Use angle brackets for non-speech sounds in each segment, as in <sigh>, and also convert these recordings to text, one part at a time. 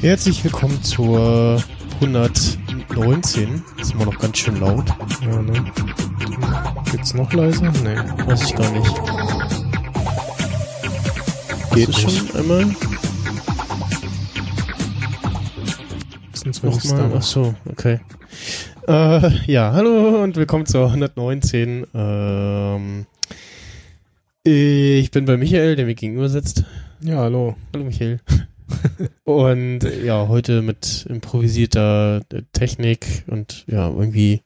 Herzlich willkommen zur 119. Ist immer noch ganz schön laut. Ja, ne? Geht's noch leiser? Nee. Weiß ich gar nicht. Geht es schon einmal? Nochmal? Ach so, okay. Äh, ja, hallo und willkommen zur 119. Ähm, ich bin bei Michael, der mir gegenüber sitzt. Ja, hallo. Hallo Michael. <laughs> und ja, heute mit improvisierter Technik und ja, irgendwie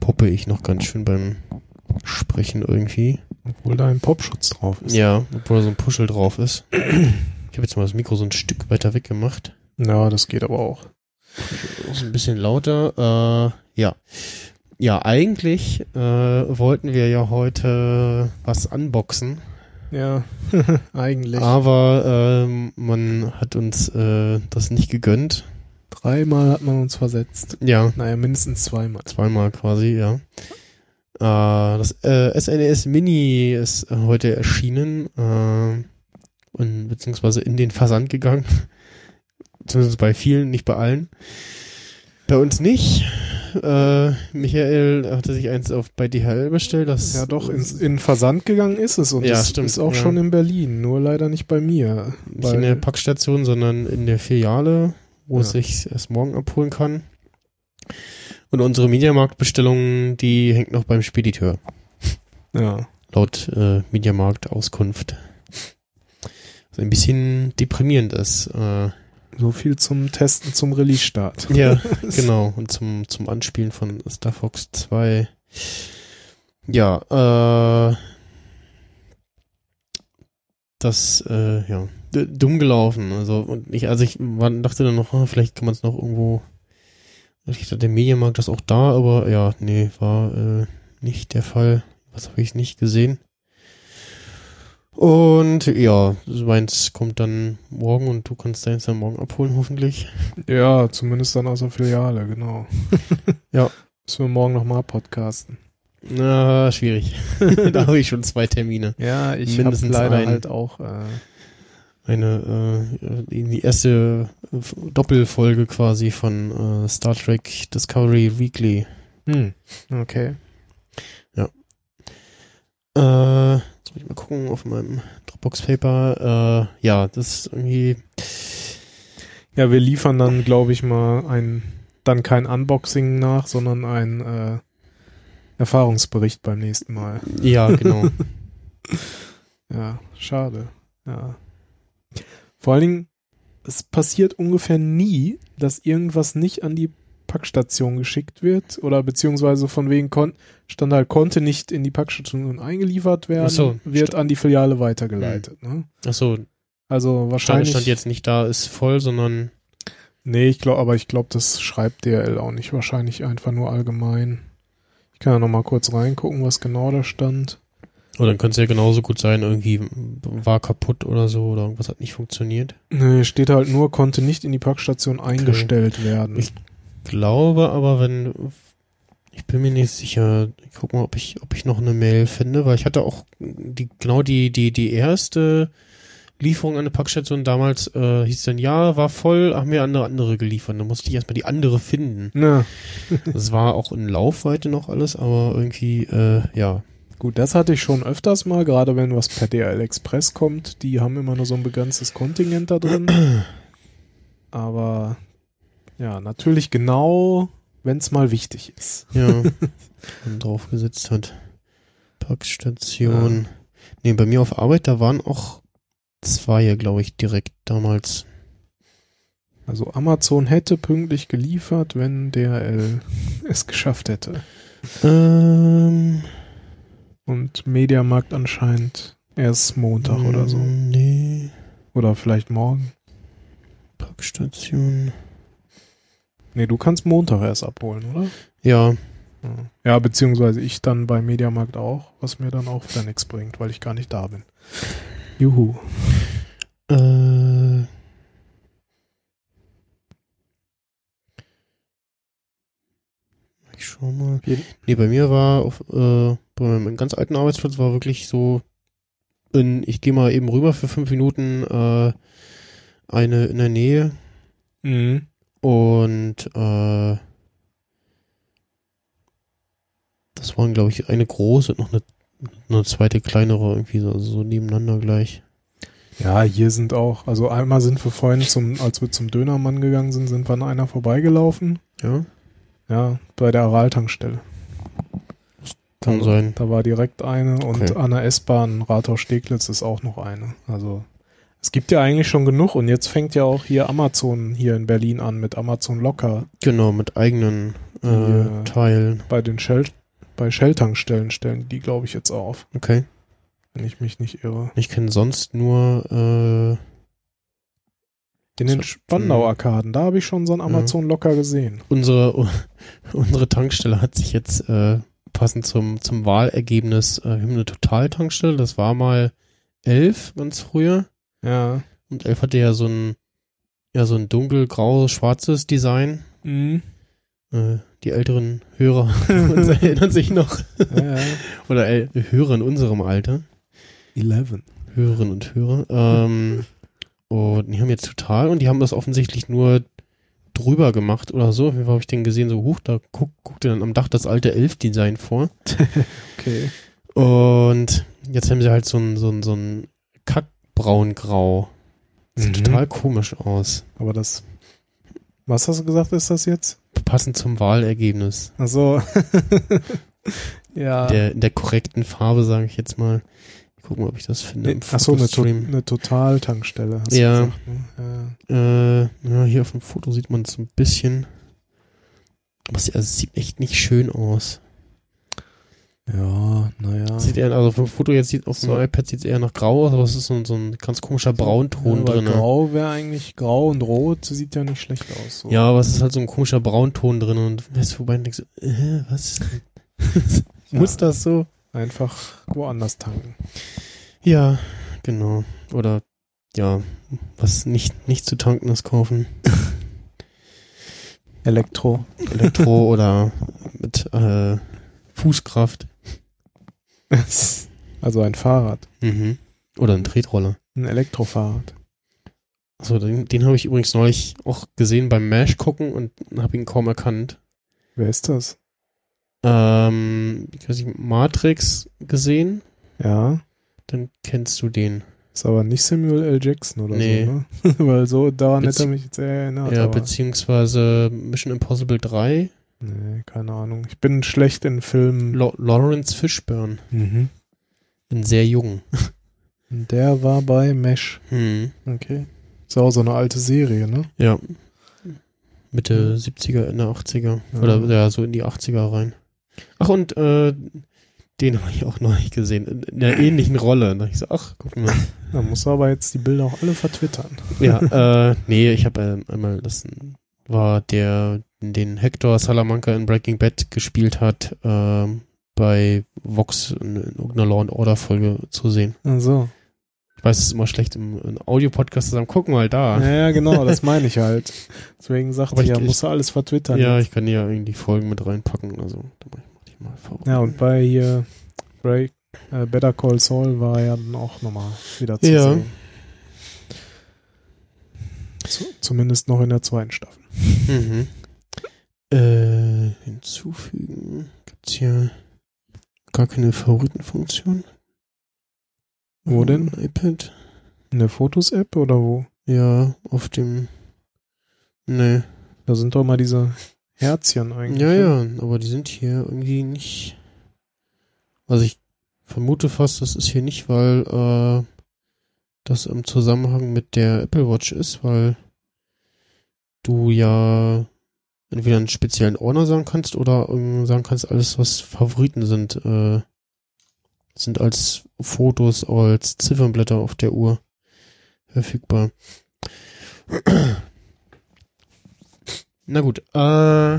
poppe ich noch ganz schön beim Sprechen irgendwie. Obwohl da ein Popschutz drauf ist. Ja, obwohl da so ein Puschel drauf ist. Ich habe jetzt mal das Mikro so ein Stück weiter weg gemacht. Ja, das geht aber auch. Ist ein bisschen lauter. Äh, ja. Ja, eigentlich äh, wollten wir ja heute was unboxen. Ja, <laughs> eigentlich. Aber ähm, man hat uns äh, das nicht gegönnt. Dreimal hat man uns versetzt. Ja. Naja, mindestens zweimal. Zweimal quasi, ja. Äh, das äh, SNES Mini ist heute erschienen äh, und beziehungsweise in den Versand gegangen. Zumindest bei vielen, nicht bei allen. Bei uns nicht. Äh, Michael hatte sich eins auf bei DHL bestellt. Das ja, doch, ins, in Versand gegangen ist es und ja, das stimmt, ist auch ja. schon in Berlin, nur leider nicht bei mir. Nicht in der Packstation, sondern in der Filiale, wo Ja. es sich erst morgen abholen kann. Und unsere Mediamarkt-Bestellung, die hängt noch beim Spediteur. ja. Laut äh, Mediamarkt-Auskunft. Was ein bisschen deprimierend ist. Äh, So viel zum Testen zum Release-Start. ja, <laughs> genau. Und zum, zum Anspielen von Star Fox 2. Ja, äh, das, äh, ja, dumm gelaufen. Also, und ich, also ich dachte dann noch, ah, vielleicht kann man es noch irgendwo, ich dachte, der Medienmarkt ist auch da, aber ja, nee, war äh, nicht der Fall. Was habe ich nicht gesehen? Und ja, meins kommt dann morgen und du kannst deins dann morgen abholen, hoffentlich. Ja, zumindest dann aus der Filiale, genau. <laughs> Ja. Müssen wir morgen nochmal podcasten. Na, schwierig. <laughs> da habe ich schon zwei Termine. Ja, ich habe leider einen. halt auch äh, Eine, äh, die erste äh, Doppelfolge quasi von äh, Star Trek Discovery Weekly. hm, okay. Äh, jetzt muss ich mal gucken auf meinem Dropbox-Paper. Äh, ja, das ist irgendwie, Ja, wir liefern dann, glaube ich mal, ein dann kein Unboxing nach, sondern ein äh, Erfahrungsbericht beim nächsten Mal. ja, genau. <laughs> Ja, schade. Ja. Vor allen Dingen, es passiert ungefähr nie, dass irgendwas nicht an die Packstation geschickt wird oder beziehungsweise von wegen kon stand halt konnte nicht in die Packstation eingeliefert werden, so, wird an die Filiale weitergeleitet. Ne? Achso, Also Stand, wahrscheinlich. stand jetzt nicht da, ist voll, sondern Nee, ich glaube, aber ich glaube, das schreibt DRL auch nicht. Wahrscheinlich einfach nur allgemein. Ich kann ja noch mal kurz reingucken, was genau da stand. oder dann könnte es ja genauso gut sein, irgendwie war kaputt oder so oder irgendwas hat nicht funktioniert. Nee, steht halt nur, konnte nicht in die Packstation eingestellt werden. Ich- glaube aber, wenn ich bin mir nicht sicher, ich guck mal, ob ich, ob ich noch eine Mail finde, weil ich hatte auch die, genau die, die, die erste Lieferung an eine Packstation damals, äh, hieß dann, ja, war voll, haben wir andere, andere geliefert. Dann musste ich erstmal die andere finden. Na, <laughs> <laughs> Das war auch in Laufweite noch alles, aber irgendwie, äh, ja. gut, das hatte ich schon öfters mal, gerade wenn was per DRL Express kommt. Die haben immer nur so ein begrenztes Kontingent da drin. <clears throat> Aber ja, natürlich genau, wenn es mal wichtig ist. Ja, <laughs> man draufgesetzt hat. Packstation. Nee, bei mir auf Arbeit, da waren auch zwei, glaube ich, direkt damals. Also Amazon hätte pünktlich geliefert, wenn DRL <laughs> es geschafft hätte. Ähm, Und Mediamarkt anscheinend erst Montag oder so. Nee, Oder vielleicht morgen. Packstation. Nee, du kannst Montag erst abholen, oder? Ja, Ja. Beziehungsweise ich dann bei Mediamarkt auch, was mir dann auch wieder nichts bringt, weil ich gar nicht da bin. Juhu. äh, Jeden- Nee, bei mir war auf, äh, bei meinem ganz alten Arbeitsplatz war wirklich so, in, ich gehe mal eben rüber für fünf Minuten, äh, eine in der Nähe Mhm. Und äh, das waren, glaube ich, eine große und noch eine, eine zweite kleinere, irgendwie so, so nebeneinander gleich. Ja, hier sind auch, also einmal sind wir vorhin zum, als wir zum Dönermann gegangen sind, sind wir an einer vorbeigelaufen. Ja, Ja, bei der Araltankstelle. kann da, sein. Da war direkt eine und Okay. an der S-Bahn Rathaus-Steglitz ist auch noch eine. Also es gibt ja eigentlich schon genug und jetzt fängt ja auch hier Amazon hier in Berlin an mit Amazon Locker. Genau, mit eigenen äh, Ja. Teilen. Bei den Shell, bei Shell-Tankstellen stellen die, glaube ich, jetzt auf, Okay. wenn ich mich nicht irre. Ich kenne sonst nur äh, In den So, Spandau-Arkaden, da habe ich schon so einen Amazon Locker gesehen. unsere <laughs> unsere Tankstelle hat sich jetzt äh, passend zum zum Wahlergebnis äh, eine Total-Tankstelle. Das war mal elf ganz früher Ja. und elf hatte ja so ein ja so ein dunkelgrau schwarzes Design. Mhm. Äh, die älteren Hörer <laughs> <laughs> erinnern sich noch ja, ja. oder äh, Hörer in unserem Alter. 11. Hörerinnen und Hörer. Ähm, <laughs> und die haben jetzt total und die haben das offensichtlich nur drüber gemacht oder so. Auf jeden Fall habe ich den gesehen, so hoch, da guck, guckte dann am Dach das alte Elf-Design vor. Okay. Und jetzt haben sie halt so ein, so ein, so ein Kackbraun-Grau. Sieht Mhm. total komisch aus. Aber das. Was hast du gesagt, ist das jetzt? Passend zum Wahlergebnis. Also. <laughs> ja. Der, in der korrekten Farbe, sage ich jetzt mal. Ich gucke mal, ob ich das finde. im Achso, eine, to eine Total-Tankstelle. Ja. gesagt, ne? ja. Äh, ja, hier auf dem Foto sieht man es so ein bisschen. Aber es, also es sieht echt nicht schön aus. Ja, naja. Sieht eher, also vom Foto jetzt sieht auf So. dem iPad sieht es eher nach grau aus, aber es ist so, ein- so ein ganz komischer Braunton ja, drin. ne? Grau wäre eigentlich grau und rot, sieht ja nicht schlecht aus. So. Ja, aber es ist halt so ein komischer Braunton drin und du fährst vorbei und denkst, äh, was? <laughs> Muss das so? Einfach woanders tanken. Ja, genau. Oder ja, was nicht, nicht zu tanken ist, kaufen. Elektro. Elektro oder mit äh, Fußkraft. <laughs> also ein Fahrrad. Mhm. Oder ein Tretroller. Ein Elektrofahrrad. Also den, den habe ich übrigens neulich auch gesehen beim Mash gucken und habe ihn kaum erkannt. Wer ist das? Ähm, ich weiß nicht, Matrix gesehen, Ja. dann kennst du den. Ist aber nicht Samuel L. Jackson oder Nee. so, ne? <laughs> Weil so daran Bezie- hätte er mich jetzt eher erinnert. ja, aber, beziehungsweise Mission Impossible 3, nee, keine Ahnung. Ich bin schlecht in Filmen. Lo Lawrence Fishburne, Mhm. in sehr jung. <laughs> Der war bei Mesh. Hm. Okay. Ist auch so eine alte Serie, ne? Ja. Mitte 70er, Ende 80er. Ja. Oder ja, so in die 80er rein. Ach, und äh, den habe ich auch neulich gesehen. In, in einer ähnlichen Rolle. Da ich so, ach, guck mal. Da muss er aber jetzt die Bilder auch alle vertwittern. Ja, <laughs> äh, nee, ich habe äh, einmal, das war der, den Hector Salamanca in Breaking Bad gespielt hat, ähm, bei Vox in, in irgendeiner Law and Order Folge zu sehen. Also. Ich weiß, es ist immer schlecht im, im Audio-Podcast zu sagen, guck mal da. Ja, ja, genau, das meine ich halt. Deswegen Aber ich, ich- ja, muss alles vertwittern. Ja, jetzt. ich kann ja irgendwie Folgen mit reinpacken. Also, da mach ich, mal vor. ja, und bei hier Break, äh, Better Call Saul war er ja dann auch nochmal wieder zu Ja. sehen. Zu, zumindest noch in der zweiten Staffel. Mhm. Äh, hinzufügen. Gibt's hier gar keine Favoritenfunktion? Wo denn? Am iPad? In der Fotos-App oder wo? Ja, auf dem. Nee. Da sind doch mal diese Herzchen eigentlich. Ja, ne? ja, aber die sind hier irgendwie nicht. Also ich vermute fast, das ist hier nicht, weil äh, das im Zusammenhang mit der Apple Watch ist, weil du ja entweder einen speziellen Ordner sagen kannst oder irgendwie sagen kannst, alles was Favoriten sind, äh, sind als Fotos, als Ziffernblätter auf der Uhr verfügbar. <clears throat> Na gut, äh,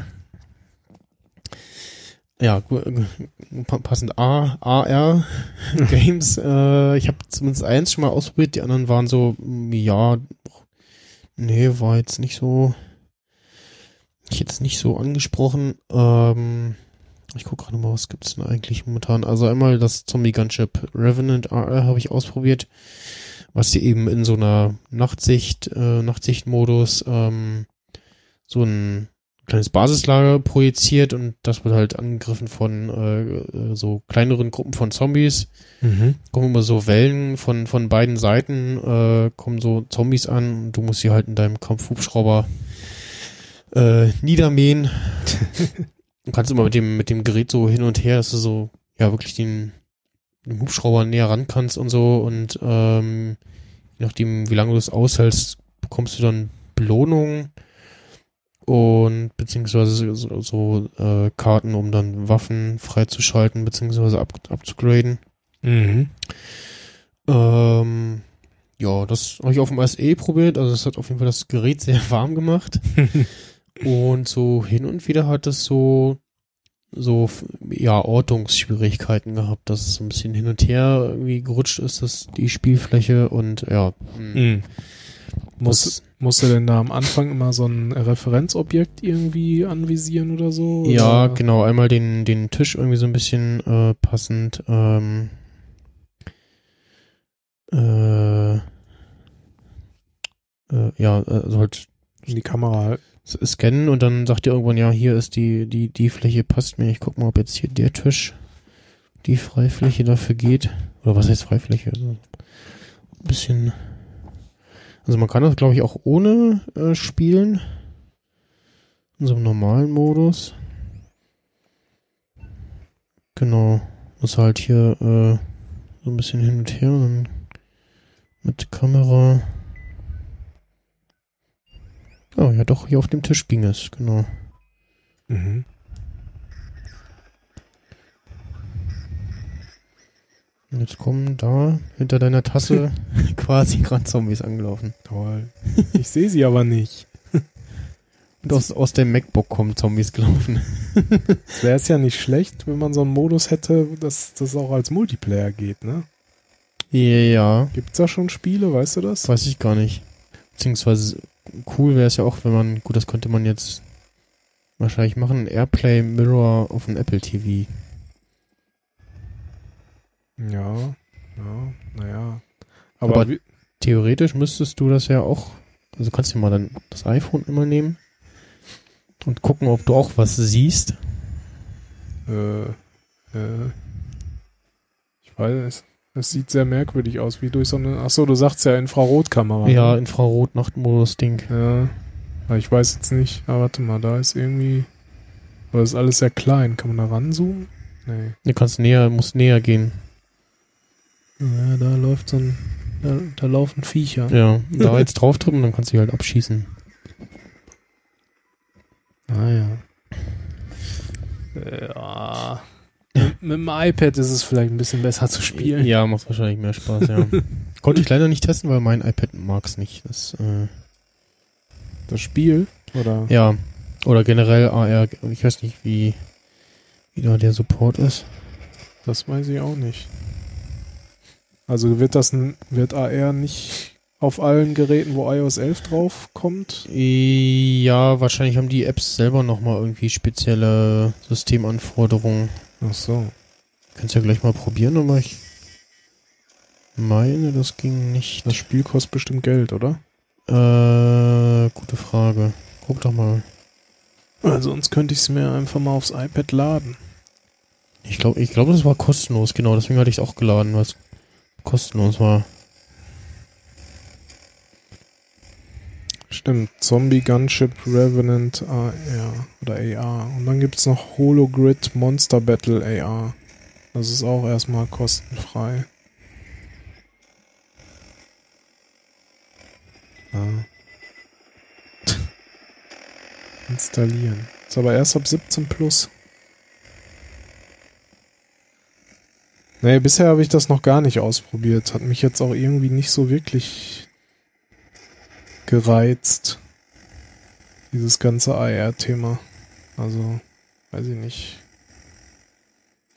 ja, passend A, AR <laughs> Games. äh, ich habe zumindest eins schon mal ausprobiert, die anderen waren so, mm, ja, nee, war jetzt nicht so, ich jetzt nicht so angesprochen. Ähm, Ich gucke gerade mal, was gibt's denn eigentlich momentan? Also einmal das Zombie Gunship Revenant AR habe ich ausprobiert, was dir eben in so einer Nachtsicht, äh, Nachtsichtmodus ähm, so ein kleines Basislager projiziert und das wird halt angegriffen von äh, äh, so kleineren Gruppen von Zombies. Mhm. Kommen immer so Wellen von, von beiden Seiten, äh, kommen so Zombies an und du musst sie halt in deinem Kampfhubschrauber äh, niedermähen. <laughs> du kannst immer mit dem, mit dem Gerät so hin und her, dass du so, ja, wirklich den, den Hubschrauber näher ran kannst und so und ähm, je nachdem, wie lange du das aushältst, bekommst du dann Belohnungen und beziehungsweise so, so äh, Karten, um dann Waffen freizuschalten, beziehungsweise ab, abzugraden. Mhm. Ähm, ja, das habe ich auf dem SE probiert, also es hat auf jeden Fall das Gerät sehr <laughs> warm gemacht. <laughs> und so hin und wieder hat es so so ja Ortungsschwierigkeiten gehabt, dass es so ein bisschen hin und her irgendwie gerutscht ist, dass die Spielfläche und ja. mh, Mhm. Muss, musst du denn da am Anfang immer so ein Referenzobjekt irgendwie anvisieren oder so? Ja, oder? genau. Einmal den, den Tisch irgendwie so ein bisschen äh, passend. Ähm, äh, äh, ja, also halt In die Kamera halt. scannen und dann sagt ihr irgendwann, ja, hier ist die, die, die Fläche passt mir. Ich guck mal, ob jetzt hier der Tisch die Freifläche dafür geht. Oder was heißt Freifläche? Also, ein bisschen. Also man kann das, glaube ich, auch ohne äh, spielen. In so einem normalen Modus. Genau. Muss halt hier äh, so ein bisschen hin und her und dann mit Kamera. Oh ja, doch, hier auf dem Tisch ging es, genau. Mhm. Jetzt kommen da hinter deiner Tasse <laughs> quasi gerade Zombies angelaufen. Toll. <laughs> Ich sehe sie aber nicht. <laughs> Und aus, aus dem MacBook kommen Zombies gelaufen. Es wäre es ja nicht schlecht, wenn man so einen Modus hätte, dass das auch als Multiplayer geht, ne? Ja, Gibt's da schon Spiele, weißt du das? weiß ich gar nicht. Beziehungsweise cool wäre es ja auch, wenn man, gut, das könnte man jetzt wahrscheinlich machen, Airplay Mirror auf dem Apple TV. Ja, ja, naja. Aber, Aber- wie, Theoretisch müsstest du das ja auch, also kannst du mal dann das iPhone immer nehmen und gucken, ob du auch was siehst. äh, äh, ich weiß es. Es sieht sehr merkwürdig aus, wie durch so eine. Achso, du sagst ja Infrarotkamera. Ja? Infrarot-Nachtmodus-Ding. Ja. Ich weiß jetzt nicht. Ah, warte mal, da ist irgendwie. Aber das ist alles sehr klein. Kann man da ranzoomen? Nee. Du kannst näher, musst näher gehen. Ja, da läuft so ein. Da, da laufen Viecher. Ja, da jetzt drauf drücken, dann kannst du die halt abschießen. Ah ja. Ja. Mit, mit dem iPad ist es vielleicht ein bisschen besser zu spielen. Ja, macht wahrscheinlich mehr Spaß, ja. <laughs> Konnte ich leider nicht testen, weil mein iPad mag's nicht. Das, äh, Das Spiel? Oder? ja. Oder generell AR, ich weiß nicht, wie, wie da der Support ist. Das weiß ich auch nicht. Also wird das ein, wird AR nicht auf allen Geräten, wo iOS 11 drauf kommt? Ja, wahrscheinlich haben die Apps selber nochmal irgendwie spezielle Systemanforderungen. Ach so. Kannst ja gleich mal probieren, aber ich meine, das ging nicht. Das Spiel kostet bestimmt Geld, oder? Äh, gute Frage. Guck doch mal. Also sonst könnte ich es mir einfach mal aufs iPad laden. Ich glaube, ich glaube, das war kostenlos, genau. Deswegen hatte ich es auch geladen, was kostenlos war. Stimmt, Zombie Gunship Revenant AR oder AR. Und dann gibt es noch Hologrid Monster Battle AR. Das ist auch erstmal kostenfrei. Ah. <laughs> Installieren. Ist aber erst ab 17 plus. Nee, bisher habe ich das noch gar nicht ausprobiert. Hat mich jetzt auch irgendwie nicht so wirklich gereizt. Dieses ganze AR-Thema. Also, weiß ich nicht.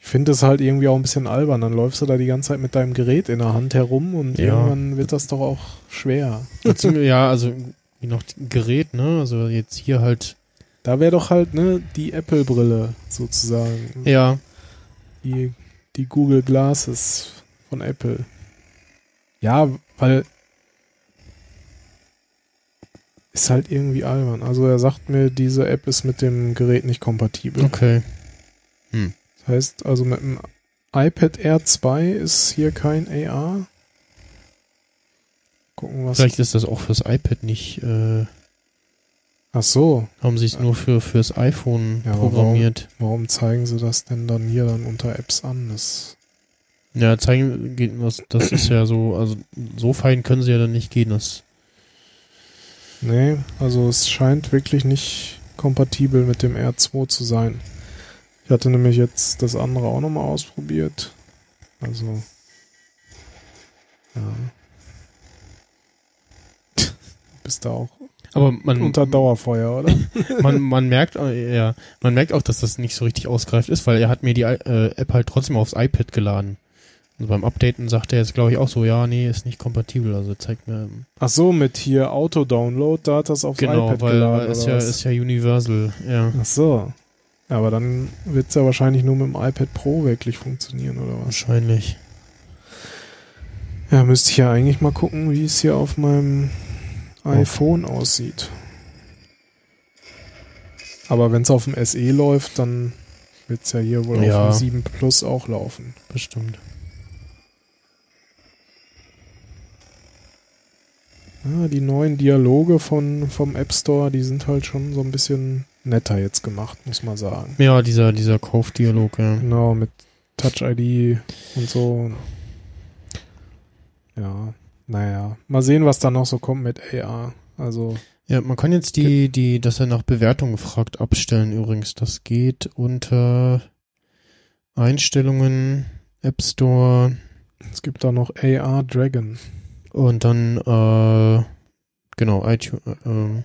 Ich finde es halt irgendwie auch ein bisschen albern. Dann läufst du da die ganze Zeit mit deinem Gerät in der Hand herum und Ja. irgendwann wird das doch auch schwer. Ja, also wie noch Gerät, ne? Also jetzt hier halt Da wäre doch halt, ne, die Apple-Brille sozusagen. Ja, Die, die Google Glasses von Apple. Ja, weil ist halt irgendwie albern. Also er sagt mir, diese App ist mit dem Gerät nicht kompatibel. okay. Das heißt, also mit dem iPad Air 2 ist hier kein AR. Gucken, was. Vielleicht ist das auch fürs iPad nicht, äh, Ach so, haben sie es nur für fürs iPhone Ja, programmiert. warum zeigen sie das denn dann hier dann unter Apps an? Das, Ja, zeigen geht das, das ist ja so, also so fein können sie ja dann nicht gehen, das nee, also es scheint wirklich nicht kompatibel mit dem R2 zu sein. Ich hatte nämlich jetzt das andere auch nochmal ausprobiert. Also, ja. <laughs> Bist da auch aber man, unter Dauerfeuer, oder? <laughs> man, man merkt, äh, ja, man merkt auch, dass das nicht so richtig ausgereift ist, weil er hat mir die äh, App halt trotzdem aufs iPad geladen. Also beim Updaten sagt er jetzt, glaube ich, auch so, ja, nee, ist nicht kompatibel. Also zeigt mir, Ach so, mit hier Auto-Download, da hat das aufs genau, iPad weil geladen. ist oder ja, was? ist ja universal, ja. Ach so. Ja, aber dann wird es ja wahrscheinlich nur mit dem iPad Pro wirklich funktionieren, oder was? Wahrscheinlich. Ja, müsste ich ja eigentlich mal gucken, wie es hier auf meinem iPhone aussieht. Aber wenn es auf dem SE läuft, dann wird es ja hier wohl Ja. auf dem 7 Plus auch laufen. Bestimmt. Ja, die neuen Dialoge von, vom App Store, die sind halt schon so ein bisschen netter jetzt gemacht, muss man sagen. Ja, dieser, dieser Kaufdialog, ja. Genau, mit Touch-ID und so. Ja, naja. Mal sehen, was da noch so kommt mit AR. Also, Ja, man kann jetzt die, die, dass er nach Bewertung gefragt, abstellen übrigens. Das geht unter Einstellungen, App Store es gibt da noch AR Dragon. und dann, äh, genau, iTunes, äh,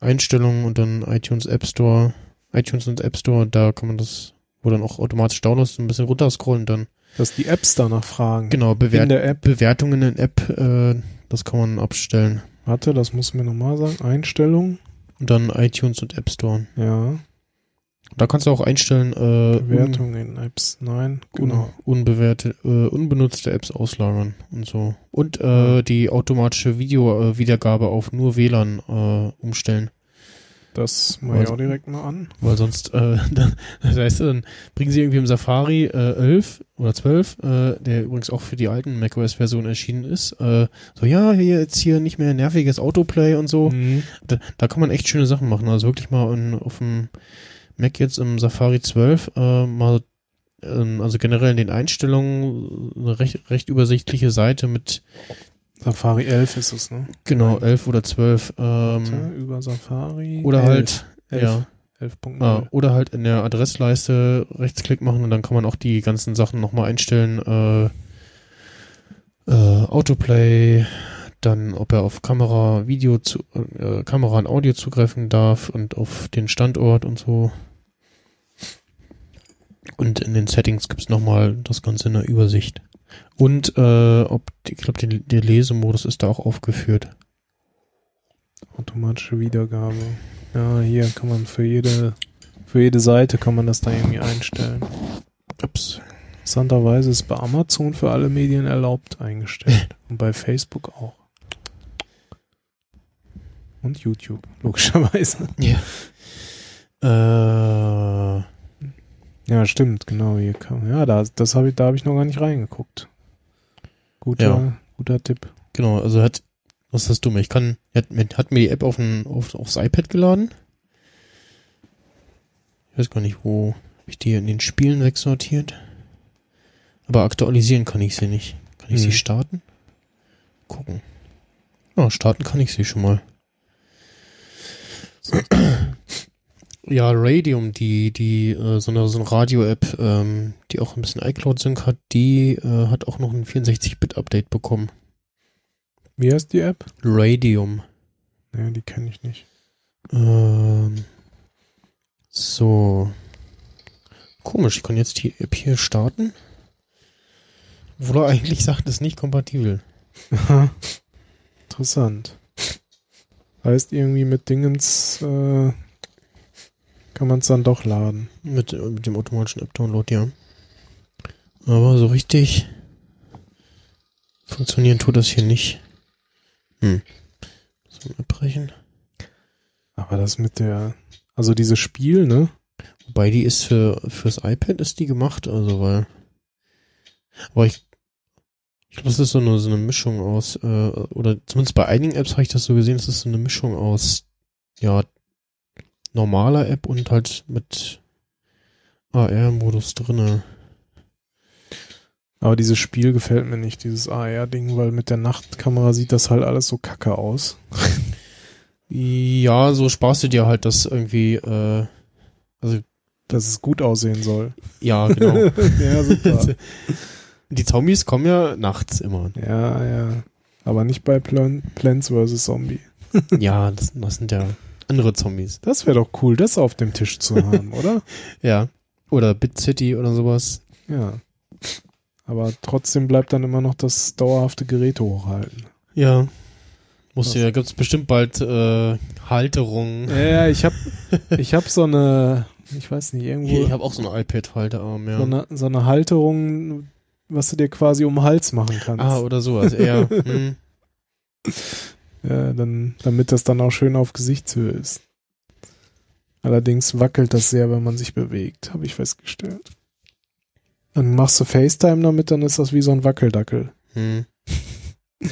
Einstellungen und dann iTunes App Store, iTunes und App Store, da kann man das, wo dann auch automatisch Downloads ein bisschen runterscrollen, dann, Dass die Apps danach fragen. genau, In Bewert der App. Bewertungen in App, äh, das kann man abstellen. Warte, das muss mir nochmal sagen. Einstellung. Und dann iTunes und App Store. Ja. Da kannst du auch einstellen, äh, Bewertung in Apps. Nein, un, genau. unbewertete, äh, unbenutzte Apps auslagern und so. Und äh, die automatische Video-Wiedergabe auf nur WLAN äh, umstellen. Das mache ich Also- auch direkt mal an. Weil sonst, äh, <laughs> dann, das heißt, dann bringen sie irgendwie im Safari äh, 11 oder 12, äh, der übrigens auch für die alten macOS-Versionen erschienen ist, äh, so, ja, hier jetzt hier nicht mehr nerviges Autoplay und so. Mhm. Da, da kann man echt schöne Sachen machen. Also wirklich mal in, auf dem Mac jetzt im Safari 12 äh, mal, ähm, also generell in den Einstellungen eine recht, recht übersichtliche Seite mit Safari 11 ist es, ne? genau Nein. 11 oder 12 Warte, ähm, über Safari. oder 11, halt 11, ja 11.0. ah, oder halt in der Adressleiste Rechtsklick machen und dann kann man auch die ganzen Sachen nochmal einstellen. Äh, äh, Autoplay, dann ob er auf Kamera, Video zu, äh, Kamera und Audio zugreifen darf und auf den Standort und so. Und in den Settings gibt's noch nochmal das Ganze in der Übersicht. Und äh, ob ich glaube, der, Lesemodus ist da auch aufgeführt. Automatische Wiedergabe. Ja, hier kann man für jede, für jede Seite kann man das da irgendwie einstellen. Ups. Interessanterweise ist bei Amazon für alle Medien erlaubt eingestellt. <laughs> Und bei Facebook auch. Und YouTube, logischerweise. Äh, Ja, stimmt, genau. Hier kann, ja, da, das hab ich, da habe ich noch gar nicht reingeguckt. Guter, Ja. guter Tipp. Genau, also hat, was ist das Dumme? Ich kann, hat, mir- hat mir die App auf ein, auf, aufs iPad geladen. Ich weiß gar nicht, wo hab ich die in den Spielen wegsortiert. Aber aktualisieren kann ich sie nicht. Kann ich Mhm. sie starten? Gucken. Ja, starten kann ich sie schon mal. Ja, Radium, die, die, äh, so eine, so eine Radio-App, ähm, die auch ein bisschen iCloud-Sync hat, die äh, hat auch noch ein 64-Bit-Update bekommen. Wie heißt die App? Radium. Ja, die kenne ich nicht. Ähm, so. Komisch, ich kann jetzt die App hier starten. Obwohl er eigentlich sagt, es ist nicht kompatibel. Aha. Interessant. Heißt irgendwie mit Dingens, äh, kann man es dann doch laden. Mit, mit dem automatischen App-Download, ja. Aber so richtig funktionieren tut das hier nicht. Hm. So, abbrechen. Aber das mit der, also dieses Spiel, ne? Wobei die ist für fürs iPad ist die gemacht, also weil. Aber ich, ich glaube, das ist so eine, so eine Mischung aus, äh, oder zumindest bei einigen Apps habe ich das so gesehen, es ist so eine Mischung aus, ja, normaler App und halt mit AR-Modus drinne. Aber dieses Spiel gefällt mir nicht, dieses AR-Ding, weil mit der Nachtkamera sieht das halt alles so kacke aus. <laughs> Ja, so sparst du dir halt das irgendwie, äh, also Dass es gut aussehen soll. ja, genau. <laughs> ja, super. <laughs> Die Zombies kommen ja nachts immer. ja, ja. Aber nicht bei Plan Plants vs. Zombie. Ja, das, das sind ja andere Zombies. Das wäre doch cool, das auf dem Tisch zu haben, <laughs> oder? Ja. Oder Bit City oder sowas. Ja. Aber trotzdem bleibt dann immer noch das dauerhafte Gerät hochhalten. Ja. Muss ja, gibt's bestimmt bald äh, Halterungen. Ja, ja, ich hab, <laughs> ich hab so eine, ich weiß nicht, irgendwo Hier, ich habe auch so einen iPad-Halterarm, ja. so, eine, so eine Halterung, was du dir quasi um den Hals machen kannst. ah, oder sowas, eher. <laughs> Hm. Ja, dann, damit das dann auch schön auf Gesichtshöhe ist. Allerdings wackelt das sehr, wenn man sich bewegt, habe ich festgestellt. Dann machst du FaceTime damit, dann ist das wie so ein Wackeldackel. Hm. <laughs>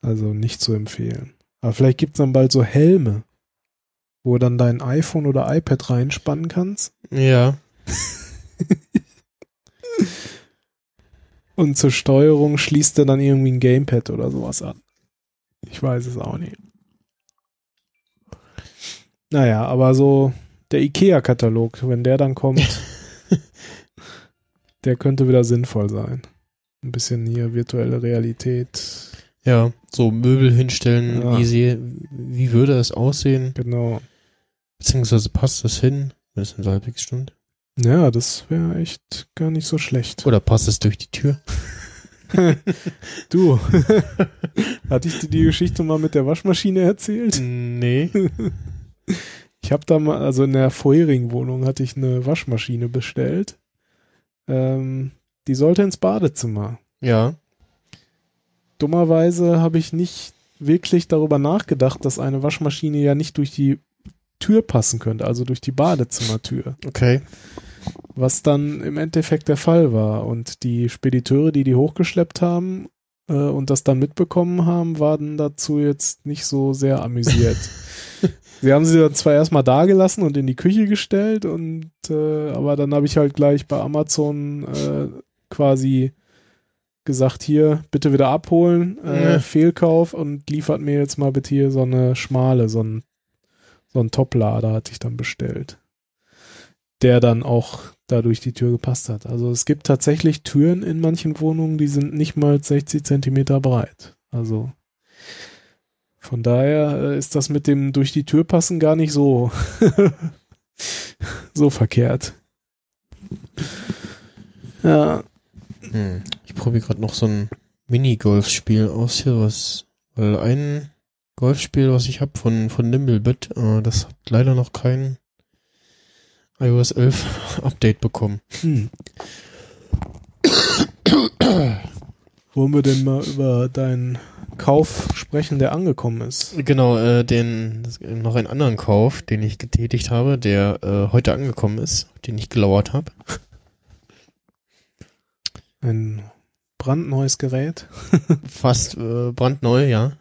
Also nicht zu empfehlen. Aber vielleicht gibt's dann bald so Helme, wo du dann dein iPhone oder iPad reinspannen kannst. Ja. <laughs> Und zur Steuerung schließt er dann irgendwie ein Gamepad oder sowas an. Ich weiß es auch nicht. Naja, aber so der IKEA-Katalog, wenn der dann kommt, <laughs> der könnte wieder sinnvoll sein. Ein bisschen hier virtuelle Realität. Ja, so Möbel hinstellen, Ja. easy. Wie würde es aussehen? Genau. Beziehungsweise passt das hin, wenn es in halbwegs stimmt? Ja, das wäre echt gar nicht so schlecht. Oder passt es durch die Tür? <laughs> Du, <laughs> hatte ich dir die Geschichte mal mit der Waschmaschine erzählt? Nee. Ich habe da mal, also in der vorherigen Wohnung hatte ich eine Waschmaschine bestellt. Ähm, die sollte ins Badezimmer. Ja. Dummerweise habe ich nicht wirklich darüber nachgedacht, dass eine Waschmaschine ja nicht durch die Tür passen könnte, also durch die Badezimmertür. Okay. Was dann im Endeffekt der Fall war. Und die Spediteure, die die hochgeschleppt haben äh, und das dann mitbekommen haben, waren dazu jetzt nicht so sehr amüsiert. <laughs> Sie haben sie dann zwar erstmal da gelassen und in die Küche gestellt und äh, aber dann habe ich halt gleich bei Amazon äh, quasi gesagt, hier, bitte wieder abholen, äh, Ja. Fehlkauf und liefert mir jetzt mal bitte hier so eine schmale, so ein, so ein Toplader hatte ich dann bestellt. Der dann auch da durch die Tür gepasst hat. Also es gibt tatsächlich Türen in manchen Wohnungen, die sind nicht mal 60 Zentimeter breit. Also von daher äh, ist das mit dem durch die Tür passen gar nicht so, <laughs> so verkehrt. Ja, Hm. Ich probiere gerade noch so ein Mini-Golfspiel aus hier, was, weil ein Golfspiel, was ich habe von, von Nimblebit, äh, das hat leider noch kein iOS 11 <laughs> Update bekommen. Hm. Wollen wir denn mal über deinen Kauf sprechen, der angekommen ist? Genau, äh, den, noch einen anderen Kauf, den ich getätigt habe, der äh, heute angekommen ist, den ich gelauert habe. Ein brandneues Gerät. <laughs> Fast äh, brandneu, ja.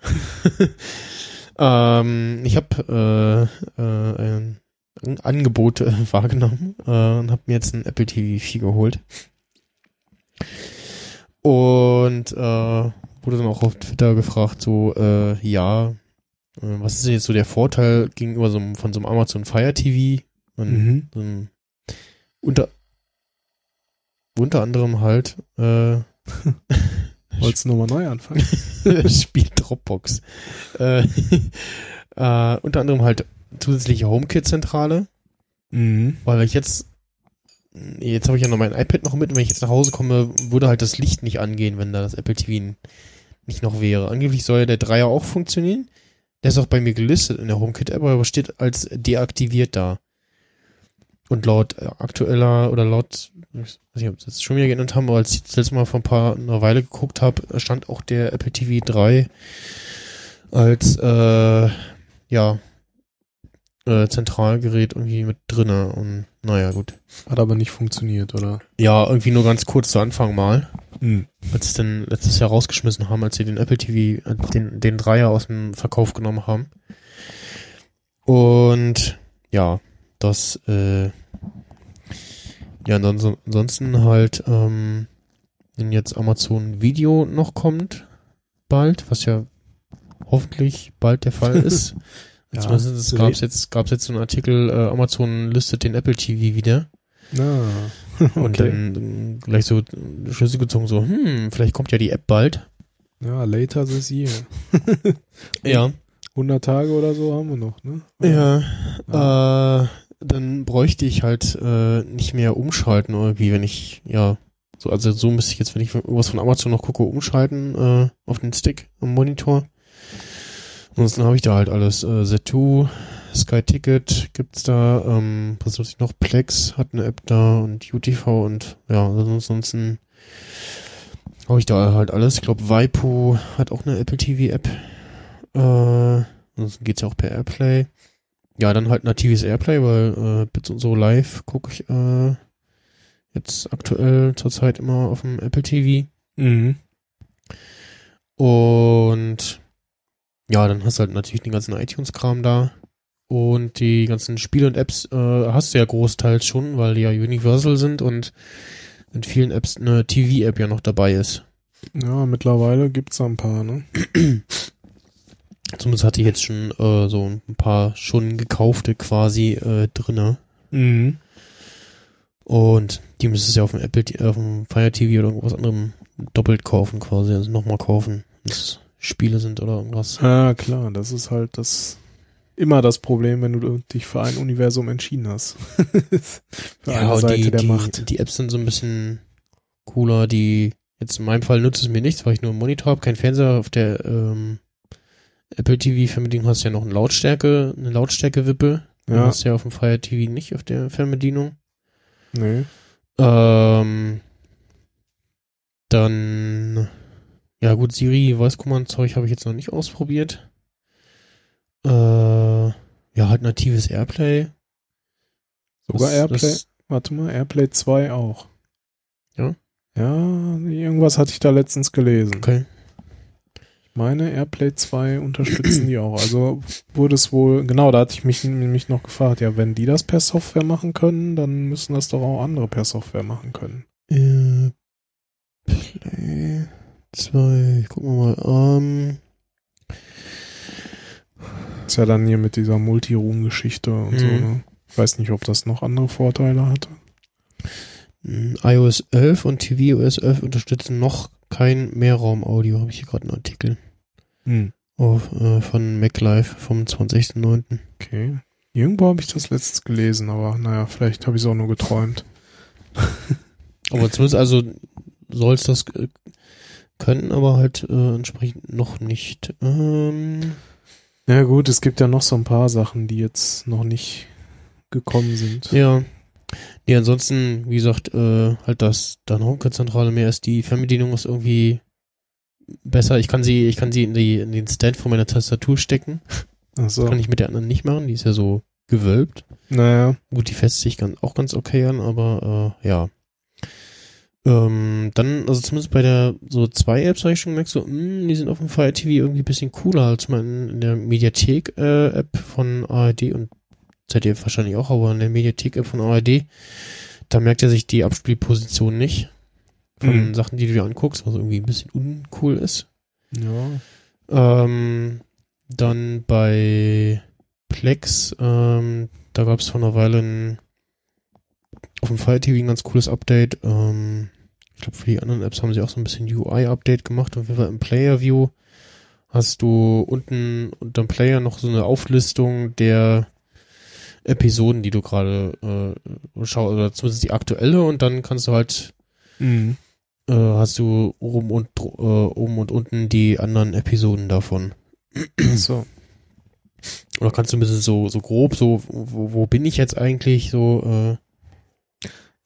<laughs> ähm, ich habe äh, äh, ein, ein Angebot äh, <laughs> wahrgenommen äh, und habe mir jetzt ein Apple TV 4 geholt. Und äh, wurde dann auch auf Twitter gefragt, so, äh, ja, äh, was ist denn jetzt so der Vorteil gegenüber so einem, von so einem Amazon Fire TV? Und Mhm. einem, unter, unter anderem halt äh, <laughs> Wolltest du nochmal neu anfangen? <laughs> Spiel Dropbox. Äh, äh, unter anderem halt zusätzliche HomeKit-Zentrale, Mhm. weil ich jetzt, jetzt habe ich ja noch mein iPad noch mit und wenn ich jetzt nach Hause komme, würde halt das Licht nicht angehen, wenn da das Apple TV nicht noch wäre. Angeblich soll ja der Dreier auch funktionieren. Der ist auch bei mir gelistet in der HomeKit-App, aber steht als deaktiviert da. und laut äh, aktueller oder laut, ich weiß nicht, ob sie das schon wieder geändert haben, aber als ich das letzte Mal vor ein paar einer Weile geguckt habe, stand auch der Apple TV 3 als äh, ja äh, Zentralgerät irgendwie mit drinne und naja gut. Hat aber nicht funktioniert, oder? Ja, irgendwie nur ganz kurz zu Anfang mal, Hm. als sie dann letztes Jahr rausgeschmissen haben, als sie den Apple TV, äh, den, den Dreier aus dem Verkauf genommen haben. Und ja, das äh, ja, ansonsten halt, ähm, wenn jetzt Amazon Video noch kommt, bald, was ja hoffentlich bald der Fall <laughs> ist. Ja, Zumindest so gab's jetzt, gab's jetzt so einen Artikel, äh, Amazon listet den Apple TV wieder. <laughs> Und okay. dann äh, gleich so Schlüsse gezogen, so, hm, vielleicht kommt ja die App bald. Ja, later this year. <laughs> Ja. 100 Tage oder so haben wir noch, ne? Ja. Äh, dann bräuchte ich halt äh, nicht mehr umschalten irgendwie, wenn ich, ja, so, also so müsste ich jetzt, wenn ich irgendwas von Amazon noch gucke, umschalten äh, auf den Stick am Monitor. Ansonsten habe ich da halt alles. Äh, Z2, Sky Ticket gibt's da, ähm, was nutze ich noch? Plex hat eine App da und UTV und ja, ansonsten habe ich da halt alles. Ich glaube, Waipu hat auch eine Apple TV App. Äh, ansonsten geht's ja auch per Airplay. Ja, dann halt natives Airplay, weil äh, Bits und so live gucke ich äh, jetzt aktuell zurzeit immer auf dem Apple TV. Mhm. Und ja, dann hast du halt natürlich den ganzen iTunes-Kram da. Und die ganzen Spiele und Apps äh, hast du ja großteils schon, weil die ja Universal sind und in vielen Apps eine TV-App ja noch dabei ist. Ja, mittlerweile gibt's da ein paar, ne? Zumindest hatte ich jetzt schon äh, so ein paar schon gekaufte quasi äh, drinne. Mhm. Und die müsstest du ja auf dem Apple, auf dem Fire TV oder irgendwas anderem doppelt kaufen quasi, also nochmal kaufen, es Spiele sind oder irgendwas. Ah, klar, das ist halt das immer das Problem, wenn du dich für ein Universum entschieden hast. <laughs> für eine und Seite die, der die, Macht. die Apps sind so ein bisschen cooler, die jetzt in meinem Fall nutzt es mir nichts, weil ich nur einen Monitor habe, kein Fernseher. Auf der ähm, Apple TV-Fernbedienung hast du ja noch eine Lautstärke, eine Lautstärke-Wippe. Ja, hast du ja auf dem Fire TV nicht auf der Fernbedienung. nee. Ähm, dann, ja gut, Siri, Voice Command Zeug habe ich jetzt noch nicht ausprobiert. Äh, ja, halt natives Airplay. Sogar Das- Airplay. Das, Warte mal, Airplay 2 auch. Ja? Ja, irgendwas hatte ich da letztens gelesen. okay. Ich meine, Airplay 2 unterstützen die auch. Also wurde es wohl, genau, da hatte ich mich nämlich noch gefragt, ja, wenn die das per Software machen können, dann müssen das doch auch andere per Software machen können. Airplay 2, gucken wir mal. Ähm, Ist ja dann hier mit dieser Multi-Room-Geschichte und so, Mhm. ne? Ich weiß nicht, ob das noch andere Vorteile hatte. mh, iOS 11 und tvOS 11 unterstützen noch kein Mehrraum-Audio, habe ich hier gerade einen Artikel Hm. auf, äh, von MacLife vom 20.09. Okay. Irgendwo habe ich das letztens gelesen, aber naja, vielleicht habe ich es auch nur geträumt. Aber zumindest also soll es das äh, können, aber halt äh, entsprechend noch nicht. Ähm, Ja gut, es gibt ja noch so ein paar Sachen, die jetzt noch nicht gekommen sind. ja. Nee, ansonsten, wie gesagt, äh, halt das dann HomeKit-Zentrale mehr ist die Fernbedienung ist irgendwie besser. Ich kann sie, ich kann sie in die in den Stand von meiner Tastatur stecken. Ach so. Das kann ich mit der anderen nicht machen. Die ist ja so gewölbt. Naja. Gut, die fässt sich ganz, auch ganz okay an, aber äh, ja. Ähm, dann, also zumindest bei der so zwei Apps habe ich schon gemerkt, so, mh, die sind auf dem Fire TV irgendwie ein bisschen cooler als mal in, der Mediathek-App von ARD und ZDF wahrscheinlich auch, aber in der Mediathek-App von ARD, da merkt er sich die Abspielposition nicht von Mhm. Sachen, die du dir anguckst, was irgendwie ein bisschen uncool ist. Ja. Ähm, dann bei Plex, ähm, da gab es vor einer Weile ein, auf dem Fire TV ein ganz cooles Update. Ähm, ich glaube, für die anderen Apps haben sie auch so ein bisschen UI-Update gemacht. Auf jeden Fall im Player View hast du unten unterm Player noch so eine Auflistung der Episoden, die du gerade äh, schaust, oder zumindest die aktuelle und dann kannst du halt Mhm. äh, hast du oben und äh, oben und unten die anderen Episoden davon. So. Oder kannst du ein bisschen so, so grob, so, wo, wo bin ich jetzt eigentlich, so, äh,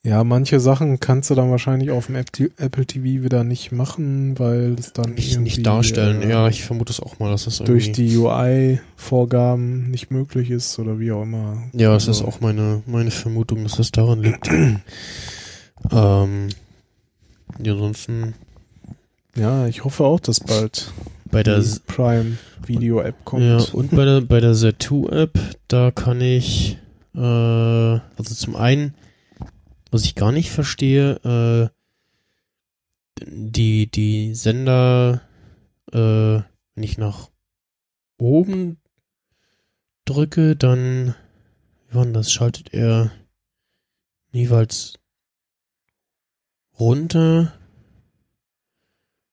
Ja, manche Sachen kannst du dann wahrscheinlich auf dem App- Apple TV wieder nicht machen, weil es dann nicht, nicht darstellen. äh, ja, ich vermute es auch mal, dass das durch die UI-Vorgaben nicht möglich ist oder wie auch immer. Ja, ist Also, auch meine, meine Vermutung, dass das daran liegt. <clears throat> ähm, ja, ansonsten Ja, ich hoffe auch, dass bald bei der, Prime Video App kommt. ja, und bei der, bei der Z2-App, da kann ich, äh, also zum einen, was ich gar nicht verstehe, äh, die, die Sender, äh, wenn ich nach oben drücke, dann, wie war denn das, schaltet er jeweils runter.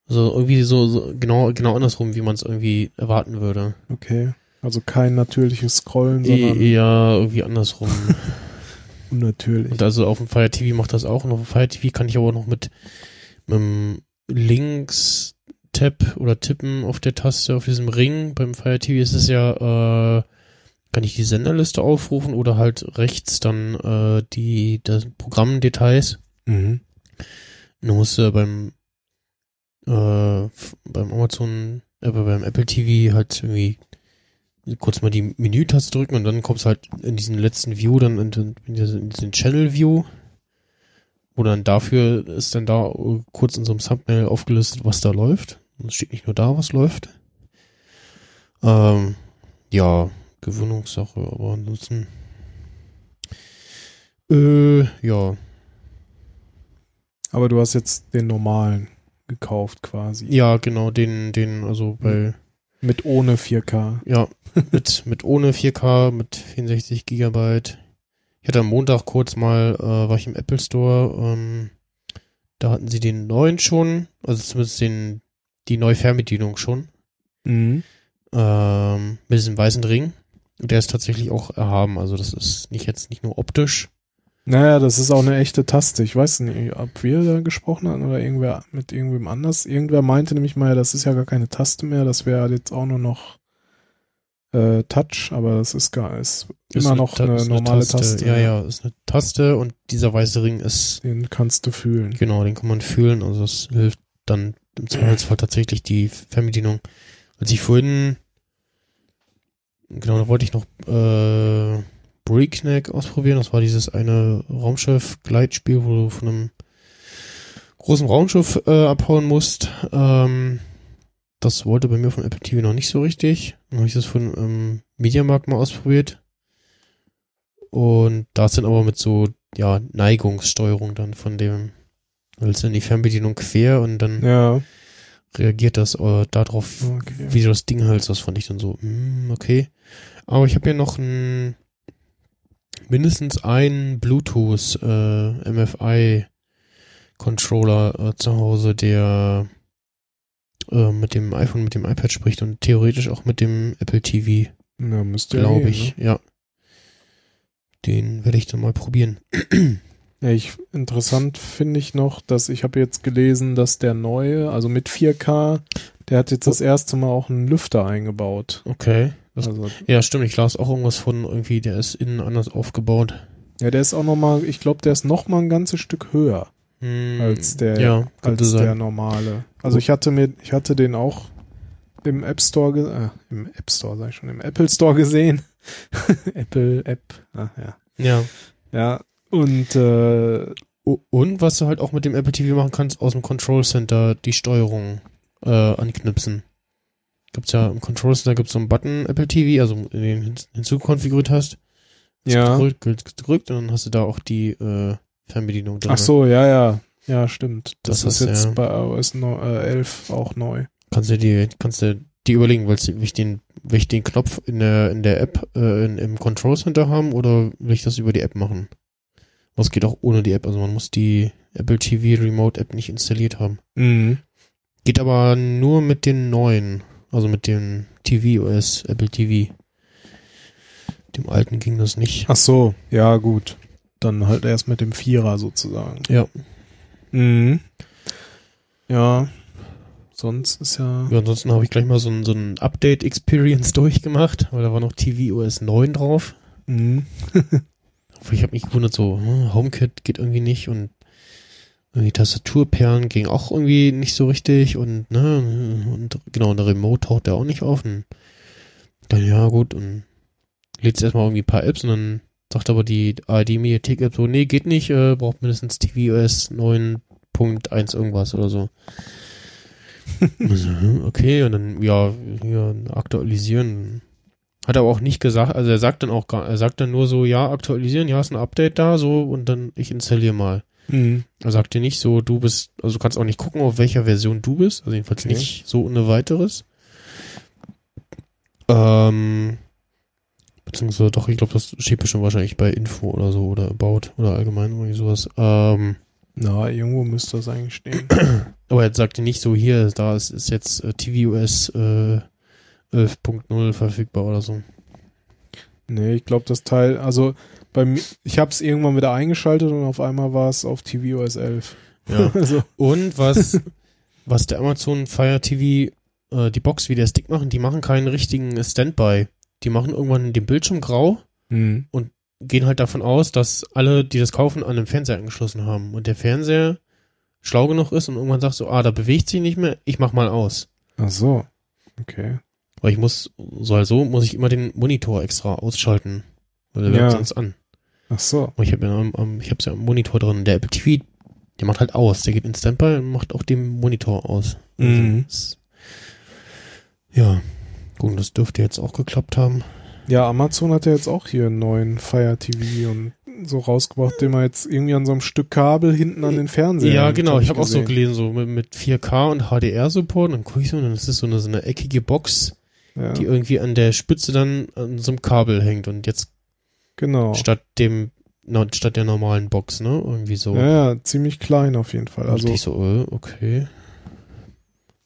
So irgendwie so, so genau, genau andersrum, wie man es irgendwie erwarten würde. Okay. Also kein natürliches Scrollen, E sondern eher irgendwie andersrum. <laughs> unnatürlich. Und also auf dem Fire TV macht das auch. Und auf dem Fire TV kann ich aber noch mit, mit dem Links-Tab oder Tippen auf der Taste, auf diesem Ring. Beim Fire TV ist es ja, äh, kann ich die Senderliste aufrufen oder halt rechts dann äh, die das Programmdetails. Mhm. Dann musst du beim äh, beim Amazon, äh, beim Apple TV halt irgendwie kurz mal die Menütaste drücken und dann kommst du halt in diesen letzten View, dann in den, in diesen, Channel View, wo dann dafür ist dann da kurz in so einem Thumbnail aufgelistet, was da läuft. Und Es steht nicht nur da, was läuft. Ähm, ja, Gewöhnungssache, aber ansonsten äh, ja, Aber du hast jetzt den normalen gekauft quasi. ja, genau, den, den, also bei Mit ohne 4K. Ja, mit, mit ohne 4K, mit 64 Gigabyte. Ich hatte am Montag kurz mal, äh, war ich im Apple Store, ähm, da hatten sie den neuen schon, also zumindest den, die neue Fernbedienung schon, Mhm. ähm, mit diesem weißen Ring. Und der ist tatsächlich auch erhaben, also das ist nicht jetzt nicht nur optisch. Naja, das ist auch eine echte Taste. Ich weiß nicht, ob wir da gesprochen hatten oder irgendwer mit irgendwem anders. Irgendwer meinte nämlich mal, das ist ja gar keine Taste mehr, das wäre jetzt auch nur noch äh, Touch, aber das ist gar ist Ist immer noch eine ist normale Taste. Ja, ja, ist eine Taste und dieser weiße Ring ist, Den kannst du fühlen. genau, den kann man fühlen, also das hilft dann im Zweifelsfall tatsächlich die Fernbedienung. Als ich vorhin, genau, da wollte ich noch äh, Breakneck ausprobieren. Das war dieses eine Raumschiff-Gleitspiel, wo du von einem großen Raumschiff äh, abhauen musst. Ähm, das wollte bei mir von Apple TV noch nicht so richtig. Dann habe ich das von ähm, Mediamarkt mal ausprobiert. Und da ist dann aber mit so, ja, Neigungssteuerung dann von dem, hältst dann die Fernbedienung quer und dann Ja, reagiert das äh, darauf, okay. wie du das Ding hältst. Das fand ich dann so, hm, okay. Aber ich habe ja noch ein, mindestens einen Bluetooth äh, MFI Controller äh, zu Hause, der äh, mit dem iPhone, mit dem iPad spricht und theoretisch auch mit dem Apple TV, Ja, müsste glaube ich. gehen, Ja. Den werde ich dann mal probieren. Ne? <clears throat> Ja, ich, interessant finde ich noch, dass ich habe jetzt gelesen, dass der neue, also mit 4K, der hat jetzt das erste Mal auch einen Lüfter eingebaut. Okay. Das, Also, ja, stimmt. Ich las auch irgendwas von irgendwie, der ist innen anders aufgebaut. ja, der ist auch noch mal, ich glaube, der ist noch mal ein ganzes Stück höher Hm, als der, ja, als sein. der normale. Also ich hatte mir, ich hatte den auch im App Store, ge äh, im App Store sag ich schon, im Apple Store gesehen. <laughs> Apple App, ah, ja. Ja. Ja, und äh, Und was du halt auch mit dem Apple TV machen kannst, aus dem Control Center die Steuerung äh, anknipsen. Gibt's ja im Control Center gibt's so einen Button Apple TV, also den hinzukonfiguriert hast. Ja. Gedrückt, gedrückt, gedrückt und dann hast du da auch die äh, Fernbedienung drin. ach so, ja, ja. Ja, stimmt. Das, Das ist jetzt ja. bei iOS neu- äh, 11 auch neu. Kannst du die, kannst du die überlegen, willst du, will ich den, will ich den Knopf in der, in der App, äh, in, im Control Center haben oder will ich das über die App machen? Was geht auch ohne die App, also man muss die Apple TV Remote App nicht installiert haben. Mhm. Geht aber nur mit den neuen, also mit dem TV OS, Apple TV. Dem alten ging das nicht. Ach so, ja, gut. Dann halt erst mit dem Vierer sozusagen. Ja. Mhm. Ja. sonst ist ja. Ja, ansonsten habe ich gleich mal so ein, so ein Update-Experience <laughs> durchgemacht, weil da war noch tvOS 9 drauf. Mhm. <laughs> Ich habe mich gewundert, so, hm, HomeKit geht irgendwie nicht und irgendwie Tastaturperlen ging auch irgendwie nicht so richtig und, ne, und genau, und der Remote taucht der auch nicht auf. Und dann, ja, gut, und lädt erstmal irgendwie ein paar Apps und dann sagt aber die ARD-Mediathek-App so, nee, geht nicht, äh, braucht mindestens tvOS 9.1 irgendwas oder so. <laughs> also, okay, und dann, ja, hier aktualisieren. Hat er aber auch nicht gesagt, also er sagt dann auch gar, er sagt dann nur so, ja, aktualisieren, ja, ist ein Update da, so, und dann ich installiere mal. Mhm. Er sagt dir nicht so, du bist, also du kannst auch nicht gucken, auf welcher Version du bist, also jedenfalls Okay. nicht so ohne weiteres. Ähm, beziehungsweise doch, ich glaube, das steht bestimmt wahrscheinlich bei Info oder so oder About oder allgemein irgendwie sowas. Ähm, Na, irgendwo müsste das eigentlich stehen. <clears throat> aber er sagt dir nicht so, hier, da ist, ist jetzt äh, tvOS äh, 11.0 verfügbar oder so. nee, ich glaube, das Teil, also bei mir, ich habe es irgendwann wieder eingeschaltet und auf einmal war es auf tvOS 11. Ja. <laughs> also, Und was, <laughs> was der Amazon Fire TV, äh, die Box wie der Stick machen, die machen keinen richtigen Standby. Die machen irgendwann den Bildschirm grau, mhm. gehen halt davon aus, dass alle, die das kaufen, an den Fernseher angeschlossen haben. Und der Fernseher schlau genug ist und irgendwann sagt so, ah, da bewegt sich nicht mehr, ich mach mal aus. Ach so. Okay. Weil ich muss, so also muss ich immer den Monitor extra ausschalten. Weil der Ja. wird sonst an. Ach so. Und ich habe ja, am- ich hab's ja am Monitor drin. Der Apple TV, der macht halt aus. Der geht in Standby und macht auch den Monitor aus. Mhm. Das- ja, gut, das dürfte jetzt auch geklappt haben. Ja, Amazon hat ja jetzt auch hier einen neuen Fire TV und so rausgebracht, den man jetzt irgendwie an so einem Stück Kabel hinten an den Fernseher. ja, genau. hab Ich habe auch so gelesen, so mit, mit 4K und HDR-Support. Und dann gucke ich so, und dann ist es so eine, so eine eckige Box, Ja, die irgendwie an der Spitze dann an so einem Kabel hängt. Und jetzt genau. statt dem, na, statt der normalen Box, ne? Irgendwie so. Ja, ja, ziemlich klein auf jeden Fall. Also Also, ich so, äh, okay.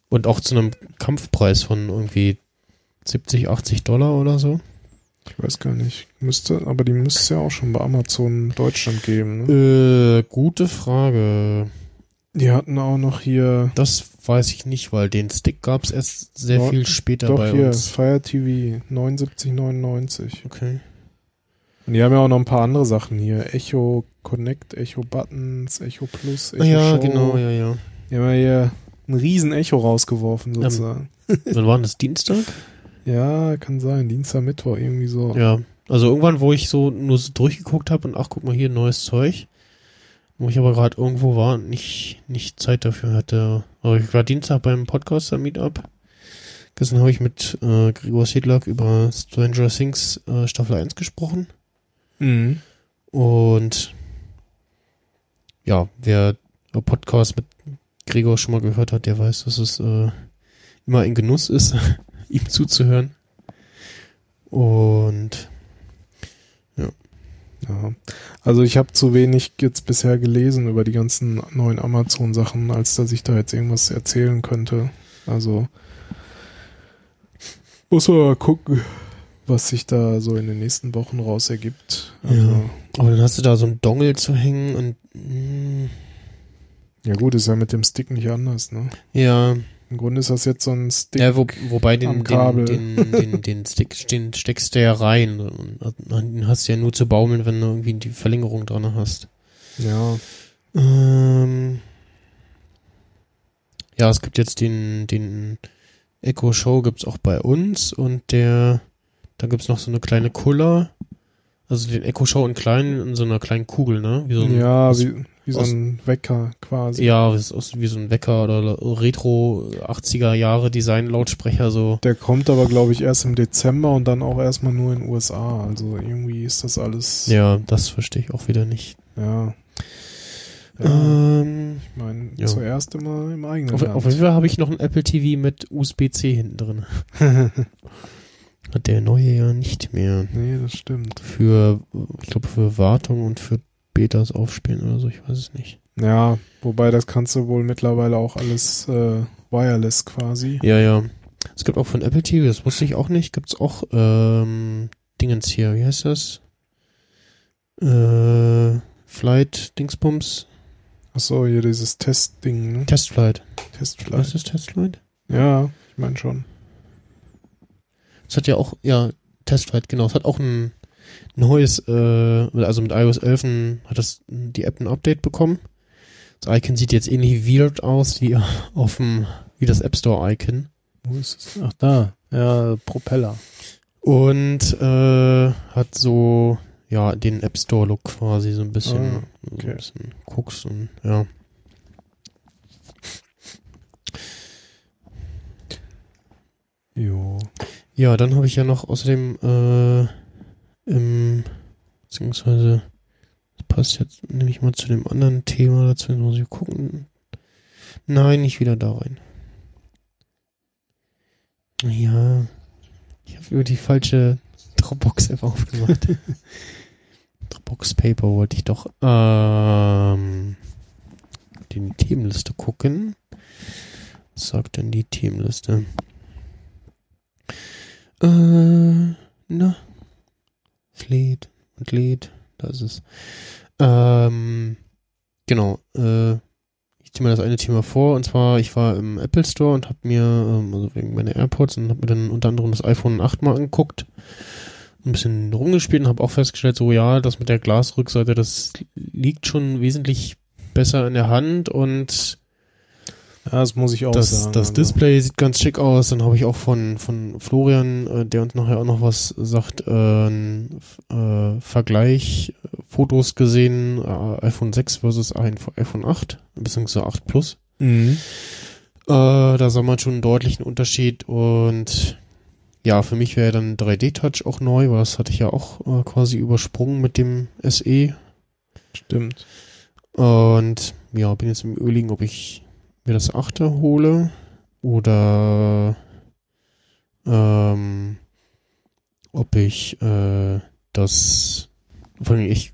Und auch zu einem Kampfpreis von irgendwie 70, 80 Dollar oder so. ich weiß gar nicht. Müsste, aber die müsste es ja auch schon bei Amazon Deutschland geben. Ne? Äh, gute Frage. Die hatten auch noch hier, Das weiß ich nicht, weil den Stick gab es erst sehr Doch, viel später doch bei hier, uns. Fire TV 79,99. Okay. Und die haben ja auch noch ein paar andere Sachen hier. Echo Connect, Echo Buttons, Echo Plus, Echo ja, Show. genau, ja, ja. Die haben ja hier ein riesen Echo rausgeworfen sozusagen. Wann war das? Dienstag? Ja, kann sein. Dienstag, Mittwoch, irgendwie so. Ja. Also irgendwann, wo ich so nur so durchgeguckt habe und ach, guck mal hier, neues Zeug. Wo ich aber gerade irgendwo war und nicht, nicht Zeit dafür hatte. Aber ich war Dienstag beim Podcaster-Meetup. Gestern habe ich mit äh, Gregor Sedlak über Stranger Things äh, Staffel 1 gesprochen. Mhm. Und ja, wer Podcast mit Gregor schon mal gehört hat, der weiß, dass es äh, immer ein Genuss ist, <laughs> ihm zuzuhören. Und Ja. Also ich habe zu wenig jetzt bisher gelesen über die ganzen neuen Amazon-Sachen, als dass ich da jetzt irgendwas erzählen könnte. Also muss man mal gucken, was sich da so in den nächsten Wochen raus ergibt. Also, Ja. aber dann hast du da so einen Dongle zu hängen und mh, ja gut, ist ja mit dem Stick nicht anders, ne? ja, Im Grunde ist das jetzt so ein Stick. ja wo, wobei den, den, den, den, den Stick den steckst du ja rein und den hast du ja nur zu baumeln, wenn du irgendwie die Verlängerung dran hast. Ja, Ähm, ja, es gibt jetzt den, den Echo Show gibt's auch bei uns und der, da gibt's noch so eine kleine Kuller. Also den Echo Show in klein, in so einer kleinen Kugel, ne? Wie so ein, ja, wie, wie so aus- ein Wecker quasi. ja, ist aus- wie so ein Wecker oder Retro 80er Jahre Design Lautsprecher so. Der kommt aber, glaube ich, erst im Dezember und dann auch erstmal nur in den USA. Also irgendwie ist das alles. Ja, das verstehe ich auch wieder nicht. Ja. Ja, Ähm, ich meine, ja. zuerst immer im eigenen auf, auf jeden Fall habe ich noch ein Apple TV mit USB-C hinten drin. <laughs> Hat der neue ja nicht mehr. nee, das stimmt. für, ich glaube, für Wartung und für Betas aufspielen oder so, ich weiß es nicht. Ja, wobei das kannst du wohl mittlerweile auch alles äh, wireless quasi. Ja, ja. Es gibt auch von Apple TV, das wusste ich auch nicht, gibt's auch ähm, Dingens hier, wie heißt das? Äh, Flight Dingsbums. Achso, hier dieses Testding, ne? Testflight. Testflight. Was ist Testflight? Ja, ich meine schon. Es hat ja auch, ja, Testflight, genau. Es hat auch ein neues, äh, also mit iOS 11 ein, hat das die App ein Update bekommen. Das Icon sieht jetzt ähnlich weird aus wie <laughs> auf dem, wie das App Store Icon. Wo ist es? Ach, da. Ja, Propeller. Und äh, hat so, ja, den App Store Look quasi so ein bisschen, Ah, so okay. ein bisschen guckst und ja. Jo. Ja, dann habe ich ja noch außerdem äh, im, beziehungsweise das passt jetzt nämlich mal zu dem anderen Thema dazu, jetzt muss ich gucken. Nein, nicht wieder da rein. Ja, ich habe über die falsche Dropbox-App aufgemacht. <laughs> Dropbox Paper wollte ich doch ähm, in die Themenliste gucken. Was sagt denn die Themenliste? Äh, na. Lädt. Da ist es. Ähm, genau. Äh, ich ziehe mir das eine Thema vor. Und zwar, ich war im Apple Store und habe mir, ähm, also wegen meiner AirPods, und habe mir dann unter anderem das iPhone 8 mal angeguckt. Ein bisschen rumgespielt und habe auch festgestellt, so ja, das mit der Glasrückseite, das liegt schon wesentlich besser in der Hand und Ja, das muss ich auch das, sagen. das also. Display sieht ganz schick aus. Dann habe ich auch von, von Florian, äh, der uns nachher auch noch was sagt, äh, äh, Vergleich, äh, Fotos gesehen, äh, iPhone 6 versus iPhone 8, beziehungsweise 8 Plus. Mhm. Äh, da sah man schon einen deutlichen Unterschied und ja, für mich wäre dann 3D-Touch auch neu, weil das hatte ich ja auch quasi übersprungen mit dem SE. Stimmt. Und ja, bin jetzt im Überlegen, ob ich mir das Achte hole oder ähm, ob ich äh, das vor allem ich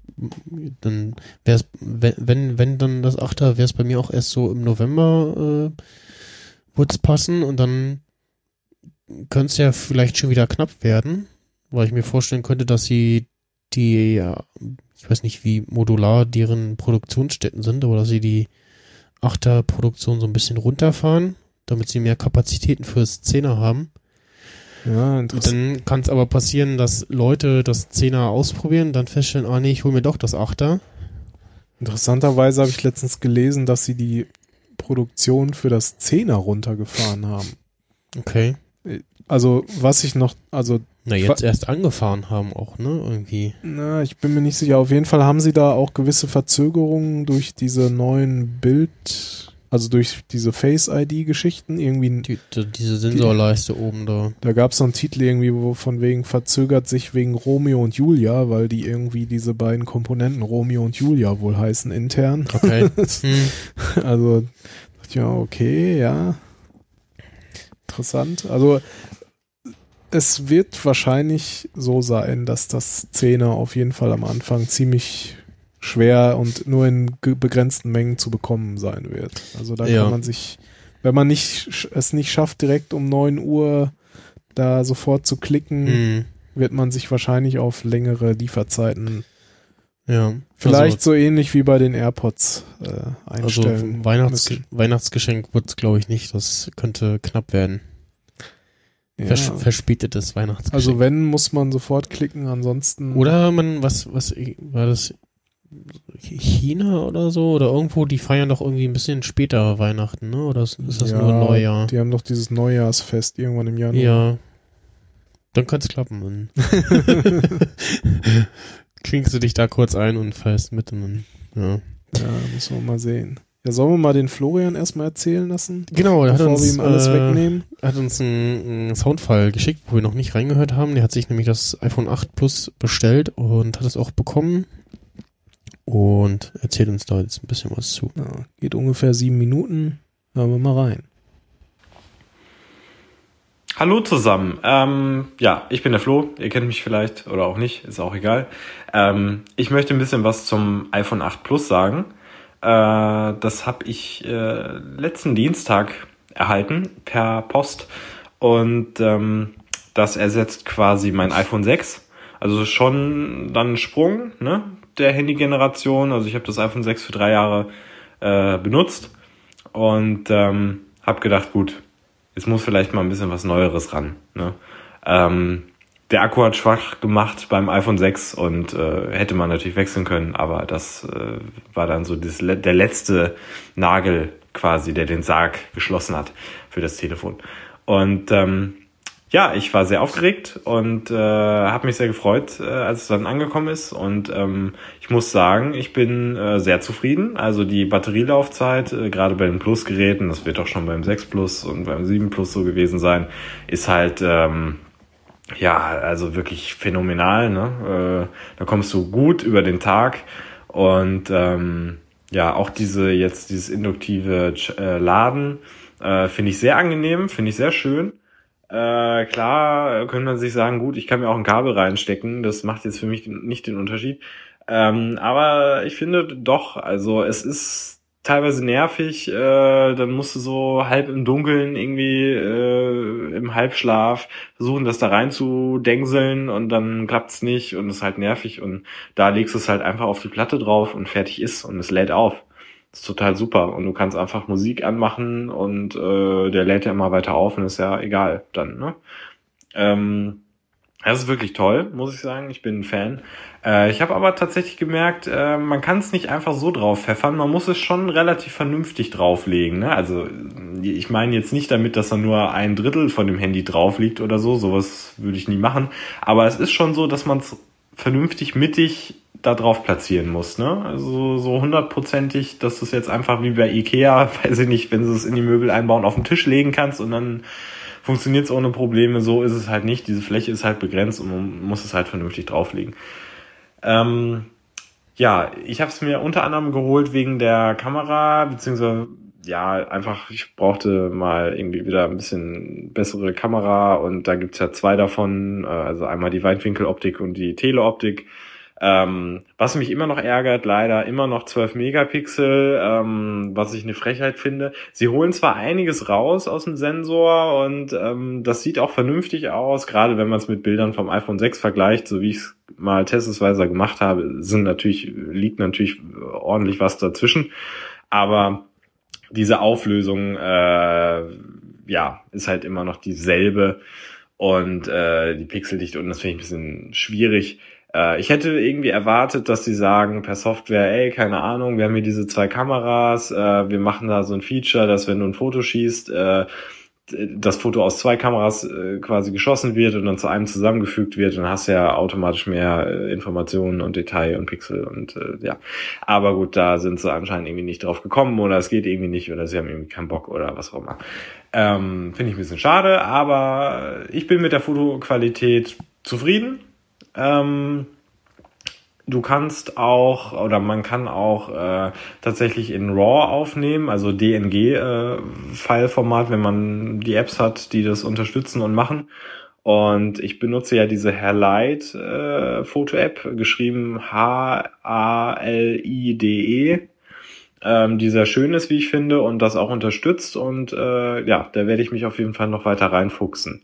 dann wäre es wenn, wenn dann das Achter wäre es bei mir auch erst so im November äh, würde es passen und dann könnte es ja vielleicht schon wieder knapp werden, weil ich mir vorstellen könnte, dass sie die ja, ich weiß nicht, wie modular deren Produktionsstätten sind, aber dass sie die Achter-Produktion so ein bisschen runterfahren, damit sie mehr Kapazitäten fürs Zehner haben. Ja, Und interessant. dann kann es aber passieren, dass Leute das Zehner ausprobieren, dann feststellen, ah nee, ich hole mir doch das Achter. Interessanterweise habe ich letztens gelesen, dass sie die Produktion für das Zehner runtergefahren haben. Okay. Also, was ich noch, also, Na, jetzt erst angefahren haben auch, ne? Irgendwie. na, ich bin mir nicht sicher. Auf jeden Fall haben sie da auch gewisse Verzögerungen durch diese neuen Bild, also durch diese Face-ID-Geschichten. Irgendwie, Die, die, diese Sensorleiste oben da. da gab es so einen Titel irgendwie, wo von wegen verzögert sich wegen Romeo und Julia, weil die irgendwie diese beiden Komponenten Romeo und Julia wohl heißen intern. Okay. <laughs> hm. Also, dachte ich, ja, okay, ja. Interessant. Also, es wird wahrscheinlich so sein, dass das Zehner auf jeden Fall am Anfang ziemlich schwer und nur in begrenzten Mengen zu bekommen sein wird. Also da Ja. kann man sich, wenn man nicht es nicht schafft, direkt um 9 Uhr da sofort zu klicken, Hm. wird man sich wahrscheinlich auf längere Lieferzeiten Ja. vielleicht also, so ähnlich wie bei den AirPods äh, also einstellen. Weihnachts müssen. Weihnachtsgeschenk wird's glaube ich nicht. Das könnte knapp werden. Vers Ja. verspätetes Weihnachtsgeschenk. Also wenn, muss man sofort klicken, ansonsten. Oder man, was, was, war das China oder so? Oder irgendwo, die feiern doch irgendwie ein bisschen später Weihnachten, ne? Oder ist, das Ja, nur Neujahr? Die haben doch dieses Neujahrsfest irgendwann im Januar. Ja. Dann kann's klappen. Dann <laughs> klingst du dich da kurz ein und feierst mit und dann, ja. Ja, müssen wir mal sehen. Ja, sollen wir mal den Florian erstmal erzählen lassen? Genau, er hat bevor uns, wir ihm alles äh, wegnehmen. hat uns einen, einen Soundfile geschickt, wo wir noch nicht reingehört haben. Der hat sich nämlich das iPhone 8 Plus bestellt und hat es auch bekommen. Und erzählt uns da jetzt ein bisschen was zu. Ja, geht ungefähr sieben Minuten. Hören wir mal rein. Hallo zusammen. Ähm, ja, ich bin der Flo. Ihr kennt mich vielleicht oder auch nicht, ist auch egal. Ähm, ich möchte ein bisschen was zum iPhone 8 Plus sagen. Äh, das habe ich äh, letzten Dienstag erhalten per Post und ähm, das ersetzt quasi mein iPhone 6. Also schon dann ein Sprung ne, der Handygeneration. Also ich habe das iPhone 6 für drei Jahre äh, benutzt und ähm, habe gedacht, gut, jetzt muss vielleicht mal ein bisschen was Neueres ran. Ne? Ähm, der Akku hat schwach gemacht beim iPhone 6 und äh, hätte man natürlich wechseln können, aber das äh, war dann so das, der letzte Nagel quasi, der den Sarg geschlossen hat für das Telefon. Und ähm, ja, ich war sehr aufgeregt und äh, habe mich sehr gefreut, äh, als es dann angekommen ist. Und ähm, ich muss sagen, ich bin äh, sehr zufrieden. Also die Batterielaufzeit, äh, gerade bei den Plus-Geräten, das wird auch schon beim 6 Plus und beim 7 Plus so gewesen sein, ist halt ähm, ja, also wirklich phänomenal. Ne? Äh, da kommst du gut über den Tag und ähm, ja, auch diese jetzt dieses induktive äh, Laden äh, finde ich sehr angenehm, finde ich sehr schön. Äh, klar könnte man sich sagen, gut, ich kann mir auch ein Kabel reinstecken, das macht jetzt für mich nicht den Unterschied. Ähm, aber ich finde doch, also es ist teilweise nervig. Äh, dann musst du so halb im Dunkeln irgendwie äh, im Halbschlaf versuchen, das da rein zu dengseln und dann klappt's nicht und ist halt nervig und da legst du es halt einfach auf die Platte drauf und fertig ist und es lädt auf. Das ist total super und du kannst einfach Musik anmachen und äh, der lädt ja immer weiter auf und ist ja egal dann. Ne? Ähm, das ist wirklich toll, muss ich sagen. Ich bin ein Fan. Äh, ich habe aber tatsächlich gemerkt, äh, man kann es nicht einfach so drauf pfeffern. Man muss es schon relativ vernünftig drauflegen. Ne? Also ich meine jetzt nicht damit, dass da nur ein Drittel von dem Handy drauf liegt oder so. Sowas würde ich nie machen. Aber es ist schon so, dass man es vernünftig mittig da drauf platzieren muss. Ne? Also so hundertprozentig, dass du es jetzt einfach wie bei Ikea, <laughs> weiß ich nicht, wenn sie es in die Möbel einbauen, auf den Tisch legen kannst und dann funktioniert es ohne Probleme. So ist es halt nicht. Diese Fläche ist halt begrenzt und man muss es halt vernünftig drauflegen. Ähm, ja, ich habe es mir unter anderem geholt wegen der Kamera, beziehungsweise ja, einfach, ich brauchte mal irgendwie wieder ein bisschen bessere Kamera und da gibt's ja zwei davon, äh, also einmal die Weitwinkeloptik und die Teleoptik. Ähm, was mich immer noch ärgert, leider immer noch 12 Megapixel, ähm, was ich eine Frechheit finde. Sie holen zwar einiges raus aus dem Sensor und ähm, das sieht auch vernünftig aus, gerade wenn man es mit Bildern vom iPhone 6 vergleicht, so wie ich es mal testesweise gemacht habe, sind natürlich, liegt natürlich ordentlich was dazwischen. Aber diese Auflösung, äh, ja, ist halt immer noch dieselbe und äh, die Pixeldichte und das finde ich ein bisschen schwierig. Äh, ich hätte irgendwie erwartet, dass sie sagen per Software, ey, keine Ahnung, wir haben hier diese zwei Kameras, äh, wir machen da so ein Feature, dass wenn du ein Foto schießt, äh, das Foto aus zwei Kameras quasi geschossen wird und dann zu einem zusammengefügt wird, dann hast du ja automatisch mehr Informationen und Detail und Pixel und ja. Aber gut, da sind sie anscheinend irgendwie nicht drauf gekommen oder es geht irgendwie nicht oder sie haben irgendwie keinen Bock oder was auch immer. Ähm, Finde ich ein bisschen schade, aber ich bin mit der Fotoqualität zufrieden. Ähm, du kannst auch oder man kann auch äh, tatsächlich in RAW aufnehmen, also DNG-File-Format, äh, wenn man die Apps hat, die das unterstützen und machen. Und ich benutze ja diese Hairlight äh, Foto-App, geschrieben H-A-L-I-D-E, ähm, die sehr schön ist, wie ich finde, und das auch unterstützt. Und äh, ja, da werde ich mich auf jeden Fall noch weiter reinfuchsen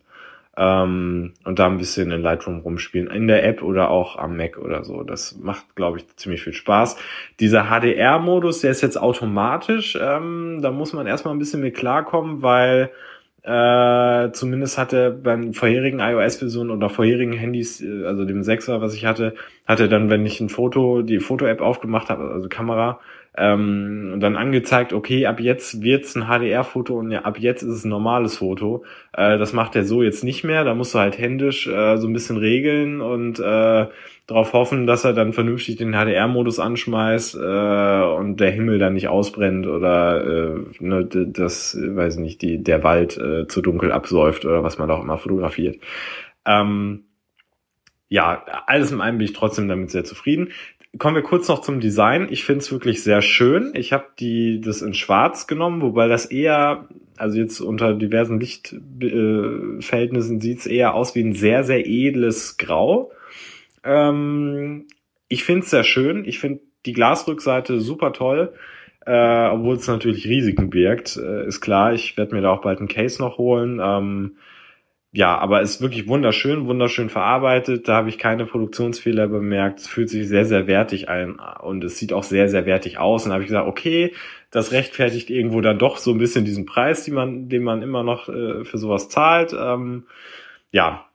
ähm, und da ein bisschen in Lightroom rumspielen, in der App oder auch am Mac oder so. Das macht, glaube ich, ziemlich viel Spaß. Dieser HDR-Modus, der ist jetzt automatisch. Ähm, da muss man erstmal ein bisschen mit klarkommen, weil äh, zumindest hatte beim vorherigen iOS-Version oder vorherigen Handys, äh, also dem 6er, was ich hatte, hatte dann, wenn ich ein Foto, die Foto-App aufgemacht habe, also Kamera, ähm, dann angezeigt, okay, ab jetzt wird's ein HDR-Foto und ab jetzt ist es ein normales Foto. Äh, das macht er so jetzt nicht mehr. Da musst du halt händisch äh, so ein bisschen regeln und äh, darauf hoffen, dass er dann vernünftig den HDR-Modus anschmeißt äh, und der Himmel dann nicht ausbrennt oder äh, ne, das, weiß nicht, die, der Wald äh, zu dunkel absäuft oder was man da auch immer fotografiert. Ähm, ja, alles in allem bin ich trotzdem damit sehr zufrieden. Kommen wir kurz noch zum Design. Ich finde es wirklich sehr schön. Ich habe die das in Schwarz genommen, wobei das eher, also jetzt unter diversen Lichtverhältnissen äh, sieht es eher aus wie ein sehr, sehr edles Grau. Ähm, ich finde es sehr schön. Ich finde die Glasrückseite super toll. Äh, obwohl es natürlich Risiken birgt, äh, ist klar. Ich werde mir da auch bald ein Case noch holen. Ähm, ja, aber ist wirklich wunderschön, wunderschön verarbeitet. Da habe ich keine Produktionsfehler bemerkt. Es fühlt sich sehr, sehr wertig ein und es sieht auch sehr, sehr wertig aus. Und da habe ich gesagt, okay, das rechtfertigt irgendwo dann doch so ein bisschen diesen Preis, die man, den man immer noch äh, für sowas zahlt. Ähm, ja,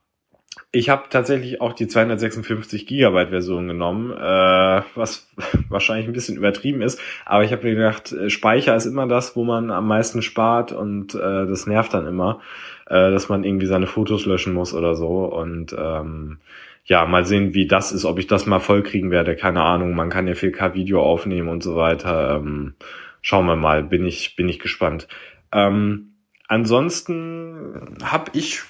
ich habe tatsächlich auch die 256 Gigabyte Version genommen, äh, was <laughs> wahrscheinlich ein bisschen übertrieben ist, aber ich habe mir gedacht, äh, Speicher ist immer das, wo man am meisten spart und äh, das nervt dann immer, äh, dass man irgendwie seine Fotos löschen muss oder so. Und ähm, ja, mal sehen, wie das ist, ob ich das mal voll kriegen werde, keine Ahnung, man kann ja 4K Video aufnehmen und so weiter, ähm, schauen wir mal, bin ich, bin ich gespannt. Ähm, ansonsten habe ich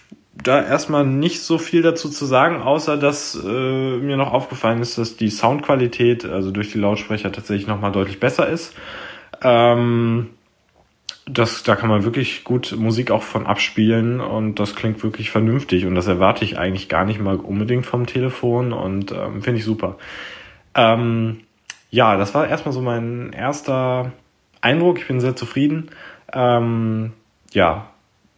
da erstmal nicht so viel dazu zu sagen, außer dass äh, mir noch aufgefallen ist, dass die Soundqualität, also durch die Lautsprecher, tatsächlich nochmal deutlich besser ist. Ähm, das, da kann man wirklich gut Musik auch von abspielen und das klingt wirklich vernünftig und das erwarte ich eigentlich gar nicht mal unbedingt vom Telefon und ähm, finde ich super. Ähm, ja, das war erstmal so mein erster Eindruck. Ich bin sehr zufrieden. Ähm, ja,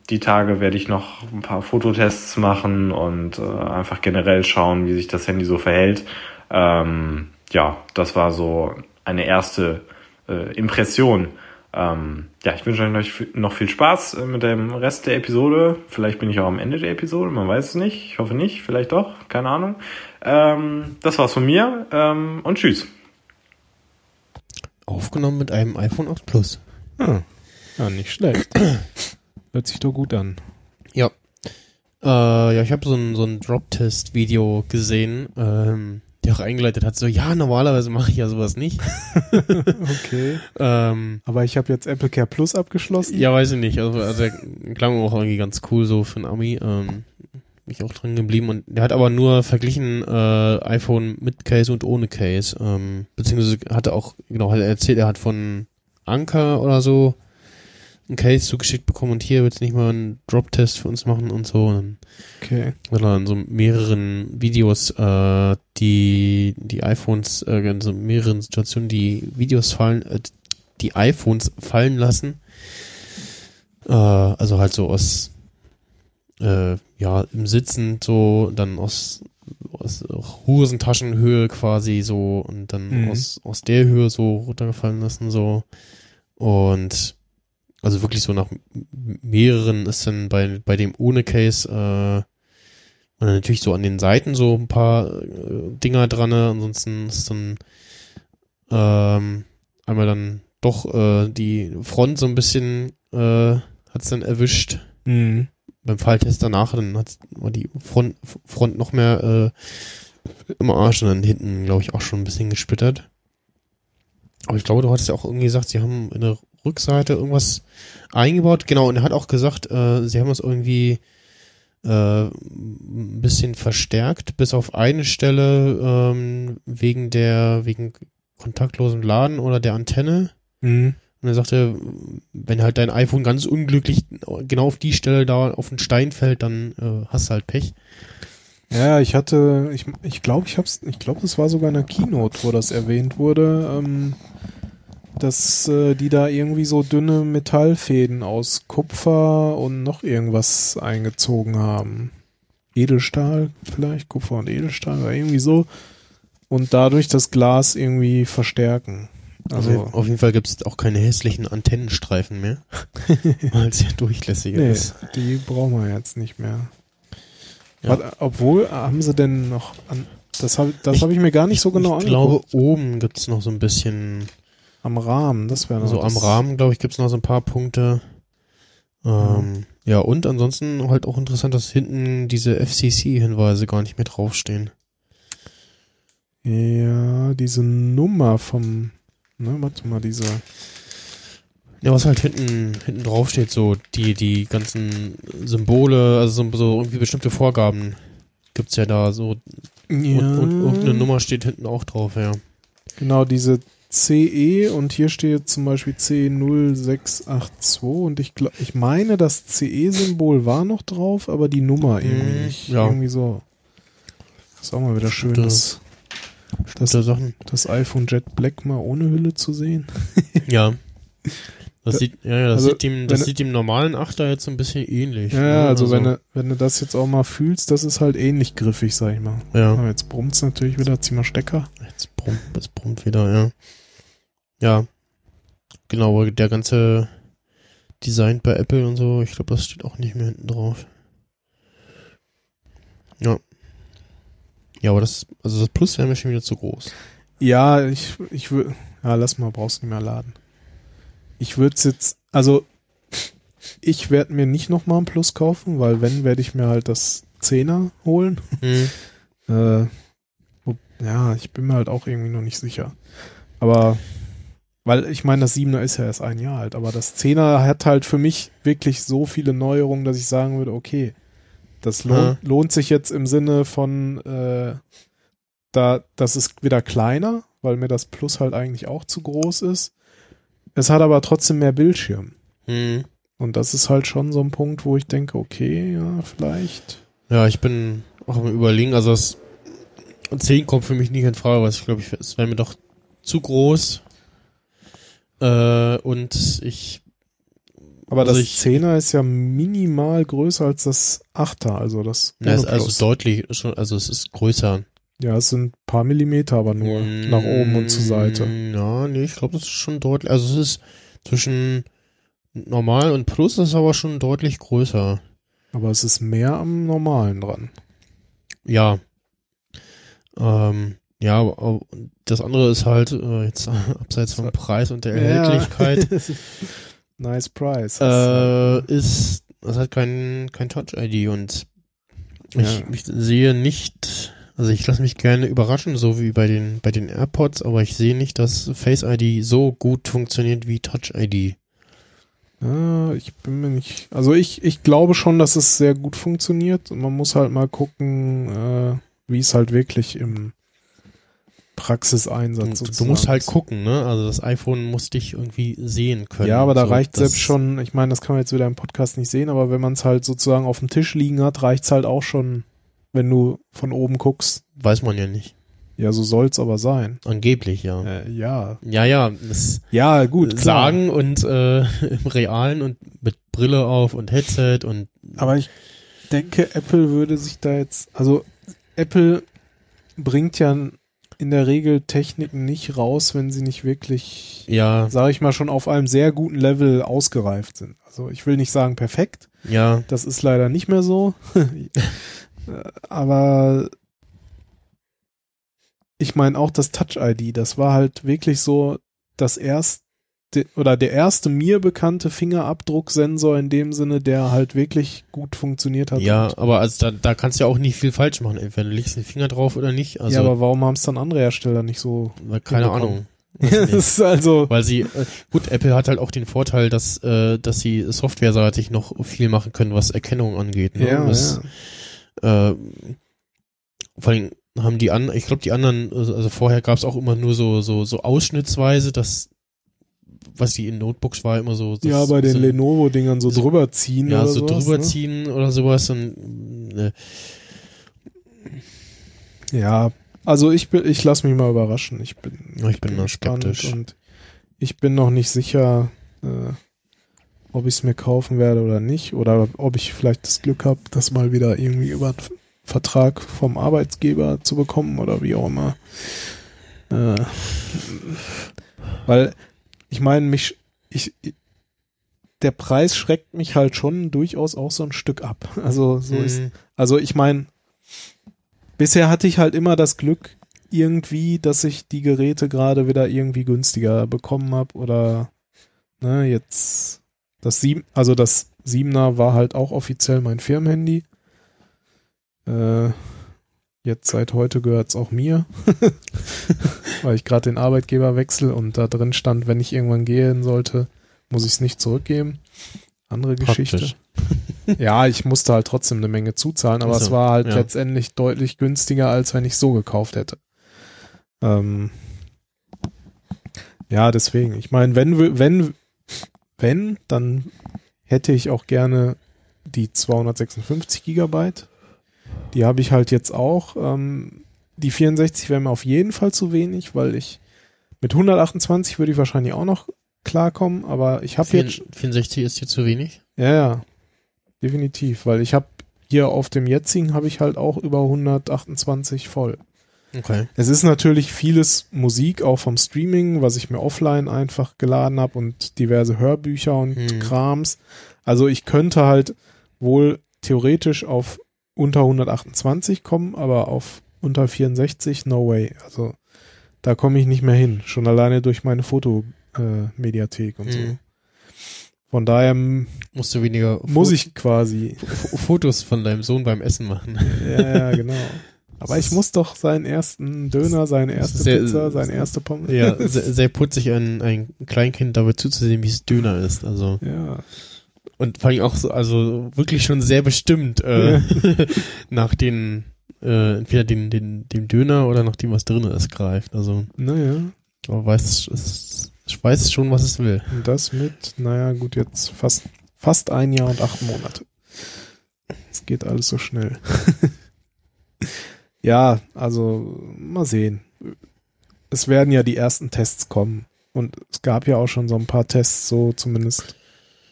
die Tage werde ich noch ein paar Fototests machen und äh, einfach generell schauen, wie sich das Handy so verhält. Ähm, ja, das war so eine erste äh, Impression. Ähm, ja, ich wünsche euch noch viel Spaß äh, mit dem Rest der Episode. Vielleicht bin ich auch am Ende der Episode, man weiß es nicht. Ich hoffe nicht, vielleicht doch, keine Ahnung. Ähm, das war's von mir ähm, und tschüss. Aufgenommen mit einem iPhone 8 Plus. Ah, ja, nicht schlecht. <clears throat> Hört sich doch gut an. Ja. Äh, ja, ich habe so ein, so ein Drop-Test-Video gesehen, ähm, der auch eingeleitet hat, so, ja, normalerweise mache ich ja sowas nicht. <laughs> okay. ähm, Aber ich habe jetzt Apple Care Plus abgeschlossen. ja, weiß ich nicht. Also, also klang auch irgendwie ganz cool so für ein Ami. Ähm, bin ich auch dran geblieben. Und der hat aber nur verglichen äh, iPhone mit Case und ohne Case. Ähm, beziehungsweise hatte auch, genau, hat er erzählt, er hat von Anker oder so ein Case zugeschickt bekommen und hier willst du nicht mal einen Drop-Test für uns machen und so. Und Okay. hat er in so mehreren Videos äh, die die iPhones äh, in so mehreren Situationen die Videos fallen äh, die iPhones fallen lassen äh, also halt so aus äh, ja im Sitzen so dann aus aus Hosentaschenhöhe quasi so und dann Mhm. aus aus der Höhe so runtergefallen lassen so und also wirklich so nach mehreren ist dann bei, bei dem ohne Case, äh, und dann natürlich so an den Seiten so ein paar äh, Dinger dran, ne? ansonsten ist dann ähm, einmal dann doch äh, die Front so ein bisschen äh, hat's dann erwischt. Mhm. Beim Falltest danach, dann hat's, war die Front, Front noch mehr äh, im Arsch und dann hinten, glaube ich, auch schon ein bisschen gesplittert. Aber ich glaube, du hattest ja auch irgendwie gesagt, sie haben in der Rückseite irgendwas eingebaut. Genau, und er hat auch gesagt, äh, sie haben es irgendwie äh, ein bisschen verstärkt, bis auf eine Stelle ähm, wegen der, wegen kontaktlosen Laden oder der Antenne. Mhm. Und er sagte, wenn halt dein iPhone ganz unglücklich genau auf die Stelle da auf den Stein fällt, dann äh, hast du halt Pech. Ja, ich hatte, ich ich glaube, ich hab's, ich glaube, das war sogar in der Keynote, wo das erwähnt wurde, ähm, dass äh, die da irgendwie so dünne Metallfäden aus Kupfer und noch irgendwas eingezogen haben. Edelstahl vielleicht, Kupfer und Edelstahl oder irgendwie so. Und dadurch das Glas irgendwie verstärken. Also auf jeden Fall gibt es auch keine hässlichen Antennenstreifen mehr, <laughs> weil es ja durchlässiger nee, ist. die brauchen wir jetzt nicht mehr. Ja. Warte, obwohl, haben sie denn noch an, das habe das Ich- hab ich mir gar nicht so genau ich angeguckt. glaube, oben gibt es noch so ein bisschen, Am Rahmen, das wäre noch so am Rahmen, glaube ich, gibt es noch so ein paar Punkte. Ähm, ja, und ansonsten halt auch interessant, dass hinten diese FCC-Hinweise gar nicht mehr draufstehen. Ja, diese Nummer vom, ne, warte mal, diese, Ja, was halt hinten, hinten drauf steht, so die, die ganzen Symbole, also so, so irgendwie bestimmte Vorgaben gibt's ja da so. ja, Und, und irgendeine Nummer steht hinten auch drauf, ja. genau, diese CE und hier steht zum Beispiel C0682 und ich glaub, ich meine, das CE-Symbol war noch drauf, aber die Nummer irgendwie Mhm, nicht. ja. Irgendwie so. Ist auch mal wieder schön, das, das, Das das iPhone Jet Black mal ohne Hülle zu sehen. Ja. <laughs> Das Da- sieht, ja, ja, das also, sieht dem, das sieht dem normalen Achter jetzt so ein bisschen ähnlich. Ja, ne? ja, also, wenn, du, wenn du das jetzt auch mal fühlst, das ist halt ähnlich griffig, sag ich mal. ja. Aber jetzt brummt's natürlich wieder, zieh mal Stecker. Jetzt brummt, es brummt wieder, ja. Ja. Genau, der ganze Design bei Apple und so, ich glaube, das steht auch nicht mehr hinten drauf. Ja. Ja, aber das, also das Plus wäre mir schon wieder zu groß. Ja, ich, ich würde, ja, lass mal, brauchst nicht mehr laden. Ich würde es jetzt, also ich werde mir nicht nochmal ein Plus kaufen, weil wenn, werde ich mir halt das Zehner holen. Hm. <laughs> Äh, wo, ja, ich bin mir halt auch irgendwie noch nicht sicher. Aber, weil ich meine, das Siebener ist ja erst ein Jahr alt, aber das Zehner hat halt für mich wirklich so viele Neuerungen, dass ich sagen würde, okay, das lohnt, lohnt sich jetzt im Sinne von, äh, da, das ist wieder kleiner, weil mir das Plus halt eigentlich auch zu groß ist. Es hat aber trotzdem mehr Bildschirm. Hm. Und das ist halt schon so ein Punkt, wo ich denke, okay, ja, vielleicht. Ja, ich bin auch am überlegen, also das 10 kommt für mich nicht in Frage, weil ich glaube, ich, es wäre mir doch zu groß. Äh, und ich, Aber Also das ich- 10er ist ja minimal größer als das 8er, also das ist also deutlich schon, also es ist größer. Ja, es sind ein paar Millimeter, aber nur nach oben und zur Seite. Mm, Ja, nee, ich glaube, das ist schon deutlich, also es ist zwischen normal und plus ist aber schon deutlich größer. Aber es ist mehr am normalen dran. Ja. Ähm, ja, aber das andere ist halt, äh, jetzt <laughs> abseits vom Preis und der Erhältlichkeit, <laughs> nice price. äh, ist, das hat kein, kein Touch-ID und ich, Ja. ich sehe nicht, also ich lasse mich gerne überraschen, so wie bei den, bei den AirPods, aber ich sehe nicht, dass Face-ID so gut funktioniert wie Touch-ID. Ja, ich bin mir nicht. Also ich, ich glaube schon, dass es sehr gut funktioniert. Und man muss halt mal gucken, äh, wie es halt wirklich im Praxiseinsatz Du, du musst halt ist. gucken, ne? Also das iPhone muss dich irgendwie sehen können. Ja, aber da So, reicht selbst schon, ich meine, das kann man jetzt wieder im Podcast nicht sehen, aber wenn man es halt sozusagen auf dem Tisch liegen hat, reicht's halt auch schon, wenn du von oben guckst. Weiß man ja nicht. Ja, so soll's aber sein. Angeblich, ja. Äh, ja. Ja, ja, Ja, gut, klar. sagen und äh, <laughs> im Realen und mit Brille auf und Headset und Aber ich denke, Apple würde sich da jetzt, also Apple bringt ja in der Regel Techniken nicht raus, wenn sie nicht wirklich, ja, sage ich mal, schon auf einem sehr guten Level ausgereift sind. Also ich will nicht sagen perfekt, ja, das ist leider nicht mehr so. <laughs> Aber ich meine auch das Touch-ID, das war halt wirklich so das erste oder der erste mir bekannte Fingerabdrucksensor in dem Sinne, der halt wirklich gut funktioniert hat. ja, aber also da, da kannst du ja auch nicht viel falsch machen. Entweder du legst den Finger drauf oder nicht. Also, ja, aber warum haben es dann andere Hersteller nicht so? keine. Ahnung. <laughs> Ist also Weil sie, äh, gut, Apple hat halt auch den Vorteil, dass, äh, dass sie softwareseitig noch viel machen können, was Erkennung angeht. Ne? ja, das, ja. Äh, vor allem haben die anderen, ich glaube die anderen, also also vorher gab es auch immer nur so so so ausschnittsweise, das was die in Notebooks war immer so ja, bei den so, Lenovo-Dingern so so- drüber ziehen ja oder so sowas, drüber ne? oder sowas und äh, Ja, also ich bin, ich lasse mich mal überraschen. Ich bin, Ja, ich bin gespannt skeptisch. und ich bin noch nicht sicher, äh, ob ich es mir kaufen werde oder nicht oder ob ich vielleicht das Glück habe, das mal wieder irgendwie über einen Vertrag vom Arbeitsgeber zu bekommen oder wie auch immer. Äh, weil ich meine, mich, ich, der Preis schreckt mich halt schon durchaus auch so ein Stück ab. <laughs> Also so ist mh, also ich meine, bisher hatte ich halt immer das Glück irgendwie, dass ich die Geräte gerade wieder irgendwie günstiger bekommen habe oder ne, jetzt das sieben, also das Siebener war halt auch offiziell mein Firmenhandy. Äh, jetzt seit heute gehört's auch mir, <laughs> weil ich gerade den Arbeitgeber wechsle und da drin stand, wenn ich irgendwann gehen sollte, muss ich es nicht zurückgeben. Andere Geschichte. <laughs> Ja, ich musste halt trotzdem eine Menge zuzahlen, aber Ach so, es war halt ja. letztendlich deutlich günstiger, als wenn ich so gekauft hätte. Ähm, ja, deswegen. Ich meine, wenn, wir- wenn, wenn, dann hätte ich auch gerne die 256 Gigabyte. Die habe ich halt jetzt auch. Ähm, die 64 wäre mir auf jeden Fall zu wenig, weil ich mit 128 würde ich wahrscheinlich auch noch klarkommen, aber ich habe jetzt 64 ist dir zu wenig. ja, ja, definitiv, weil ich habe hier auf dem jetzigen habe ich halt auch über 128 voll. Okay. Es ist natürlich vieles Musik auch vom Streaming, was ich mir offline einfach geladen habe und diverse Hörbücher und Hm. Krams. Also ich könnte halt wohl theoretisch auf unter 128 kommen, aber auf unter 64 no way. Also da komme ich nicht mehr hin, schon alleine durch meine Fotomediathek äh, und so. Hm. Von daher Musst du weniger muss Fo- ich quasi. Fotos von deinem Sohn beim Essen machen. Ja, ja, genau. <laughs> Aber ich muss doch seinen ersten Döner, seine erste Sehr- Pizza, seine erste Pommes. Ja, <laughs> sehr, sehr putzig, ein, ein Kleinkind dabei zuzusehen, wie es Döner ist. Also Ja. und vor allem auch so, also wirklich schon sehr bestimmt äh, <laughs> nach den äh, entweder den, den, dem Döner oder nach dem, was drin ist, greift. Also Naja. aber weiß es, ich weiß schon, was es will. Und das mit, naja, gut, jetzt fast, fast ein Jahr und acht Monate. Es geht alles so schnell. <laughs> ja, also mal sehen. Es werden ja die ersten Tests kommen. Und es gab ja auch schon so ein paar Tests, so zumindest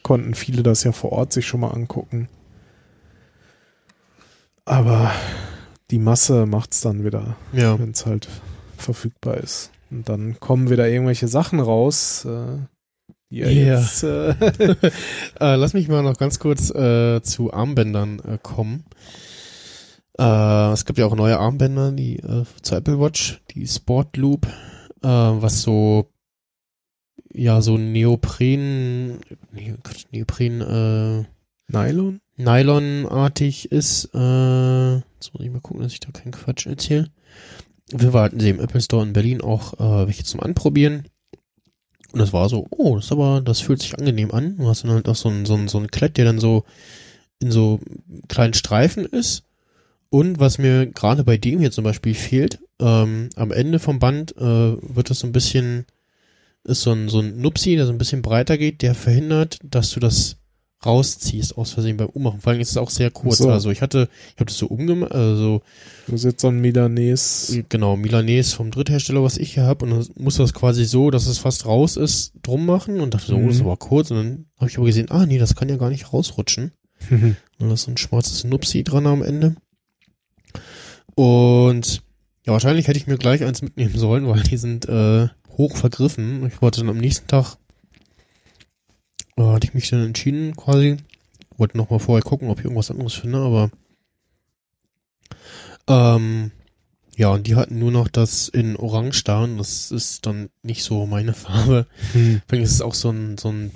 konnten viele das ja vor Ort sich schon mal angucken. Aber die Masse macht's dann wieder Ja. wenn es halt verfügbar ist. Und dann kommen wieder irgendwelche Sachen raus, äh, die ja Ja. jetzt äh, <laughs> äh, lass mich mal noch ganz kurz äh, zu Armbändern äh, kommen. Äh, es gibt ja auch neue Armbänder, die äh, zur Apple Watch, die Sport Loop, äh, was so ja so Neopren, Neopren, äh, Nylon? Nylon-artig ist. Äh, jetzt muss ich mal gucken, dass ich da keinen Quatsch erzähle. Wir warten sie im Apple Store in Berlin auch äh, welche zum Anprobieren. Und das war so, oh, das ist aber, das fühlt sich angenehm an. Du hast dann halt auch so ein, so ein, so ein Klett, der dann so in so kleinen Streifen ist. Und was mir gerade bei dem hier zum Beispiel fehlt, ähm, am Ende vom Band äh, wird das so ein bisschen, ist so ein, so ein Nupsi, der so ein bisschen breiter geht, der verhindert, dass du das rausziehst aus Versehen beim Ummachen. Vor allem ist es auch sehr kurz. So. Also ich hatte, ich habe das so umgemacht, also Du hast jetzt so ein Milanese. genau, Milanese vom Dritthersteller, was ich hier habe, und dann musste das quasi so, dass es fast raus ist, drum machen und dachte so, oh, das ist Mhm. aber kurz. Und dann habe ich aber gesehen, ah nee, das kann ja gar nicht rausrutschen. <laughs> Und da ist so ein schwarzes Nupsi dran am Ende. Und ja, wahrscheinlich hätte ich mir gleich eins mitnehmen sollen, weil die sind äh, hoch vergriffen. Ich wollte dann am nächsten Tag, äh, hatte ich mich dann entschieden quasi. Wollte noch mal vorher gucken, ob ich irgendwas anderes finde, aber ähm, ja, und die hatten nur noch das in Orange da und das ist dann nicht so meine <laughs> Farbe. Hm. Übrigens ist es auch so ein, so ein,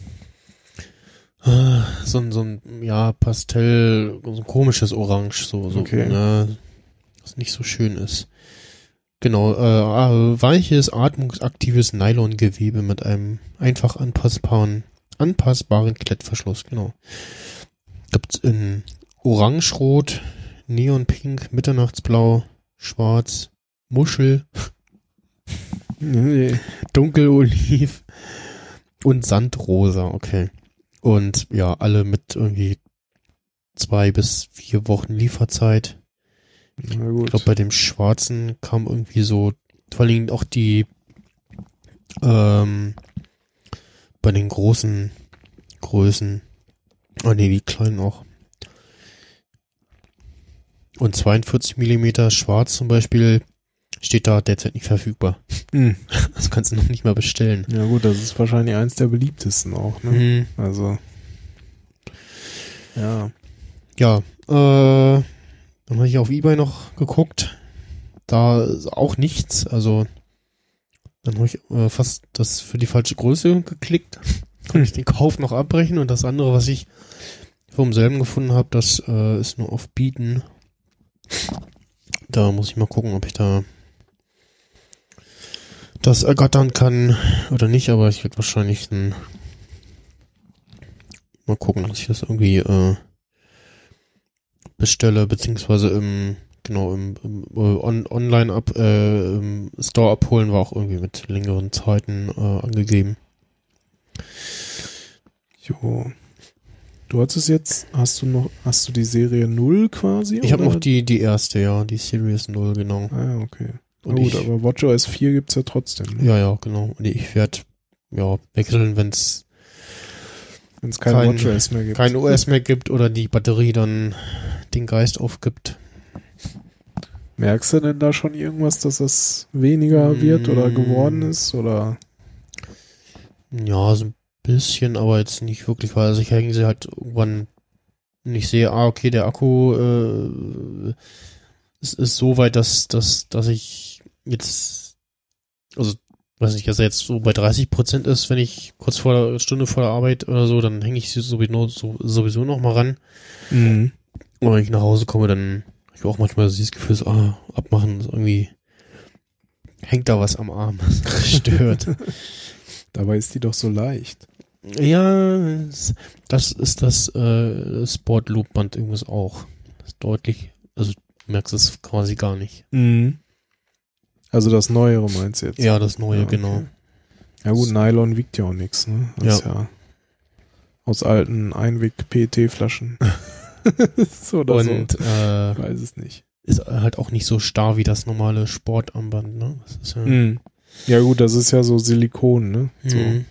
äh, so ein, so ein, ja, Pastell, so ein komisches Orange, so, so, Okay. ne, was nicht so schön ist. Genau, äh, äh, weiches, atmungsaktives Nylongewebe mit einem einfach anpassbaren, anpassbaren Klettverschluss, genau. Gibt's in Orangerot, Neonpink, Mitternachtsblau, Schwarz, Muschel. Dunkeloliv und Sandrosa, okay. Und ja, alle mit irgendwie zwei bis vier Wochen Lieferzeit. Na Ich gut. glaube, bei dem Schwarzen kam irgendwie so, vor allen Dingen auch die, ähm, bei den großen Größen, oh nee, die kleinen auch. Und 42 Millimeter Schwarz zum Beispiel steht da derzeit nicht verfügbar. Hm. <laughs> Das kannst du noch nicht mal bestellen. Ja gut, das ist wahrscheinlich eins der beliebtesten auch, ne? Mhm. Also. Ja. Ja, äh, dann habe ich auf Ebay noch geguckt. Da auch nichts. Also dann habe ich äh, fast das für die falsche Größe geklickt. Konnte ich den Kauf noch abbrechen und das andere, was ich vom selben gefunden habe, das äh, ist nur auf Bieten. Da muss ich mal gucken, ob ich da das ergattern kann oder nicht, aber ich werde wahrscheinlich ein, mal gucken, dass ich das irgendwie äh, bestelle, beziehungsweise im, genau, im, im äh, on, online ab, äh, im Store abholen war auch irgendwie mit längeren Zeiten äh, angegeben. Jo. Du hattest jetzt, hast du noch, hast du die Serie 0 quasi? Ich habe noch die, die erste, ja, die Series 0, genau. Ah, ja, okay. Und gut, ich, aber WatchOS 4 gibt's ja trotzdem. Ne? ja, ja, genau. Und ich werde ja, wechseln, wenn es Wenn es kein, Kein- WatchOS mehr gibt. kein OS mehr gibt oder die Batterie dann den Geist aufgibt. Merkst du denn da schon irgendwas, dass es weniger wird oder Mm. geworden ist? Oder Ja, so ein bisschen, aber jetzt nicht wirklich, weil also ich hänge sie halt irgendwann nicht sehe, ah, okay, der Akku äh, ist, ist so weit, dass, dass, dass ich jetzt, also weiß nicht, dass er jetzt so bei 30 Prozent ist, wenn ich kurz vor der Stunde vor der Arbeit oder so, dann hänge ich sie sowieso, so, sowieso noch mal ran. Und wenn ich nach Hause komme, dann habe ich auch manchmal so dieses Gefühl, so, ah, abmachen, ist irgendwie hängt da was am Arm, <laughs> das stört. <laughs> dabei ist die doch so leicht. Ja, das ist das äh, Sport Loop Band übrigens auch. Das ist deutlich, also du merkst es quasi gar nicht. Also das Neuere meinst du jetzt? Ja, das neue, Ja, okay. genau. Ja gut, Nylon wiegt ja auch nichts, ne? Das ist ja aus alten Einweg-PET-Flaschen. <laughs> <laughs> so oder Und so. äh, Ich weiß es nicht. ist halt auch nicht so starr wie das normale Sportarmband, ne? Ja, Mhm. Ja gut, das ist ja so Silikon, ne? So. Mhm.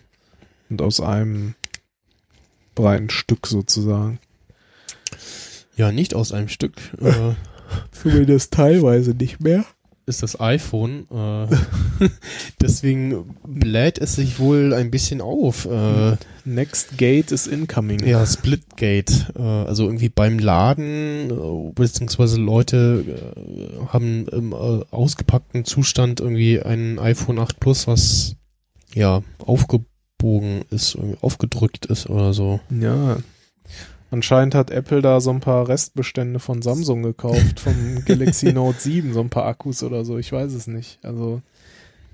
Und aus einem breiten Stück sozusagen. ja nicht aus einem Stück. Äh, <laughs> Zumindest teilweise nicht mehr. Ist das iPhone. Äh, <laughs> deswegen bläht es sich wohl ein bisschen auf. Äh, Next Gate is incoming. Ja, Splitgate. Äh, also irgendwie beim Laden, äh, beziehungsweise Leute äh, haben im äh, ausgepackten Zustand irgendwie ein iPhone 8 Plus, was ja aufgebogen ist, irgendwie aufgedrückt ist oder so. Ja. Anscheinend hat Apple da so ein paar Restbestände von Samsung gekauft, vom <laughs> Galaxy Note 7, so ein paar Akkus oder so, ich weiß es nicht. Also,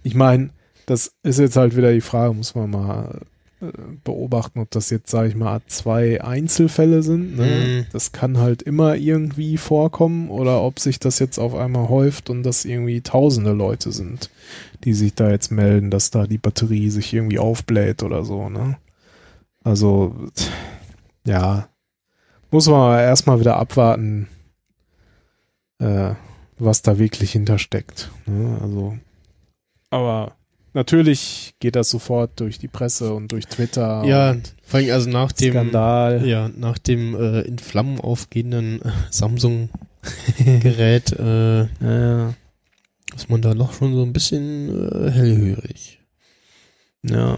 ich meine, das ist jetzt halt wieder die Frage, muss man mal äh, beobachten, ob das jetzt, sage ich mal, zwei Einzelfälle sind. Ne? Mhm. Das kann halt immer irgendwie vorkommen oder ob sich das jetzt auf einmal häuft und das irgendwie tausende Leute sind, die sich da jetzt melden, dass da die Batterie sich irgendwie aufbläht oder so. Ne? Also, ja, muss man erstmal wieder abwarten, äh, was da wirklich hintersteckt. Ne? Also, aber natürlich geht das sofort durch die Presse und durch Twitter. Ja, vor allem also nach dem Skandal. ja, nach dem äh, in Flammen aufgehenden äh, Samsung Gerät äh, Ja, ist man da noch schon so ein bisschen äh, hellhörig. ja.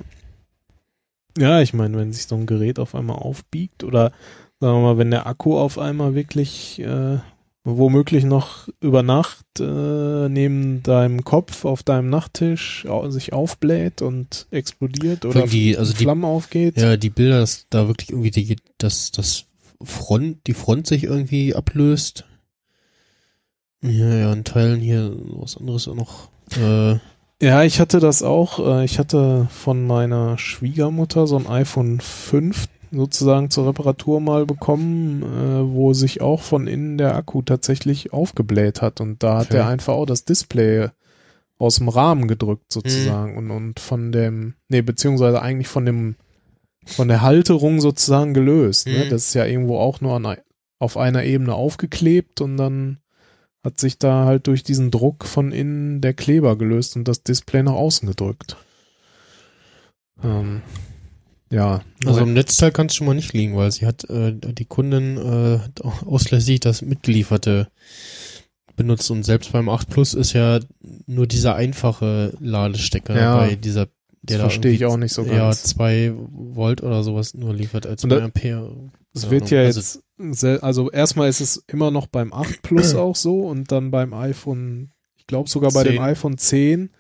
Ja, ich meine, wenn sich so ein Gerät auf einmal aufbiegt oder sagen wir mal, wenn der Akku auf einmal wirklich äh, womöglich noch über Nacht äh, neben deinem Kopf auf deinem Nachttisch sich aufbläht und explodiert oder Die- also die- Flammen aufgeht. Ja, die Bilder, dass da wirklich irgendwie die, das, das Front, die Front sich irgendwie ablöst. Ja, ja, in Teilen hier was anderes auch noch. Äh, Ja, ich hatte das auch. äh, Ich hatte von meiner Schwiegermutter so ein iPhone 5 sozusagen zur Reparatur mal bekommen, äh, wo sich auch von innen der Akku tatsächlich aufgebläht hat. Und da hat Okay. er einfach auch das Display aus dem Rahmen gedrückt sozusagen und, und von dem, nee, beziehungsweise eigentlich von dem, von der Halterung sozusagen gelöst. Ne? Mhm. Das ist ja irgendwo auch nur an, auf einer Ebene aufgeklebt und dann hat sich da halt durch diesen Druck von innen der Kleber gelöst und das Display nach außen gedrückt. Ähm, ja, also im Netzteil kann es schon mal nicht liegen, weil sie hat, äh, die Kundin äh, hat auch auslässig das mitgelieferte benutzt und selbst beim 8 Plus ist ja nur dieser einfache Ladestecker Ja. bei dieser, das der da verstehe ich auch nicht so Ja, ganz. zwei Volt oder sowas nur liefert als Und da- zwei Ampere. Es wird ja Ahnung. Also- jetzt, sel- also erstmal ist es immer noch beim 8 Plus <clears throat> auch so und dann beim iPhone, ich glaube sogar bei dem 10. iPhone 10,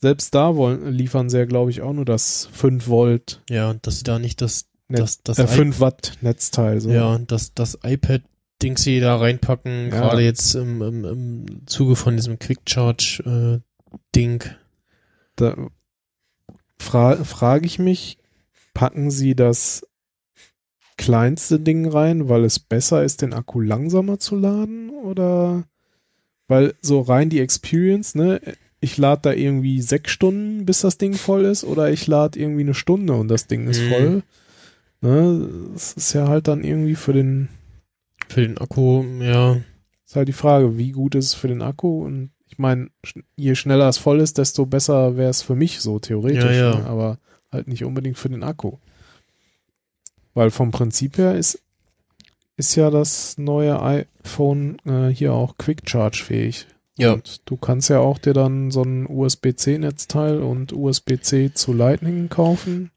selbst da wollen, liefern sie ja, glaube ich, auch nur das 5 Volt, Ja, dass sie da nicht das, Netz, das, das äh, i- 5 Watt Netzteil. So. Ja, das, das iPad-Dings sie da reinpacken, Ja. gerade jetzt im, im, im Zuge von diesem Quick Charge-Ding. Da fra frage ich mich, packen sie das kleinste Ding rein, weil es besser ist, den Akku langsamer zu laden? Oder weil so rein die Experience, ne? Ich lade da irgendwie sechs Stunden, bis das Ding voll ist, oder ich lade irgendwie eine Stunde und das Ding ist Mhm. voll. Ne? Das ist ja halt dann irgendwie für den, Für den Akku, ja. ist halt die Frage, wie gut ist es für den Akku? Und ich meine, je schneller es voll ist, desto besser wäre es für mich so theoretisch. Ja, ja. Ne? Aber halt nicht unbedingt für den Akku. Weil vom Prinzip her ist, ist ja das neue iPhone äh, hier auch Quick Charge fähig. Ja. Und du kannst ja auch dir dann so ein USB-C-Netzteil und USB-C zu Lightning kaufen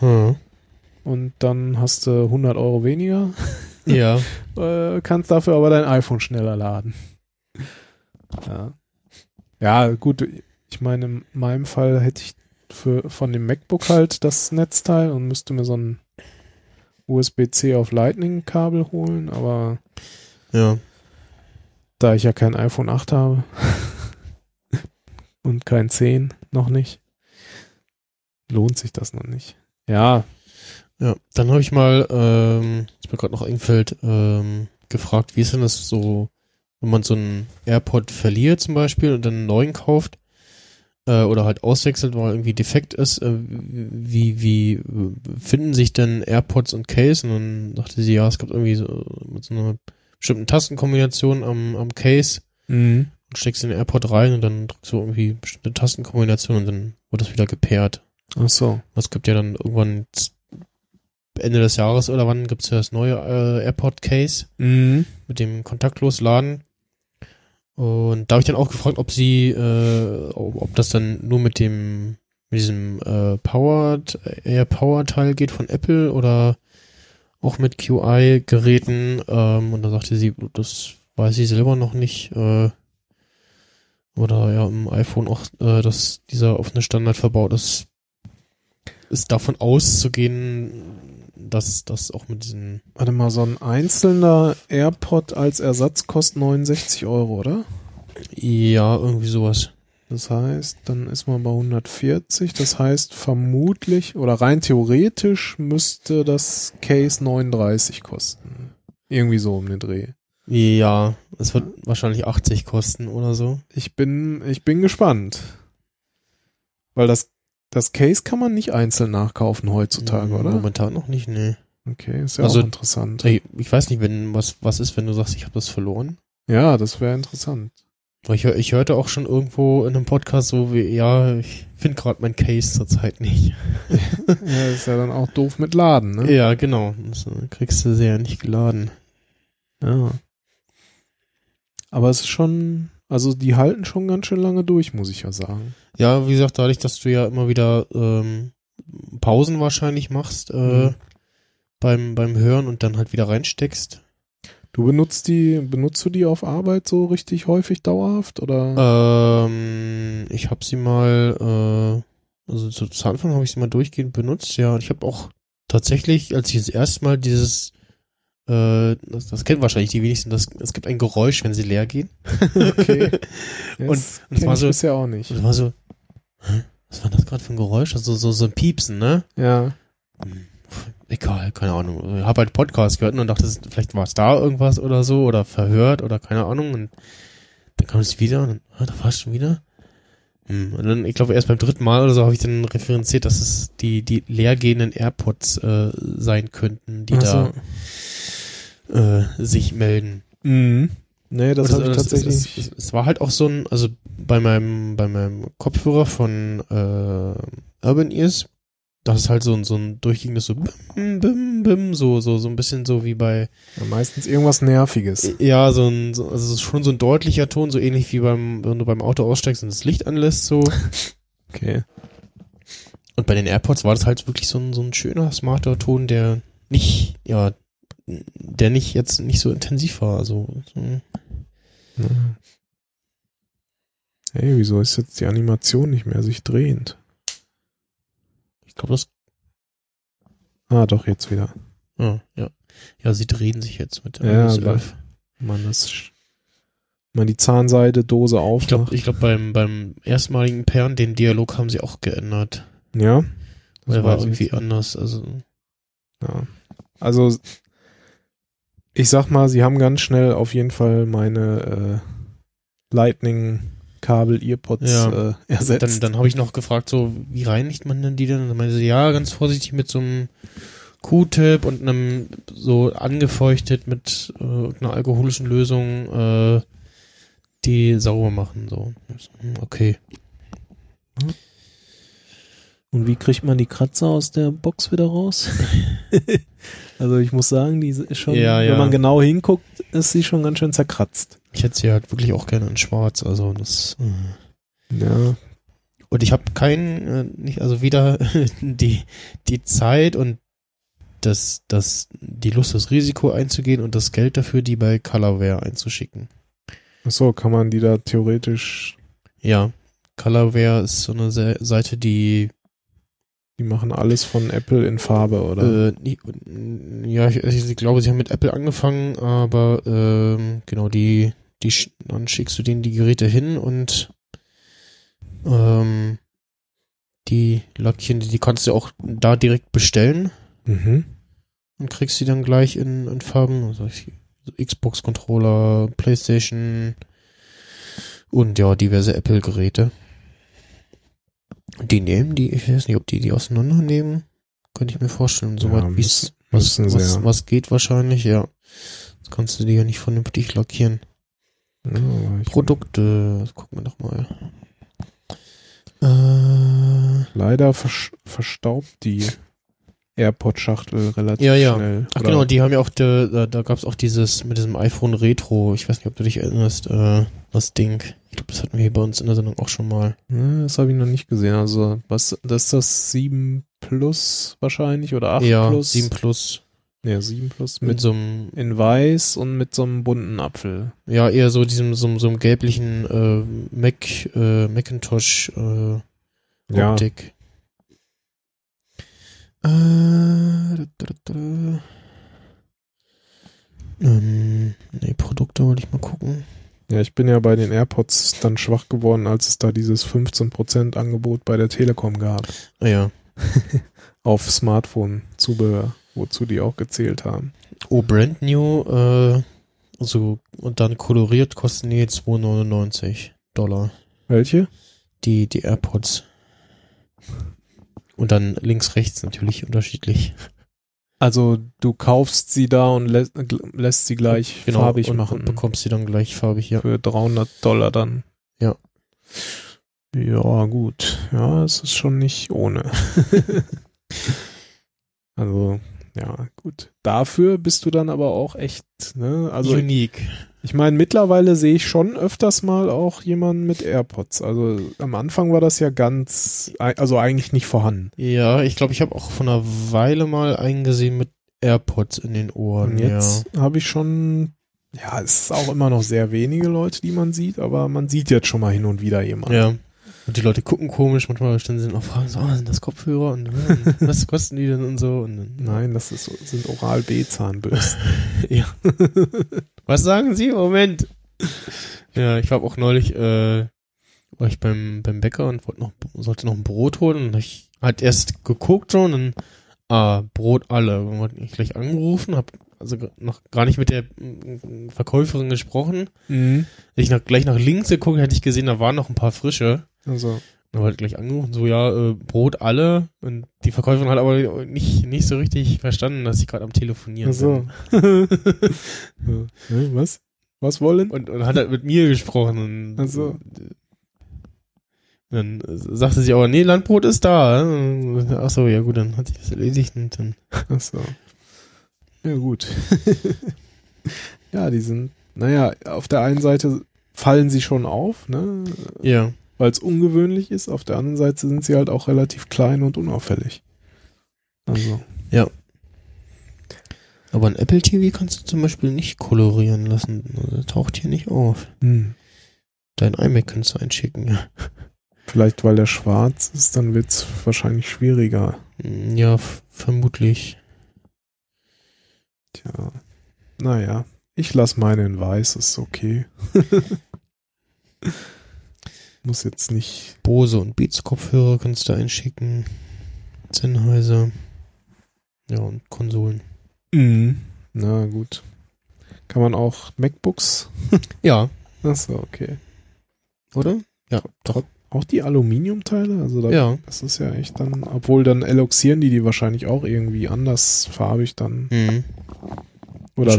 Hm. und dann hast du 100 Euro weniger, <laughs> <laughs> Ja. äh, kannst dafür aber dein iPhone schneller laden. Ja. Ja, gut, ich meine, in meinem Fall hätte ich für, von dem MacBook halt das Netzteil und müsste mir so ein USB-C auf Lightning-Kabel holen, aber Ja. Da ich ja kein iPhone 8 habe <laughs> und kein 10 noch nicht, lohnt sich das noch nicht. Ja, Ja. Dann habe ich mal, ähm, was mir gerade noch einfällt, ähm, gefragt, wie ist denn das so, wenn man so einen AirPod verliert zum Beispiel und dann einen neuen kauft äh, oder halt auswechselt, weil irgendwie defekt ist, äh, wie, wie äh, finden sich denn AirPods und Case? Und dann dachte sie, ja, es gibt irgendwie so mit so einer bestimmten Tastenkombination am, am Case mhm. und steckst den AirPod rein und dann drückst du irgendwie bestimmte Tastenkombination und dann wird das wieder gepaart. ach so. Es gibt ja dann irgendwann Ende des Jahres oder wann gibt's ja das neue äh, AirPod Case Mhm. mit dem kontaktlos Laden. Und da habe ich dann auch gefragt, ob sie, äh, ob ob das dann nur mit dem, mit diesem äh, Powered, Air Power Teil geht von Apple oder auch mit QI-Geräten. Ähm, und da sagte sie, das weiß sie selber noch nicht. Äh, oder ja, im iPhone auch, äh, dass dieser offene Standard verbaut ist, ist davon auszugehen, dass das auch mit diesen Warte mal, so ein einzelner AirPod als Ersatz kostet 69 Euro, oder? ja, irgendwie sowas. Das heißt, dann ist man bei 140. Das heißt, vermutlich oder rein theoretisch müsste das Case 39 kosten. Irgendwie so um den Dreh. Ja, es wird wahrscheinlich 80 kosten oder so. Ich bin, ich bin gespannt. Weil das, das Case kann man nicht einzeln nachkaufen heutzutage, oder? Momentan noch nicht, nee. Okay, ist ja Also- auch interessant. Ey, ich weiß nicht, wenn was was ist, wenn du sagst, ich habe das verloren. Ja, das wäre interessant. Ich, ich hörte auch schon irgendwo in einem Podcast so wie, ja, ich finde gerade mein Case zurzeit nicht. <laughs> Ja, ist ja dann auch doof mit Laden, ne? Ja, genau. Das äh, kriegst du sehr nicht geladen. Ja. Aber es ist schon, also die halten schon ganz schön lange durch, muss ich ja sagen. Ja, wie gesagt, dadurch, dass du ja immer wieder ähm, Pausen wahrscheinlich machst äh, Mhm. beim, beim Hören und dann halt wieder reinsteckst. Du benutzt die, benutzt du die auf Arbeit so richtig häufig dauerhaft oder? Ähm, ich habe sie mal, äh, also zu, Anfang habe ich sie mal durchgehend benutzt, ja. Und ich habe auch tatsächlich, als ich das erste Mal dieses, äh, das, das kennen wahrscheinlich die wenigsten, das, es gibt ein Geräusch, wenn sie leer gehen. Okay. <laughs> und- Das und kenn war so- bisher auch nicht. Es war so, hä? was war das gerade für ein Geräusch? Also so, so ein Piepsen, ne? Ja. Hm, Egal, keine Ahnung. Ich habe halt Podcast gehört und dachte, vielleicht war es da irgendwas oder so oder verhört oder keine Ahnung. Und dann kam es wieder und dann, ah, da war es schon wieder. Hm, Und dann, ich glaube, erst beim dritten Mal oder so habe ich dann referenziert, dass es die, die leergehenden AirPods äh, sein könnten, die so. da äh, sich melden. Mhm. Nee, das habe ich tatsächlich. Es, es, es war halt auch so ein, also bei meinem, bei meinem Kopfhörer von äh, Urban Ears, das ist halt so ein, so ein durchgehendes so bim, bim, bim, so, so, so ein bisschen so wie bei, ja, meistens irgendwas Nerviges. ja, so ein, so, also es ist schon so ein deutlicher Ton, so ähnlich wie beim, wenn du beim Auto aussteigst und das Licht anlässt, so. <laughs> Okay. Und bei den AirPods war das halt wirklich so ein, so ein schöner, smarter Ton, der nicht, ja, der nicht jetzt nicht so intensiv war, also, so. Ja. Hey, wieso ist jetzt die Animation nicht mehr sich drehend? Ich glaube, das, Ah, doch, jetzt wieder. ja, ja. Ja, sie drehen sich jetzt mit der Ja, iOS aber- 11. Man, das man die Zahnseide Dose Ich aufmacht. glaube, ich glaub, beim, beim erstmaligen Pairen, den Dialog haben sie auch geändert. ja. Der war ich irgendwie nicht. anders. Also, Ja. Also, ich sag mal, sie haben ganz schnell auf jeden Fall meine äh, Lightning-Kabel-Earpods Ja. äh, ersetzt. dann dann habe ich noch gefragt, so, wie reinigt man denn die denn? Und dann meinte sie, ja, ganz vorsichtig mit so einem Q-Tip und einem so angefeuchtet mit äh, irgendeiner alkoholischen Lösung äh, die sauber machen. So, hm, okay. Und wie kriegt man die Kratzer aus der Box wieder raus? <laughs> also ich muss sagen, die ist schon, Ja, ja. wenn man genau hinguckt, ist sie schon ganz schön zerkratzt. Ich hätte sie halt wirklich auch gerne in schwarz, also das. Äh. Ja. Und ich habe keinen, äh, nicht, also weder <laughs> die, die Zeit und das, das, die Lust, das Risiko einzugehen und das Geld dafür, die bei Colorware einzuschicken. Achso, kann man die da theoretisch, Ja, Colorware ist so eine Se Seite, die die machen alles von Apple in Farbe, oder? Äh, ja, ich, ich glaube, sie haben mit Apple angefangen, aber ähm, genau, die, die, dann schickst du denen die Geräte hin und ähm, die Lackchen, die, die kannst du auch da direkt bestellen Mhm. und kriegst sie dann gleich in, in Farben, also Xbox-Controller, Playstation und ja, diverse Apple-Geräte. Die nehmen die, ich weiß nicht, ob die die auseinandernehmen, könnte ich mir vorstellen, soweit Ja, wie es was, was, was geht wahrscheinlich, ja. Das kannst du die ja nicht vernünftig lackieren. Ja, Produkte, gucken wir doch mal. Äh, Leider verstaubt die AirPod-Schachtel relativ Ja, ja. schnell. ach Oder- genau, die haben ja auch, de, da, da gab es auch dieses mit diesem iPhone Retro, ich weiß nicht, ob du dich erinnerst, äh, das Ding. Ich glaube, das hatten wir hier bei uns in der Sendung auch schon mal. Ja, das habe ich noch nicht gesehen. Also, was, das ist das 7 Plus wahrscheinlich oder 8 ja, Plus? 7 Plus Ja, 7 Plus mit mit so einem, in weiß und mit so einem bunten Apfel. ja, eher so diesem, so, so einem gelblichen äh, Mac, äh, Macintosh äh, Ja. Äh, da, da, da. Ähm, nee, Produkte wollte ich mal gucken. Ja, ich bin ja bei den AirPods dann schwach geworden, als es da dieses 15% Angebot bei der Telekom gab. Ah ja. <laughs> Auf Smartphone-Zubehör, wozu die auch gezählt haben. Oh, brand new, äh, so, und dann koloriert kosten die 2,99 Dollar. Welche? Die, die AirPods. Und dann links, rechts natürlich unterschiedlich. Also du kaufst sie da und lä lässt sie gleich farbig Genau, und, machen. Und bekommst sie dann gleich farbig, ja. Für 300 Dollar dann. Ja. Ja, gut. Ja, es ist schon nicht ohne. <laughs> also, ja, gut. Dafür bist du dann aber auch echt, ne? Also, Unique. Ich meine, mittlerweile sehe ich schon öfters mal auch jemanden mit AirPods. Also, am Anfang war das ja ganz, also eigentlich nicht vorhanden. Ja, ich glaube, ich habe auch vor einer Weile mal einen gesehen mit AirPods in den Ohren. Und jetzt habe ich schon, ja, es ist auch immer noch sehr wenige Leute, die man sieht, aber man sieht jetzt schon mal hin und wieder ja. jemanden. ja. Und die Leute gucken komisch, manchmal stellen sie dann auch Fragen, so, ah, sind das Kopfhörer und äh, <laughs> was kosten die denn und so. Und dann, Nein, das ist, sind Oral-B-Zahnbürsten. <laughs> ja. was sagen Sie? Moment. Ja, ich war auch neulich, äh, war ich beim, beim Bäcker und wollte noch, sollte noch ein Brot holen und ich halt erst geguckt schon und ah, Brot alle. Und wollte ich gleich angerufen, hab also noch gar nicht mit der mm, Verkäuferin gesprochen. Mhm. Ich nach, gleich nach links geguckt, hätte ich gesehen, da waren noch ein paar frische. Also, Dann wurde gleich angerufen, so ja, äh, Brot alle. Und die Verkäuferin hat aber nicht, nicht so richtig verstanden, dass ich gerade am Telefonieren also. bin. <laughs> ja. Hä, Was? Was wollen? Und, und hat halt mit mir gesprochen. Und, Ach so. Dann sagte sie aber, nee, Landbrot ist da. Ach so, ja gut, dann hat sich das erledigt und dann. Ach so. Ja, gut. <laughs> ja, die sind, naja, auf der einen Seite fallen sie schon auf, ne, Ja. Weil es ungewöhnlich ist. Auf der anderen Seite sind sie halt auch relativ klein und unauffällig. Also, Aber ein Apple TV kannst du zum Beispiel nicht kolorieren lassen. Also, das taucht hier nicht auf. hm. Dein iMac kannst du einschicken, ja. vielleicht weil der schwarz ist, dann wird's wahrscheinlich schwieriger. Ja, f- vermutlich. Tja, naja, ich lasse meine in weiß, ist okay. <laughs> Muss jetzt nicht. Bose und Beats Kopfhörer kannst du einschicken. Sennheiser. Ja, und Konsolen. Mhm. Na gut. Kann man auch MacBooks? <laughs> Ja, Achso, okay. oder? Ja, doch. Auch die Aluminiumteile? Also da, Ja. das ist ja echt dann, obwohl dann eloxieren die die wahrscheinlich auch irgendwie anders farbig dann. Mhm. Oder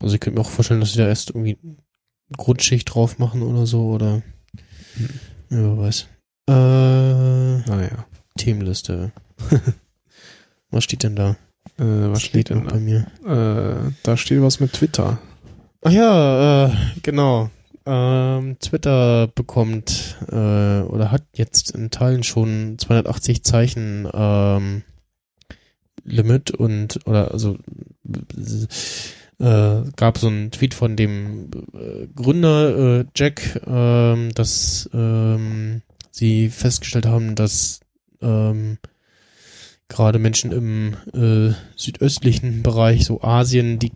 Also ich könnte mir auch vorstellen, dass sie da erst irgendwie Grundschicht drauf machen oder so oder Hm. ja, weiß. Äh, naja. Themenliste. <laughs> Was steht denn da? Äh, was steht denn noch bei mir? da? Äh, da steht was mit Twitter. Ach ja, äh, genau. Ähm, Twitter bekommt äh, oder hat jetzt in Teilen schon 280 Zeichen ähm, Limit und oder also äh, gab so einen Tweet von dem äh, Gründer äh, Jack, ähm, dass ähm, sie festgestellt haben, dass ähm, gerade Menschen im äh, südöstlichen Bereich, so Asien, die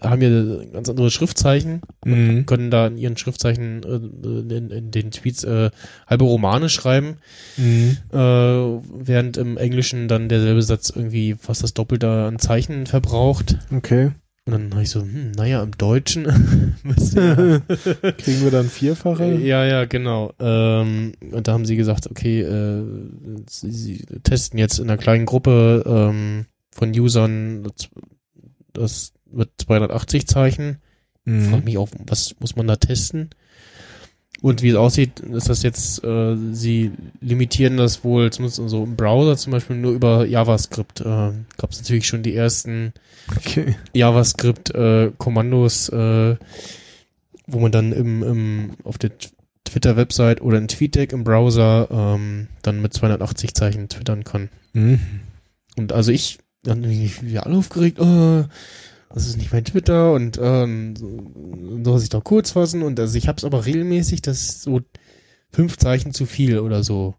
haben ja ganz andere Schriftzeichen Mhm. können da in ihren Schriftzeichen äh, in, in den Tweets äh, halbe Romane schreiben, Mhm. äh, während im Englischen dann derselbe Satz irgendwie fast das Doppelte an Zeichen verbraucht. Okay. Und dann habe ich so, hm, naja, im Deutschen <laughs> <laughs> Kriegen wir dann vierfache? ja, ja, genau. Ähm, und da haben sie gesagt, okay, äh, sie, sie testen jetzt in einer kleinen Gruppe ähm, von Usern das, das mit 280 Zeichen. Mhm. Frag mich auch, was muss man da testen? Und wie es aussieht, ist das jetzt, äh, sie limitieren das wohl, zumindest so im Browser zum Beispiel, nur über JavaScript. Äh, Gab es natürlich schon die ersten Okay. JavaScript-Kommandos, äh, wo man dann im, im auf der Twitter-Website oder in TweetDeck im Browser ähm, dann mit 280 Zeichen twittern kann. Mhm. Und also ich, dann bin ich wieder alle aufgeregt, oh, das ist nicht mein Twitter und ähm, so- soll sich doch kurz fassen und also ich hab's aber regelmäßig, das ist so fünf Zeichen zu viel oder so.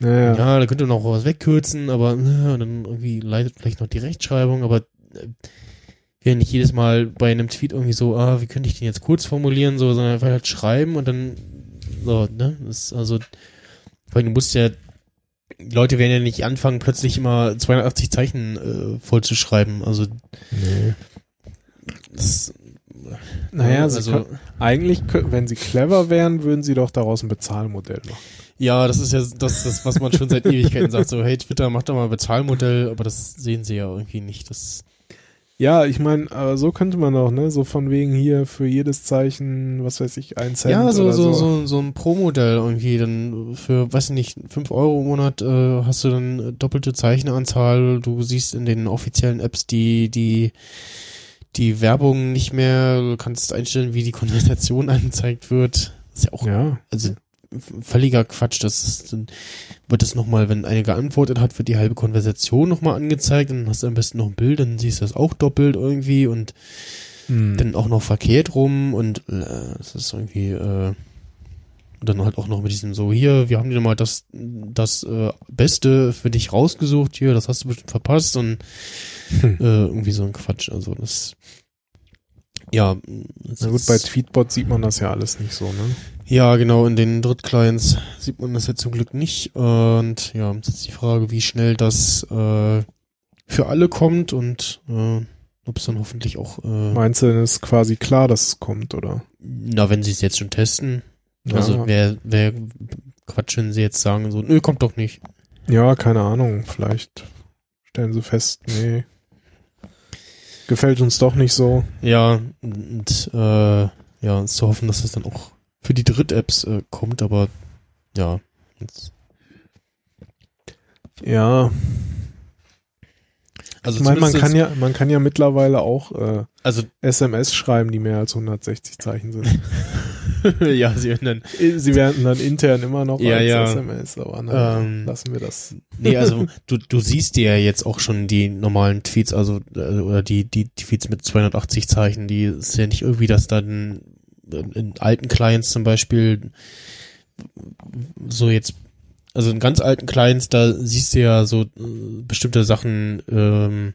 Naja. Ja, da könnte noch was wegkürzen, aber äh, und dann irgendwie leidet vielleicht noch die Rechtschreibung, aber äh, ja nicht jedes Mal bei einem Tweet irgendwie so, ah, wie könnte ich den jetzt kurz formulieren, so, sondern einfach halt schreiben und dann so, ne? Das ist also, weil du musst ja, die Leute werden ja nicht anfangen, plötzlich immer 280 Zeichen äh, voll zu schreiben. Also Nee. Das Naja, also, sie können, eigentlich, wenn sie clever wären, würden sie doch daraus ein Bezahlmodell machen. ja, das ist ja das, das, was man schon seit Ewigkeiten sagt, so, hey, Twitter, mach doch mal ein Bezahlmodell, aber das sehen sie ja irgendwie nicht. Das Ja, ich meine, aber so könnte man auch, ne? So von wegen hier für jedes Zeichen, was weiß ich, ein Cent Ja, so, oder so, so. so, so ein Pro-Modell irgendwie. Dann für, weiß ich nicht, 5 Euro im Monat äh, hast du dann doppelte Zeichenanzahl. Du siehst in den offiziellen Apps die, die, die Werbung nicht mehr. Du kannst einstellen, wie die Konversation <laughs> angezeigt wird. ist ja auch, Ja. also völliger Quatsch. Das ist, dann wird das nochmal, wenn einer geantwortet hat, wird die halbe Konversation nochmal angezeigt. Dann hast du am besten noch ein Bild, dann siehst du das auch doppelt irgendwie und Hm. dann auch noch verkehrt rum und äh, es ist irgendwie äh, und dann halt auch noch mit diesem so hier, wir haben dir mal das das äh, Beste für dich rausgesucht hier, das hast du bestimmt verpasst und Hm. äh, irgendwie so ein Quatsch, also das ja, Na gut, bei Tweetbot sieht man das ja alles nicht so, ne? ja, genau, in den Drittclients sieht man das jetzt zum Glück nicht. Und ja, jetzt ist die Frage, wie schnell das äh, für alle kommt und äh, ob es dann hoffentlich auch, äh, Meinst du, denn ist quasi klar, dass es kommt, oder? na, wenn sie es jetzt schon testen, also ja, wer, wer Quatsch, wenn sie jetzt sagen, so, nö, kommt doch nicht. ja, keine Ahnung, vielleicht stellen sie fest, nee. Gefällt uns doch nicht so. Ja, und äh, ja, zu hoffen, dass es dann auch für die Dritt-Apps äh, kommt, aber ja, jetzt, Ja, also ich meine, man kann ja, man kann ja mittlerweile auch äh, also SMS schreiben, die mehr als 160 Zeichen sind. <laughs> <laughs> ja, sie werden dann Sie werden dann intern immer noch Ja, als ja. SMS, aber na, Ähm, lassen wir das. Nee, also <laughs> du, du siehst dir ja jetzt auch schon die normalen Tweets, also äh, oder die, die Tweets mit 280 Zeichen, die ist ja nicht irgendwie, dass dann in, in alten Clients zum Beispiel so jetzt, also in ganz alten Clients, da siehst du ja so äh, bestimmte Sachen, ähm,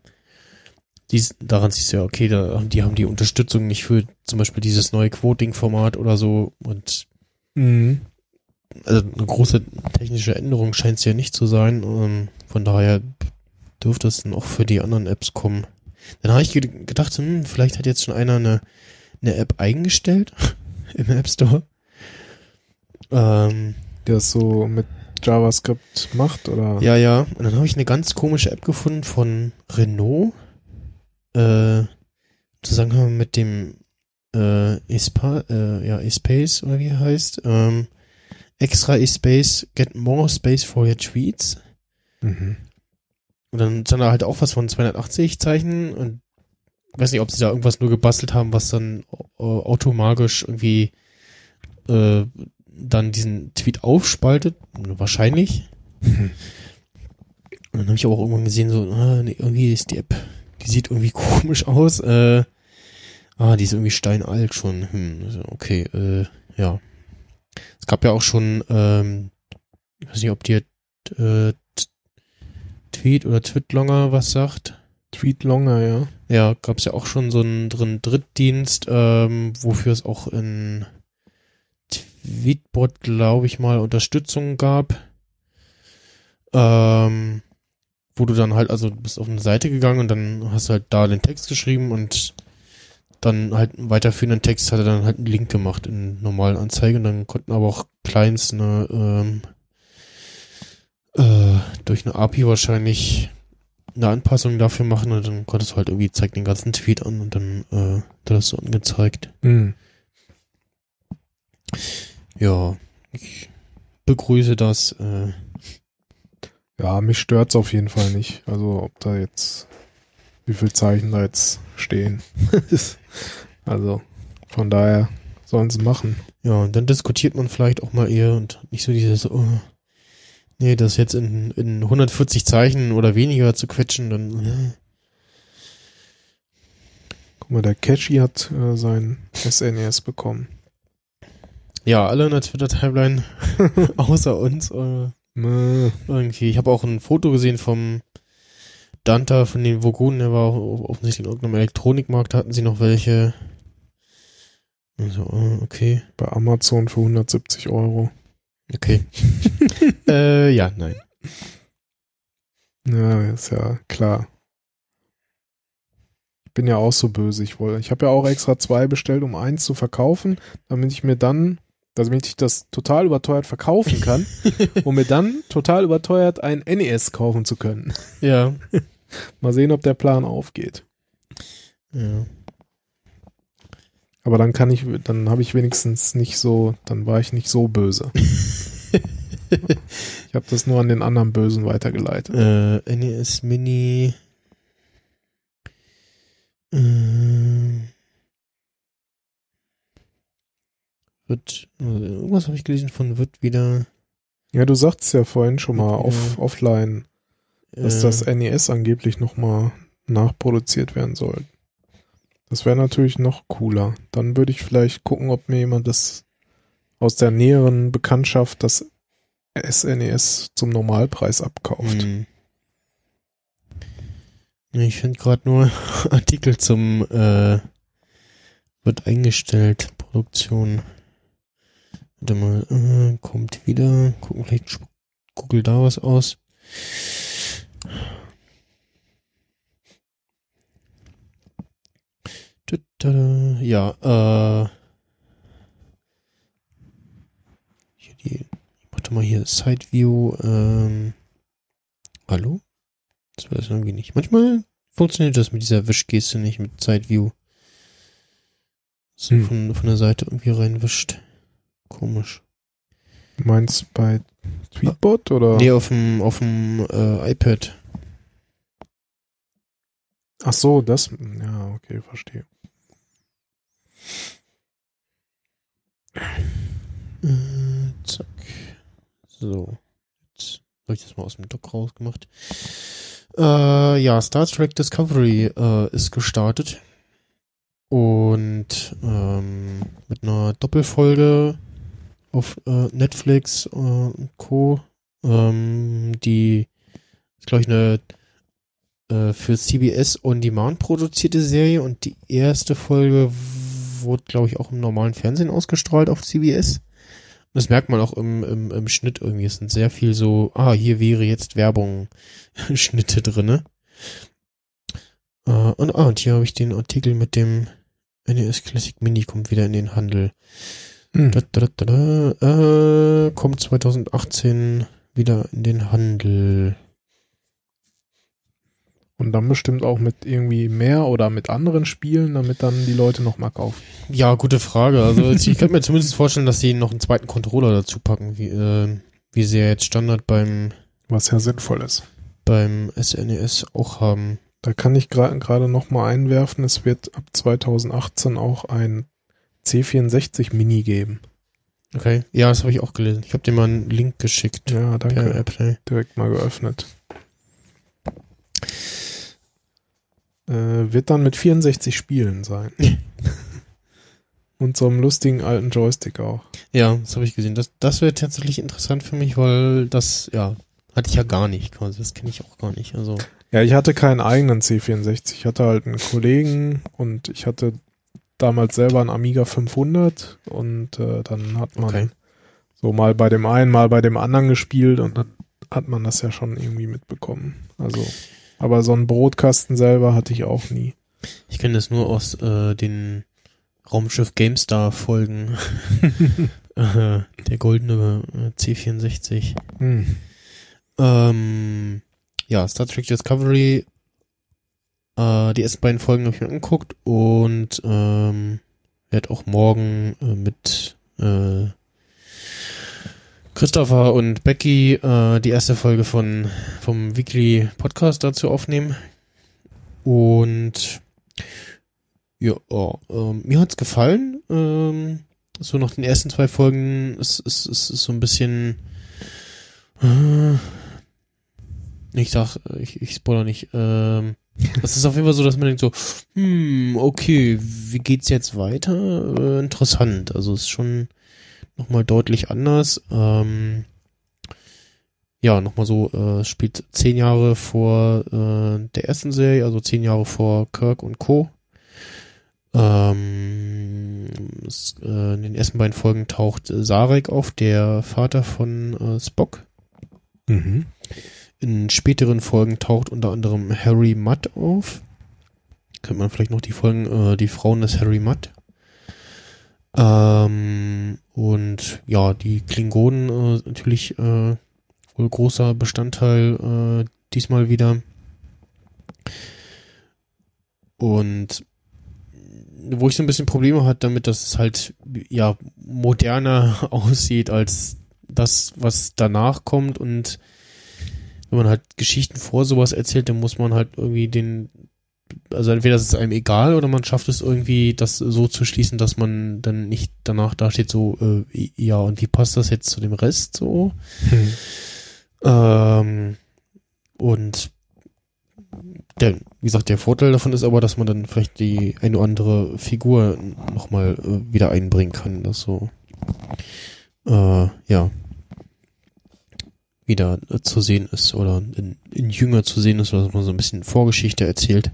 die, daran siehst du ja, okay, da, haben- die haben die Unterstützung nicht für zum Beispiel dieses neue Quoting-Format oder so und Mhm. also eine große technische Änderung scheint es ja nicht zu sein. Ähm, von daher dürfte es dann auch für die anderen Apps kommen. Dann habe ich ge gedacht, hm, vielleicht hat jetzt schon einer eine, eine App eingestellt <laughs> im App Store. Ähm, Der es so mit JavaScript macht, oder? ja, ja. Und dann habe ich eine ganz komische App gefunden von Renault. Äh, Zusammenhang mit dem äh, Espa äh, ja, eSpace oder wie er heißt. Ähm, extra eSpace, get more space for your tweets. Mhm. Und dann stand da halt auch was von 280 Zeichen und weiß nicht, ob sie da irgendwas nur gebastelt haben, was dann äh, automagisch irgendwie äh, dann diesen Tweet aufspaltet. Wahrscheinlich. Mhm. Und dann habe ich aber auch irgendwann gesehen, so, ah, nee, irgendwie ist die App, die sieht irgendwie <laughs> komisch aus. Äh, ah, die ist irgendwie steinalt schon. Hm, okay, äh, ja. Es gab ja auch schon, ähm, ich weiß nicht, ob dir äh, Tweet oder Twitlonger was sagt. Tweet Longer, ja. Ja, gab es ja auch schon so einen drin Drittdienst, ähm, wofür es auch in Tweetbot, glaube ich mal, Unterstützung gab. Ähm, wo du dann halt, also du bist auf eine Seite gegangen und dann hast du halt da den Text geschrieben und dann halt einen weiterführenden Text hat er dann halt einen Link gemacht in normalen Anzeigen. Und dann konnten aber auch Clients eine, ähm, äh, durch eine API wahrscheinlich eine Anpassung dafür machen und dann konntest du halt irgendwie zeig den ganzen Tweet an und dann äh, das so angezeigt. Hm. Ja, ich begrüße das. Äh, Ja, mich stört's auf jeden Fall nicht. Also ob da jetzt, wie viel Zeichen da jetzt stehen. <laughs> also von daher sollen sie machen. ja, und dann diskutiert man vielleicht auch mal eher und nicht so dieses, oh, nee, das jetzt in, in 140 Zeichen oder weniger zu quetschen, dann äh, Guck mal, der Catchy hat äh, sein SNES bekommen. ja, alle in der Twitter-Timeline <laughs> außer uns äh, Mö. irgendwie. Ich habe auch ein Foto gesehen vom Danta von den Vogonen, der war auch offensichtlich in irgendeinem Elektronikmarkt, da hatten sie noch welche. Also, äh, okay. Bei Amazon für 170 Euro. Okay. <laughs> äh, ja, nein. Ja, ist ja klar. Ich bin ja auch so böse. Ich wollte, ich habe ja auch extra zwei bestellt, um eins zu verkaufen, damit ich mir dann, damit ich das total überteuert verkaufen kann, <laughs> um mir dann total überteuert ein NES kaufen zu können. Ja. <laughs> Mal sehen, ob der Plan aufgeht. ja. Aber dann kann ich, dann habe ich wenigstens nicht so, dann war ich nicht so böse. <laughs> ich habe das nur an den anderen Bösen weitergeleitet. Äh, NES Mini. Äh, wird, also irgendwas habe ich gelesen von wird wieder. Ja, du sagst ja vorhin schon mal Ja. off, offline, dass äh, das NES angeblich nochmal nachproduziert werden soll. Das wäre natürlich noch cooler. Dann würde ich vielleicht gucken, ob mir jemand das aus der näheren Bekanntschaft das SNES zum Normalpreis abkauft. Hm. Ich finde gerade nur <laughs> Artikel zum äh, wird eingestellt, Produktion. Warte mal, äh, kommt wieder. Gucken, vielleicht Google da was aus. Ja, äh. Hier die, doch mal hier Side View, ähm. Hallo? Das weiß ich irgendwie nicht. Manchmal funktioniert das mit dieser Wischgeste nicht mit Side View. So Hm. von, von der Seite irgendwie reinwischt. Komisch. Du meinst bei Tweetbot oder? Nee, auf dem, auf dem äh, iPad. Ach so, das. Ja, okay, verstehe. Äh, zack. So. Jetzt habe ich das mal aus dem Dock rausgemacht. Äh, ja, Star Trek Discovery äh, ist gestartet. Und ähm, mit einer Doppelfolge auf äh, Netflix äh, und Co. Ähm, die ist, glaube ich, eine äh, für CBS On Demand produzierte Serie und die erste Folge wurde, glaube ich, auch im normalen Fernsehen ausgestrahlt auf CBS. Und das merkt man auch im, im, im Schnitt irgendwie. Es sind sehr viel so, ah, hier wäre jetzt Werbung <laughs> Schnitte drinne. Äh, und, ah, und hier habe ich den Artikel mit dem NES Classic Mini kommt wieder in den Handel. Hm. Da, da, da, äh, kommt 2018 wieder in den Handel. Und dann bestimmt auch mit irgendwie mehr oder mit anderen Spielen, damit dann die Leute nochmal kaufen. Ja, gute Frage. Also <laughs> ich könnte mir zumindest vorstellen, dass sie noch einen zweiten Controller dazu packen, wie, äh, wie sie ja jetzt Standard beim, Was ja sinnvoll ist. beim SNES auch haben. Da kann ich gerade noch mal einwerfen, es wird ab 2018 auch ein C64 Mini geben. Okay, ja, das habe ich auch gelesen. Ich habe dir mal einen Link geschickt. Ja, danke. Per. Direkt mal geöffnet. Äh, wird dann mit 64 Spielen sein. <laughs> Und so einem lustigen alten Joystick auch. Ja, das habe ich gesehen. Das, das wäre tatsächlich interessant für mich, weil das, ja, hatte ich ja gar nicht quasi. Das kenne ich auch gar nicht. Also, Ja, ich hatte keinen eigenen C64. Ich hatte halt einen Kollegen und ich hatte damals selber einen Amiga 500 und äh, dann hat man Okay. so mal bei dem einen, mal bei dem anderen gespielt und dann hat man das ja schon irgendwie mitbekommen. Also, aber so einen Brotkasten selber hatte ich auch nie. ich kenne das nur aus äh, den Raumschiff GameStar Folgen. <laughs> äh, der goldene äh, C64. Hm. Ähm, ja, Star Trek Discovery. Äh, die ersten beiden Folgen habe ich mir angeguckt und ähm, werde auch morgen äh, mit äh, Christopher und Becky äh, die erste Folge von vom Weekly Podcast dazu aufnehmen. Und ja, oh, ähm, mir hat's gefallen. Ähm, so nach den ersten zwei Folgen ist ist ist, ist so ein bisschen äh, ich sag, ich, ich spoiler nicht. Ähm, es ist auf jeden Fall so, dass man denkt so, hm, okay, wie geht's jetzt weiter? Äh, interessant. Also ist schon nochmal deutlich anders. Ähm, ja, nochmal so, äh, spielt zehn Jahre vor äh, der ersten Serie, also zehn Jahre vor Kirk und Co. Ähm, es, äh, in den ersten beiden Folgen taucht Sarek auf, der Vater von äh, Spock. Mhm. In späteren Folgen taucht unter anderem Harry Mudd auf. Kennt man vielleicht noch die Folgen, äh, die Frauen des Harry Mudd. Ähm, und ja, die Klingonen äh, natürlich äh, wohl großer Bestandteil äh, diesmal wieder. Und wo ich so ein bisschen Probleme hatte damit, dass es halt ja moderner <laughs> aussieht als das, was danach kommt und wenn man halt Geschichten vor sowas erzählt, dann muss man halt irgendwie den, also entweder ist es einem egal oder man schafft es irgendwie, das so zu schließen, dass man dann nicht danach da steht so, äh, ja, und wie passt das jetzt zu dem Rest so? Hm. Ähm, und der, wie gesagt, der Vorteil davon ist aber, dass man dann vielleicht die eine oder andere Figur nochmal äh, wieder einbringen kann, das so, äh, ja, wieder zu sehen ist oder in, in Jünger zu sehen ist, oder dass man so ein bisschen Vorgeschichte erzählt.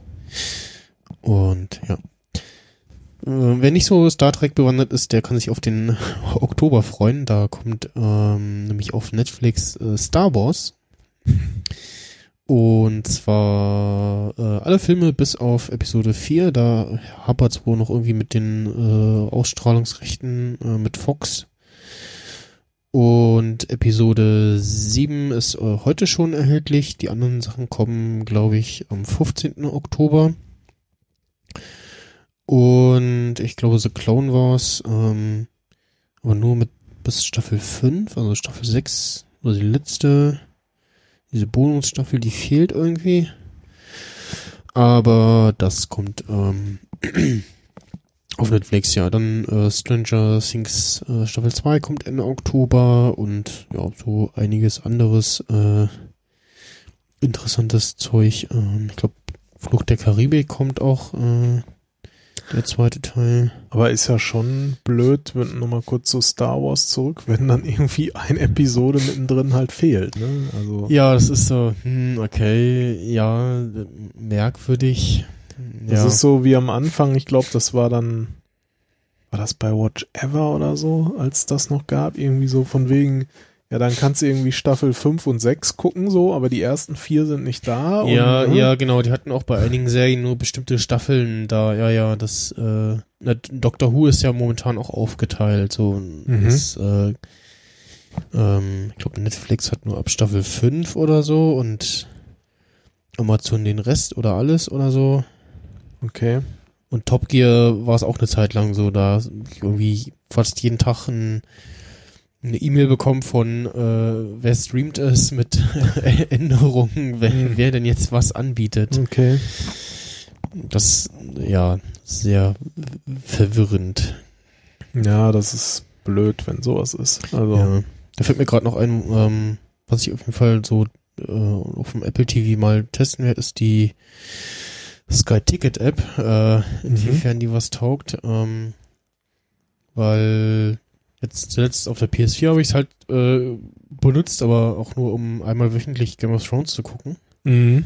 Und ja. Äh, wer nicht so Star Trek bewandert ist, der kann sich auf den <laughs> Oktober freuen. Da kommt ähm, nämlich auf Netflix äh, Star Wars. Und zwar äh, alle Filme bis auf Episode 4. Da hapert es wohl noch irgendwie mit den äh, Ausstrahlungsrechten äh, mit Fox. Und Episode 7 ist äh, heute schon erhältlich. Die anderen Sachen kommen, glaube ich, am 15. Oktober. Und ich glaube, The Clone Wars, ähm, aber nur mit bis Staffel 5, also Staffel 6, also die letzte, diese Bonusstaffel, die fehlt irgendwie. Aber das kommt ähm, <clears throat> auf Netflix, ja. Dann äh, Stranger Things äh, Staffel 2 kommt Ende Oktober und ja, so einiges anderes äh, interessantes Zeug. Ähm, ich glaube, Flucht der Karibik kommt auch äh, der zweite Teil. Aber ist ja schon blöd, wenn nochmal kurz zu Star Wars zurück, wenn dann irgendwie eine Episode mittendrin halt fehlt, ne? Also. Ja, das ist so, hm, okay, ja, merkwürdig. Das ja. ist so wie am Anfang, ich glaube, das war dann, war das bei Watch Ever oder so, als das noch gab, irgendwie so von wegen, ja, dann kannst du irgendwie Staffel 5 und 6 gucken, so, aber die ersten vier sind nicht da. ja, und, ne? ja, genau. Die hatten auch bei einigen Serien nur bestimmte Staffeln da. Ja, ja, das äh, na, Doctor Who ist ja momentan auch aufgeteilt. So, Mhm. das, äh, ähm, ich glaube, Netflix hat nur ab Staffel 5 oder so und Amazon den Rest oder alles oder so. Okay. Und Top Gear war es auch eine Zeit lang so, da irgendwie fast jeden Tag ein eine E-Mail bekommen von, äh, wer streamt es mit <laughs> Änderungen, wer, Hm. wer denn jetzt was anbietet. Okay. Das, ja, sehr verwirrend. Ja, das ist blöd, wenn sowas ist. Also, Ja. Da fällt mir gerade noch ein, ähm, was ich auf jeden Fall so äh, auf dem Apple TV mal testen werde, ist die Sky Ticket App, äh, inwiefern die was taugt. Ähm, weil jetzt zuletzt auf der PS4 habe ich es halt äh, benutzt, aber auch nur um einmal wöchentlich Game of Thrones zu gucken. mhm.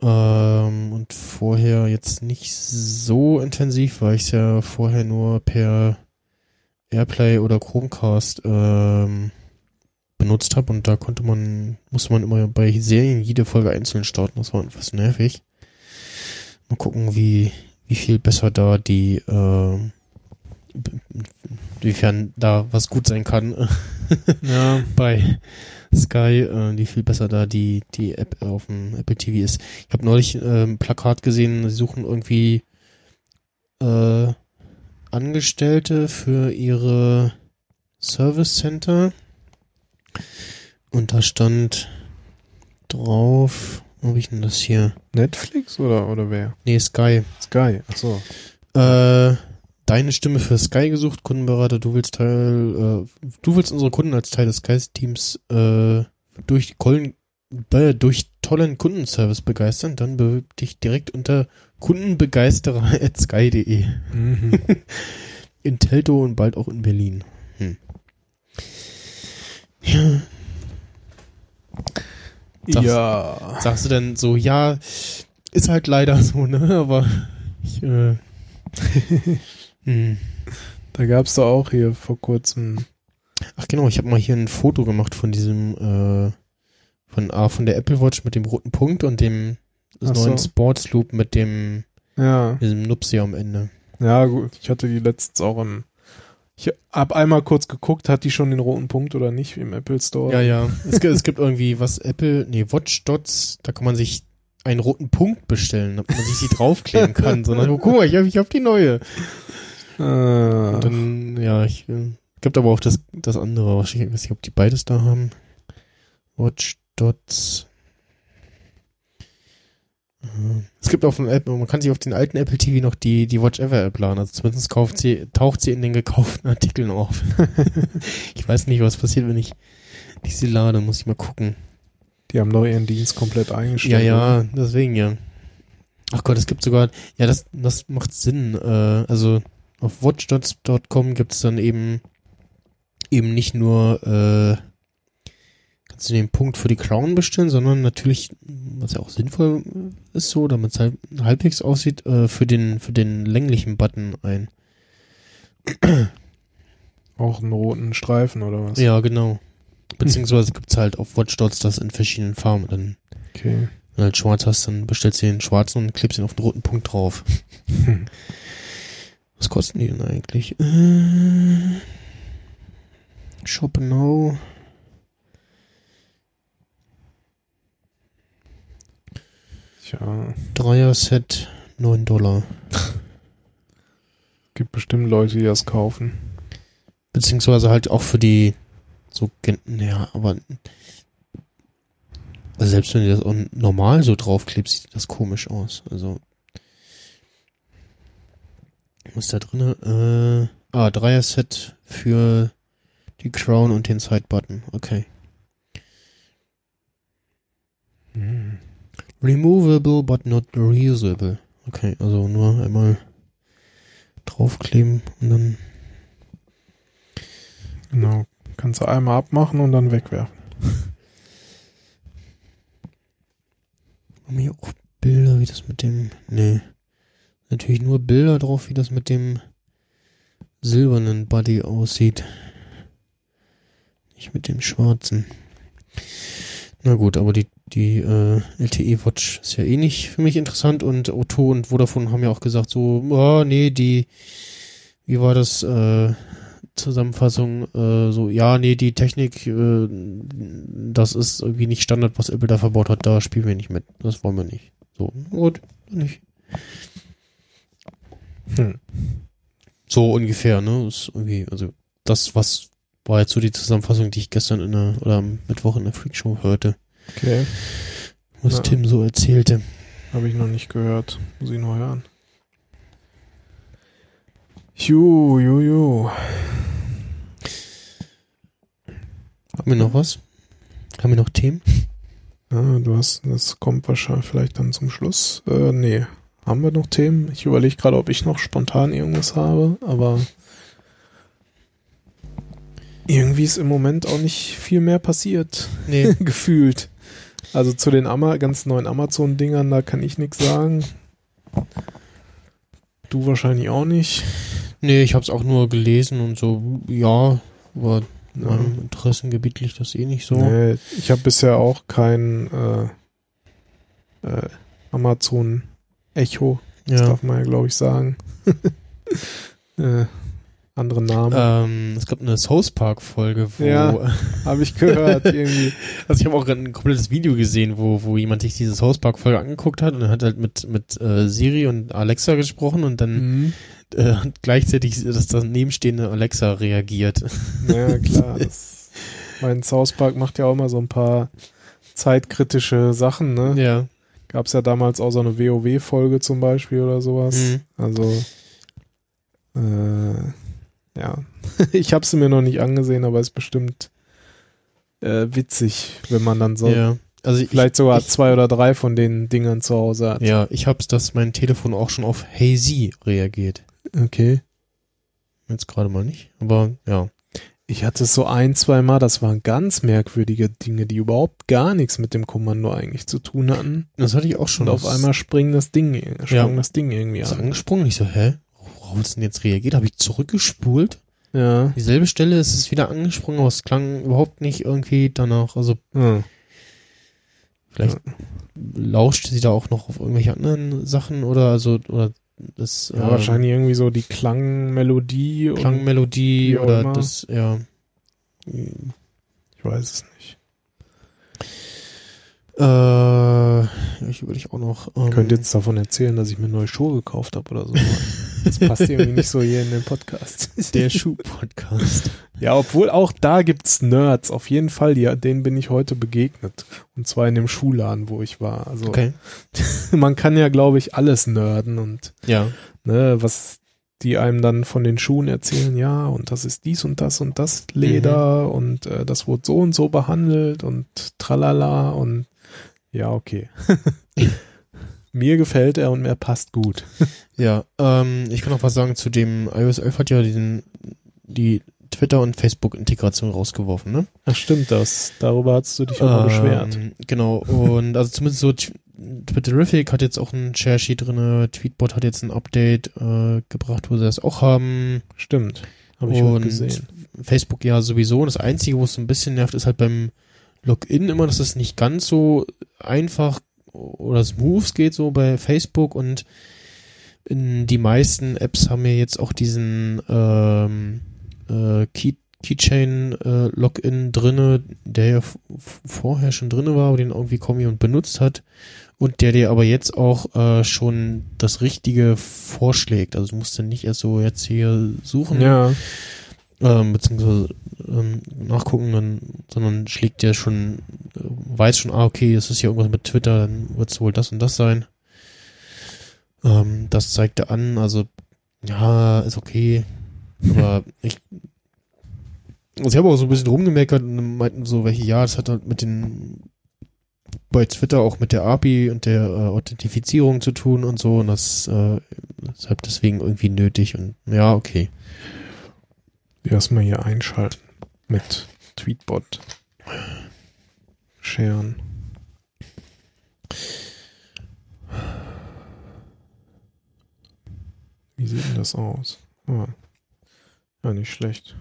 Ähm, und vorher jetzt nicht so intensiv, weil ich es ja vorher nur per Airplay oder Chromecast ähm, benutzt habe und da konnte man, musste man immer bei Serien jede Folge einzeln starten, das war etwas nervig. Mal gucken, wie, wie viel besser da die, ähm, inwiefern da was gut sein kann <laughs> ja. bei Sky, äh, wie viel besser da die, die App auf dem Apple TV ist. Ich habe neulich äh, ein Plakat gesehen, sie suchen irgendwie äh, Angestellte für ihre Service Center. Und da stand drauf, wo habe ich denn das hier? Netflix oder, oder wer? Nee, Sky. Sky. Ach so. Äh, deine Stimme für Sky gesucht, Kundenberater, du willst Teil, äh, du willst unsere Kunden als Teil des Sky-Teams äh, durch, Kollen, äh, durch tollen Kundenservice begeistern, dann bewirb dich direkt unter kundenbegeisterer.sky.de <laughs> Mhm. <laughs> in Teltow und bald auch in Berlin. Hm. Ja, Sag's- ja. sagst du dann so, ja, ist halt leider <laughs> so, ne, aber ich, äh, <laughs> hm. Da gab's da auch hier vor kurzem. Ach genau, ich habe mal hier ein Foto gemacht von diesem, äh, von, ah, von der Apple Watch mit dem roten Punkt und dem Ach neuen so. Sports Loop mit dem, Ja. diesem Nupsi am Ende. Ja, gut. Ich hatte die letztens auch im. Ich hab einmal kurz geguckt, hat die schon den roten Punkt oder nicht im Apple Store? Ja, ja. Es, gibt- es gibt irgendwie was Apple, nee, Watch Dots, da kann man sich einen roten Punkt bestellen, damit man sich sie draufkleben kann. Sondern, oh, guck mal, ich habe ich hab die neue. Ah, dann, ja, ich, äh, gibt aber auch das, das andere. Ich weiß nicht, ob die beides da haben. Watch Dots. Es gibt auf dem App, man kann sich auf den alten Apple TV noch die, die Watch Ever App laden. Also zumindest kauft sie, taucht sie in den gekauften Artikeln auf. <laughs> ich weiß nicht, was passiert, wenn ich diese lade. Muss ich mal gucken. die haben doch ihren Dienst komplett Ja, eingestellt. ja, deswegen ja. Ach Gott, es gibt sogar, ja, das, das macht Sinn. Äh, also auf watchdots.com gibt es dann eben eben nicht nur äh, kannst du den Punkt für die Crown bestellen, sondern natürlich, was ja auch sinnvoll ist so, damit es halt halbwegs aussieht, äh, für den für den länglichen Button ein. <clears throat> Auch einen roten Streifen oder was? Ja, genau. Beziehungsweise gibt's halt auf Watchdots das in verschiedenen Farben. Dann Okay. Wenn du halt schwarz hast, dann bestellst du den schwarzen und klebst ihn auf den roten Punkt drauf. <laughs> Was kosten die denn eigentlich? Äh, Shop Now. Tja, Dreier-Set, 9 Dollar. gibt bestimmt Leute, die das kaufen. Beziehungsweise halt auch für die so, ja, aber also selbst wenn du das auch normal so draufklebst, sieht das komisch aus. Also was ist da drinne? Äh, ah, Dreier-Set für die Crown und den Side-Button. Okay. Hm. Removable but not reusable. Okay, also nur einmal draufkleben und dann Genau. Kannst du einmal abmachen und dann wegwerfen. haben hier auch Bilder, wie das mit dem. Nee. Natürlich nur Bilder drauf, wie das mit dem silbernen Buddy aussieht. Nicht mit dem schwarzen. Na gut, aber die, die äh, LTE Watch ist ja eh nicht für mich interessant und Otto und Vodafone haben ja auch gesagt so, oh, nee, die, wie war das, äh, Zusammenfassung, äh, so, ja, nee, die Technik, äh, das ist irgendwie nicht Standard, was Apple da verbaut hat, da spielen wir nicht mit. Das wollen wir nicht. So, gut, nicht. Hm. So ungefähr, ne? Ist irgendwie, also das, was war jetzt so die Zusammenfassung, die ich gestern in der, oder am Mittwoch in der Freakshow hörte, Okay. was Ja. Tim so erzählte. Habe ich noch nicht gehört. Muss ich noch hören. Ju, ju, ju. Haben wir noch was? Haben wir noch Themen? Ja, du hast, das kommt wahrscheinlich vielleicht dann zum Schluss. Äh, nee. Haben wir noch Themen? Ich überlege gerade, ob ich noch spontan irgendwas habe, aber irgendwie ist im Moment auch nicht viel mehr passiert. Nee. <laughs> gefühlt. Also zu den Ama ganz neuen Amazon-Dingern, da kann ich nichts sagen. Du wahrscheinlich auch nicht. nee, ich habe es auch nur gelesen und so, ja, aber Ja. meinem Interessengebiet liegt das eh nicht so. Nee, ich habe bisher auch kein äh, äh, Amazon Echo, das Ja. darf man ja glaube ich sagen. <laughs> äh, andere Namen. Ähm, es gab eine South Park Folge, wo Ja. Habe ich gehört <laughs> irgendwie. Also ich habe auch ein komplettes Video gesehen, wo, wo jemand sich diese South Park Folge angeguckt hat und er hat halt mit, mit äh, Siri und Alexa gesprochen und dann Mhm. äh, hat gleichzeitig das danebenstehende Alexa reagiert. Ja, klar. <laughs> Das, mein South Park macht ja auch immer so ein paar zeitkritische Sachen, ne? Ja. Gab es ja damals auch so eine WoW-Folge zum Beispiel oder sowas. Mhm. Also, äh, ja. <laughs> ich habe sie mir noch nicht angesehen, aber ist bestimmt äh, witzig, wenn man dann so ja. Also ich, vielleicht sogar ich- zwei oder drei von den Dingern zu Hause hat. ja, ich hab's, dass mein Telefon auch schon auf Hazy reagiert. Okay. Jetzt gerade mal nicht, aber ja. Ich hatte es so ein, zwei Mal, das waren ganz merkwürdige Dinge, die überhaupt gar nichts mit dem Kommando eigentlich zu tun hatten. Das hatte ich auch schon. Und auf einmal springt das Ding, sprang Ja. das Ding irgendwie ist an. angesprungen. Ich so, hä? Warum ist denn jetzt reagiert? Habe ich zurückgespult? Ja. Dieselbe Stelle ist es wieder angesprungen, aber es klang überhaupt nicht irgendwie danach. Also ja. Vielleicht lauscht sie da auch noch auf irgendwelche anderen Sachen oder also oder das Ja, ähm, wahrscheinlich irgendwie so die Klangmelodie. Klangmelodie oder das ja Ich weiß es nicht. Äh, ich überlege auch noch ähm, Ich könnte jetzt davon erzählen, dass ich mir neue Schuhe gekauft habe oder so. Das passt irgendwie nicht so hier in den Podcast. <laughs> der Schuh-Podcast. Ja, obwohl auch da gibt's Nerds. Auf jeden Fall, ja, denen bin ich heute begegnet. Und zwar in dem Schuhladen, wo ich war. Also Okay. <laughs> man kann ja, glaube ich, alles nerden und Ja. ne, was die einem dann von den Schuhen erzählen, ja, und das ist dies und das und das Leder und äh, das wurde so und so behandelt und tralala und ja, okay. <laughs> Mir gefällt er und mir passt gut. <laughs> Ja, ähm, ich kann noch was sagen zu dem iOS 11 hat ja diesen die Twitter und Facebook Integration rausgeworfen, ne? Ach stimmt das. Darüber hast du dich auch mal beschwert. Ähm, Genau, und also zumindest so Tw- Twitterific hat jetzt auch ein Share Sheet drinne, Tweetbot hat jetzt ein Update äh, gebracht, wo sie das auch haben. Stimmt. Habe ich und gesehen. Facebook ja sowieso. Und das Einzige, wo es so ein bisschen nervt, ist halt beim Login immer, dass es nicht ganz so einfach oder smooth geht so bei Facebook. Und in die meisten Apps haben ja jetzt auch diesen ähm, äh, Key Keychain äh, Login drinne, der ja vorher schon drinne war, aber den irgendwie kaum jemand benutzt hat. Und der dir aber jetzt auch äh, schon das Richtige vorschlägt. Also du musst dann nicht erst so jetzt hier suchen, Ja, ähm, beziehungsweise ähm, nachgucken, dann, sondern schlägt dir schon, äh, weiß schon, ah, okay, das ist hier irgendwas mit Twitter, dann wird es wohl das und das sein. Ähm, das zeigt er an, also ja, ist okay. Aber <laughs> ich, also ich habe auch so ein bisschen rumgemeckert und meinten so, welche, ja, das hat halt mit den bei Twitter auch mit der API und der äh, Authentifizierung zu tun und so und das äh, ist halt deswegen irgendwie nötig und ja, okay. Erstmal hier einschalten mit Tweetbot. Sharen. Wie sieht denn das aus? Ah. Ja, nicht schlecht.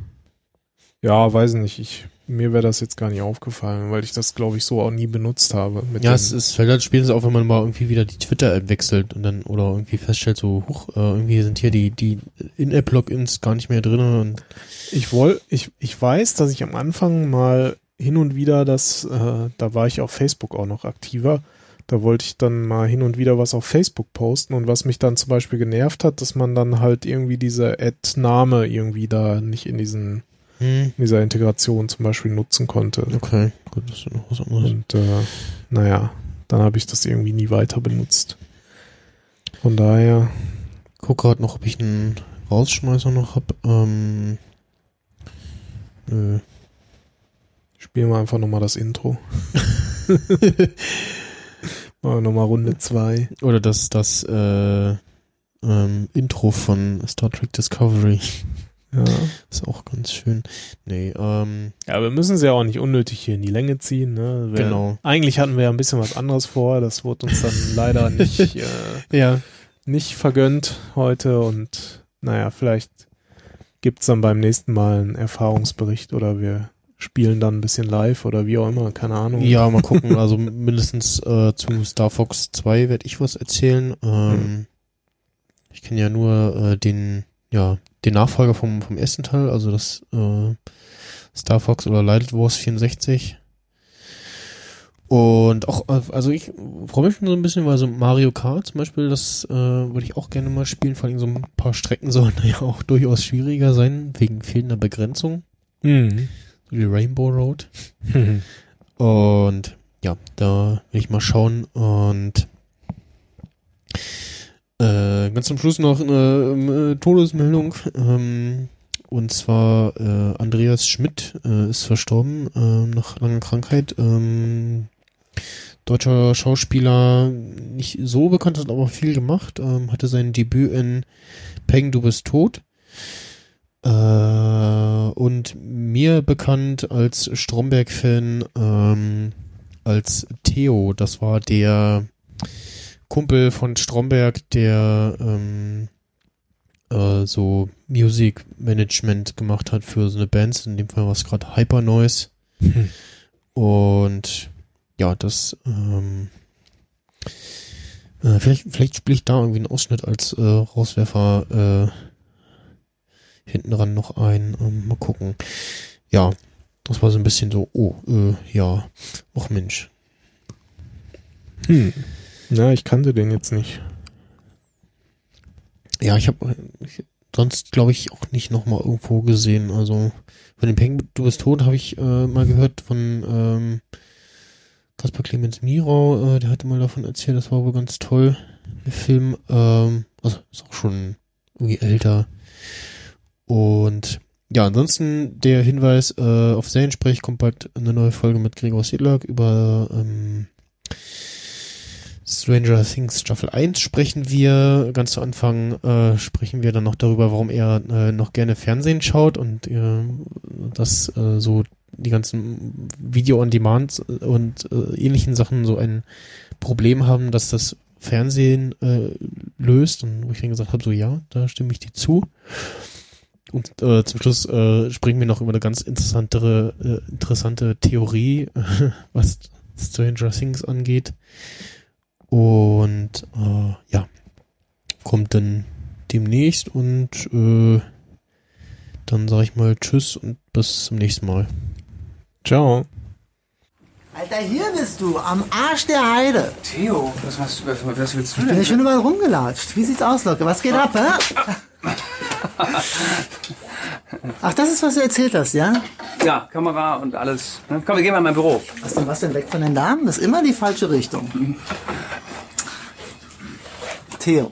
Ja, weiß nicht. Ich, mir wäre das jetzt gar nicht aufgefallen, weil ich das, glaube ich, so auch nie benutzt habe. Mit Ja, es, es fällt halt spätestens auf, wenn man mal irgendwie wieder die Twitter-App wechselt und dann oder irgendwie feststellt, so, huch, äh, irgendwie sind hier die, die In-App-Logins gar nicht mehr drin und Ich woll, ich, ich weiß, dass ich am Anfang mal hin und wieder das, äh, da war ich auf Facebook auch noch aktiver. Da wollte ich dann mal hin und wieder was auf Facebook posten und was mich dann zum Beispiel genervt hat, dass man dann halt irgendwie diese Ad-Name irgendwie da nicht in diesen Hm, in dieser Integration zum Beispiel nutzen konnte. okay, gut, das ist noch was anderes. Und äh, naja, dann habe ich das irgendwie nie weiter benutzt. Von daher, guck gerade noch, ob ich einen Rausschmeißer noch hab. Ähm, nö. spielen wir einfach nochmal das Intro. <laughs> Machen wir nochmal Runde zwei. Oder das, das äh, ähm, Intro von Star Trek Discovery. Ja. Ist auch ganz schön. Nee, ähm, ja, wir müssen es ja auch nicht unnötig hier in die Länge ziehen. Ne? Wir, Genau. Eigentlich hatten wir ja ein bisschen was anderes vor. Das wurde uns dann <laughs> leider nicht, äh, ja. nicht vergönnt heute. Und naja, vielleicht gibt's dann beim nächsten Mal einen Erfahrungsbericht oder wir spielen dann ein bisschen live oder wie auch immer. Keine Ahnung. Ja, mal gucken. <laughs> Also mindestens äh, zu Star Fox 2 werde ich was erzählen. Ähm, Ich kenne ja nur äh, den, ja, den Nachfolger vom, vom ersten Teil, also das äh, Star Fox oder Light Wars 64. Und auch, äh, also ich freue mich schon so ein bisschen, weil so Mario Kart zum Beispiel, das äh, würde ich auch gerne mal spielen. Vor allem so ein paar Strecken sollen <laughs> ja auch durchaus schwieriger sein, wegen fehlender Begrenzung. Mhm. So wie Rainbow Road. <laughs> Und ja, da will ich mal schauen. Und äh, ganz zum Schluss noch eine ähm, äh, Todesmeldung. Ähm, und zwar äh, Andreas Schmidt äh, ist verstorben äh, nach langer Krankheit. Ähm, deutscher Schauspieler, nicht so bekannt, hat aber viel gemacht. Ähm, hatte sein Debüt in Peng, du bist tot. Äh, und mir bekannt als Stromberg-Fan ähm, als Theo. Das war der Kumpel von Stromberg, der ähm, äh, so Music Management gemacht hat für so eine Band. In dem Fall war es gerade Hyper Noise. Hm. Und ja, das ähm, äh, vielleicht, vielleicht spiele ich da irgendwie einen Ausschnitt als äh, Rauswerfer äh, hinten dran noch ein. Ähm, mal gucken. Ja, das war so ein bisschen so, oh, äh, ja, ach Mensch. Hm. Ja, ich kannte den jetzt nicht. Ja, ich habe sonst, glaube ich, auch nicht noch mal irgendwo gesehen. Also von dem Peng, du bist tot, habe ich äh, mal gehört von ähm, Kaspar Clemens Mirau. Äh, der hatte mal davon erzählt, das war wohl ganz toll, der Film. Ähm, also ist auch schon irgendwie älter. Und ja, ansonsten der Hinweis äh, auf Seriensprech kommt bald eine neue Folge mit Gregor Sedlak über ähm, Stranger Things Staffel 1 sprechen wir. Ganz zu Anfang äh, sprechen wir dann noch darüber, warum er äh, noch gerne Fernsehen schaut und äh, dass äh, so die ganzen Video-on-Demand und äh, ähnlichen Sachen so ein Problem haben, dass das Fernsehen äh, löst. Und wo ich dann gesagt habe, so ja, da stimme ich dir zu. Und äh, zum Schluss äh, springen wir noch über eine ganz interessantere, äh, interessante Theorie, <laughs> was Stranger Things angeht. Und äh, ja, kommt dann demnächst und äh, dann sage ich mal Tschüss und bis zum nächsten Mal. Ciao. Alter, hier bist du, am Arsch der Heide. Theo, was, was, was, was willst du Ich bin denn? ja schon überall rumgelatscht. Wie sieht's aus, Locke? Was geht ab, hä? <laughs> Ach, das ist, was du erzählt hast, ja? Ja, Kamera und alles. Komm, wir gehen mal in mein Büro. Was denn, was denn weg von den Damen? Das ist immer die falsche Richtung. Theo,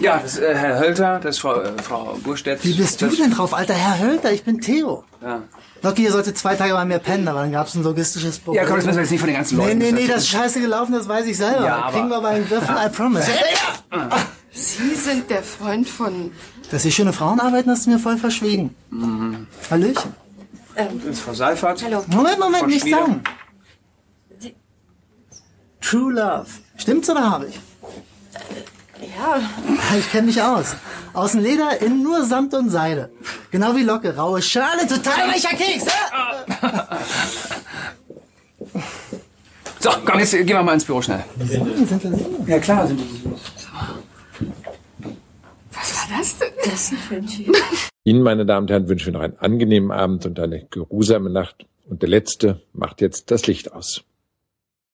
Ja, das ist äh, Herr Hölter, das ist Frau, äh, Frau Burstedt. wie bist du das, denn drauf? Alter Herr Hölter, ich bin Theo. Ja. Locke, ihr solltet zwei Tage bei mir pennen, aber dann gab's ein logistisches Problem. ja, komm, das müssen wir jetzt nicht von den ganzen Nee, Leuten. nee, nee, Das- das ist scheiße gelaufen, das weiß ich selber. Ja, aber- Kriegen wir aber einen Griff, I promise. <laughs> Sie sind der Freund von. Dass hier schöne Frauen arbeiten, hast du mir voll verschwiegen. Hallöchen. Das ist Frau Seifert. Hallo. Moment, Moment, Frau nicht sagen. True Love. Stimmt's oder habe ich? Ja, <laughs> Ich kenne mich aus. Außen Leder, innen nur Samt und Seide. Genau wie Locke, raue Schale, total weicher Keks. hä? So, komm, jetzt gehen wir mal ins Büro schnell. Ja, klar. Sind was war das denn? Das ist ein Filmchen. Ihnen, meine Damen und Herren, wünschen wir noch einen angenehmen Abend und eine geruhsame Nacht. Und der Letzte macht jetzt das Licht aus.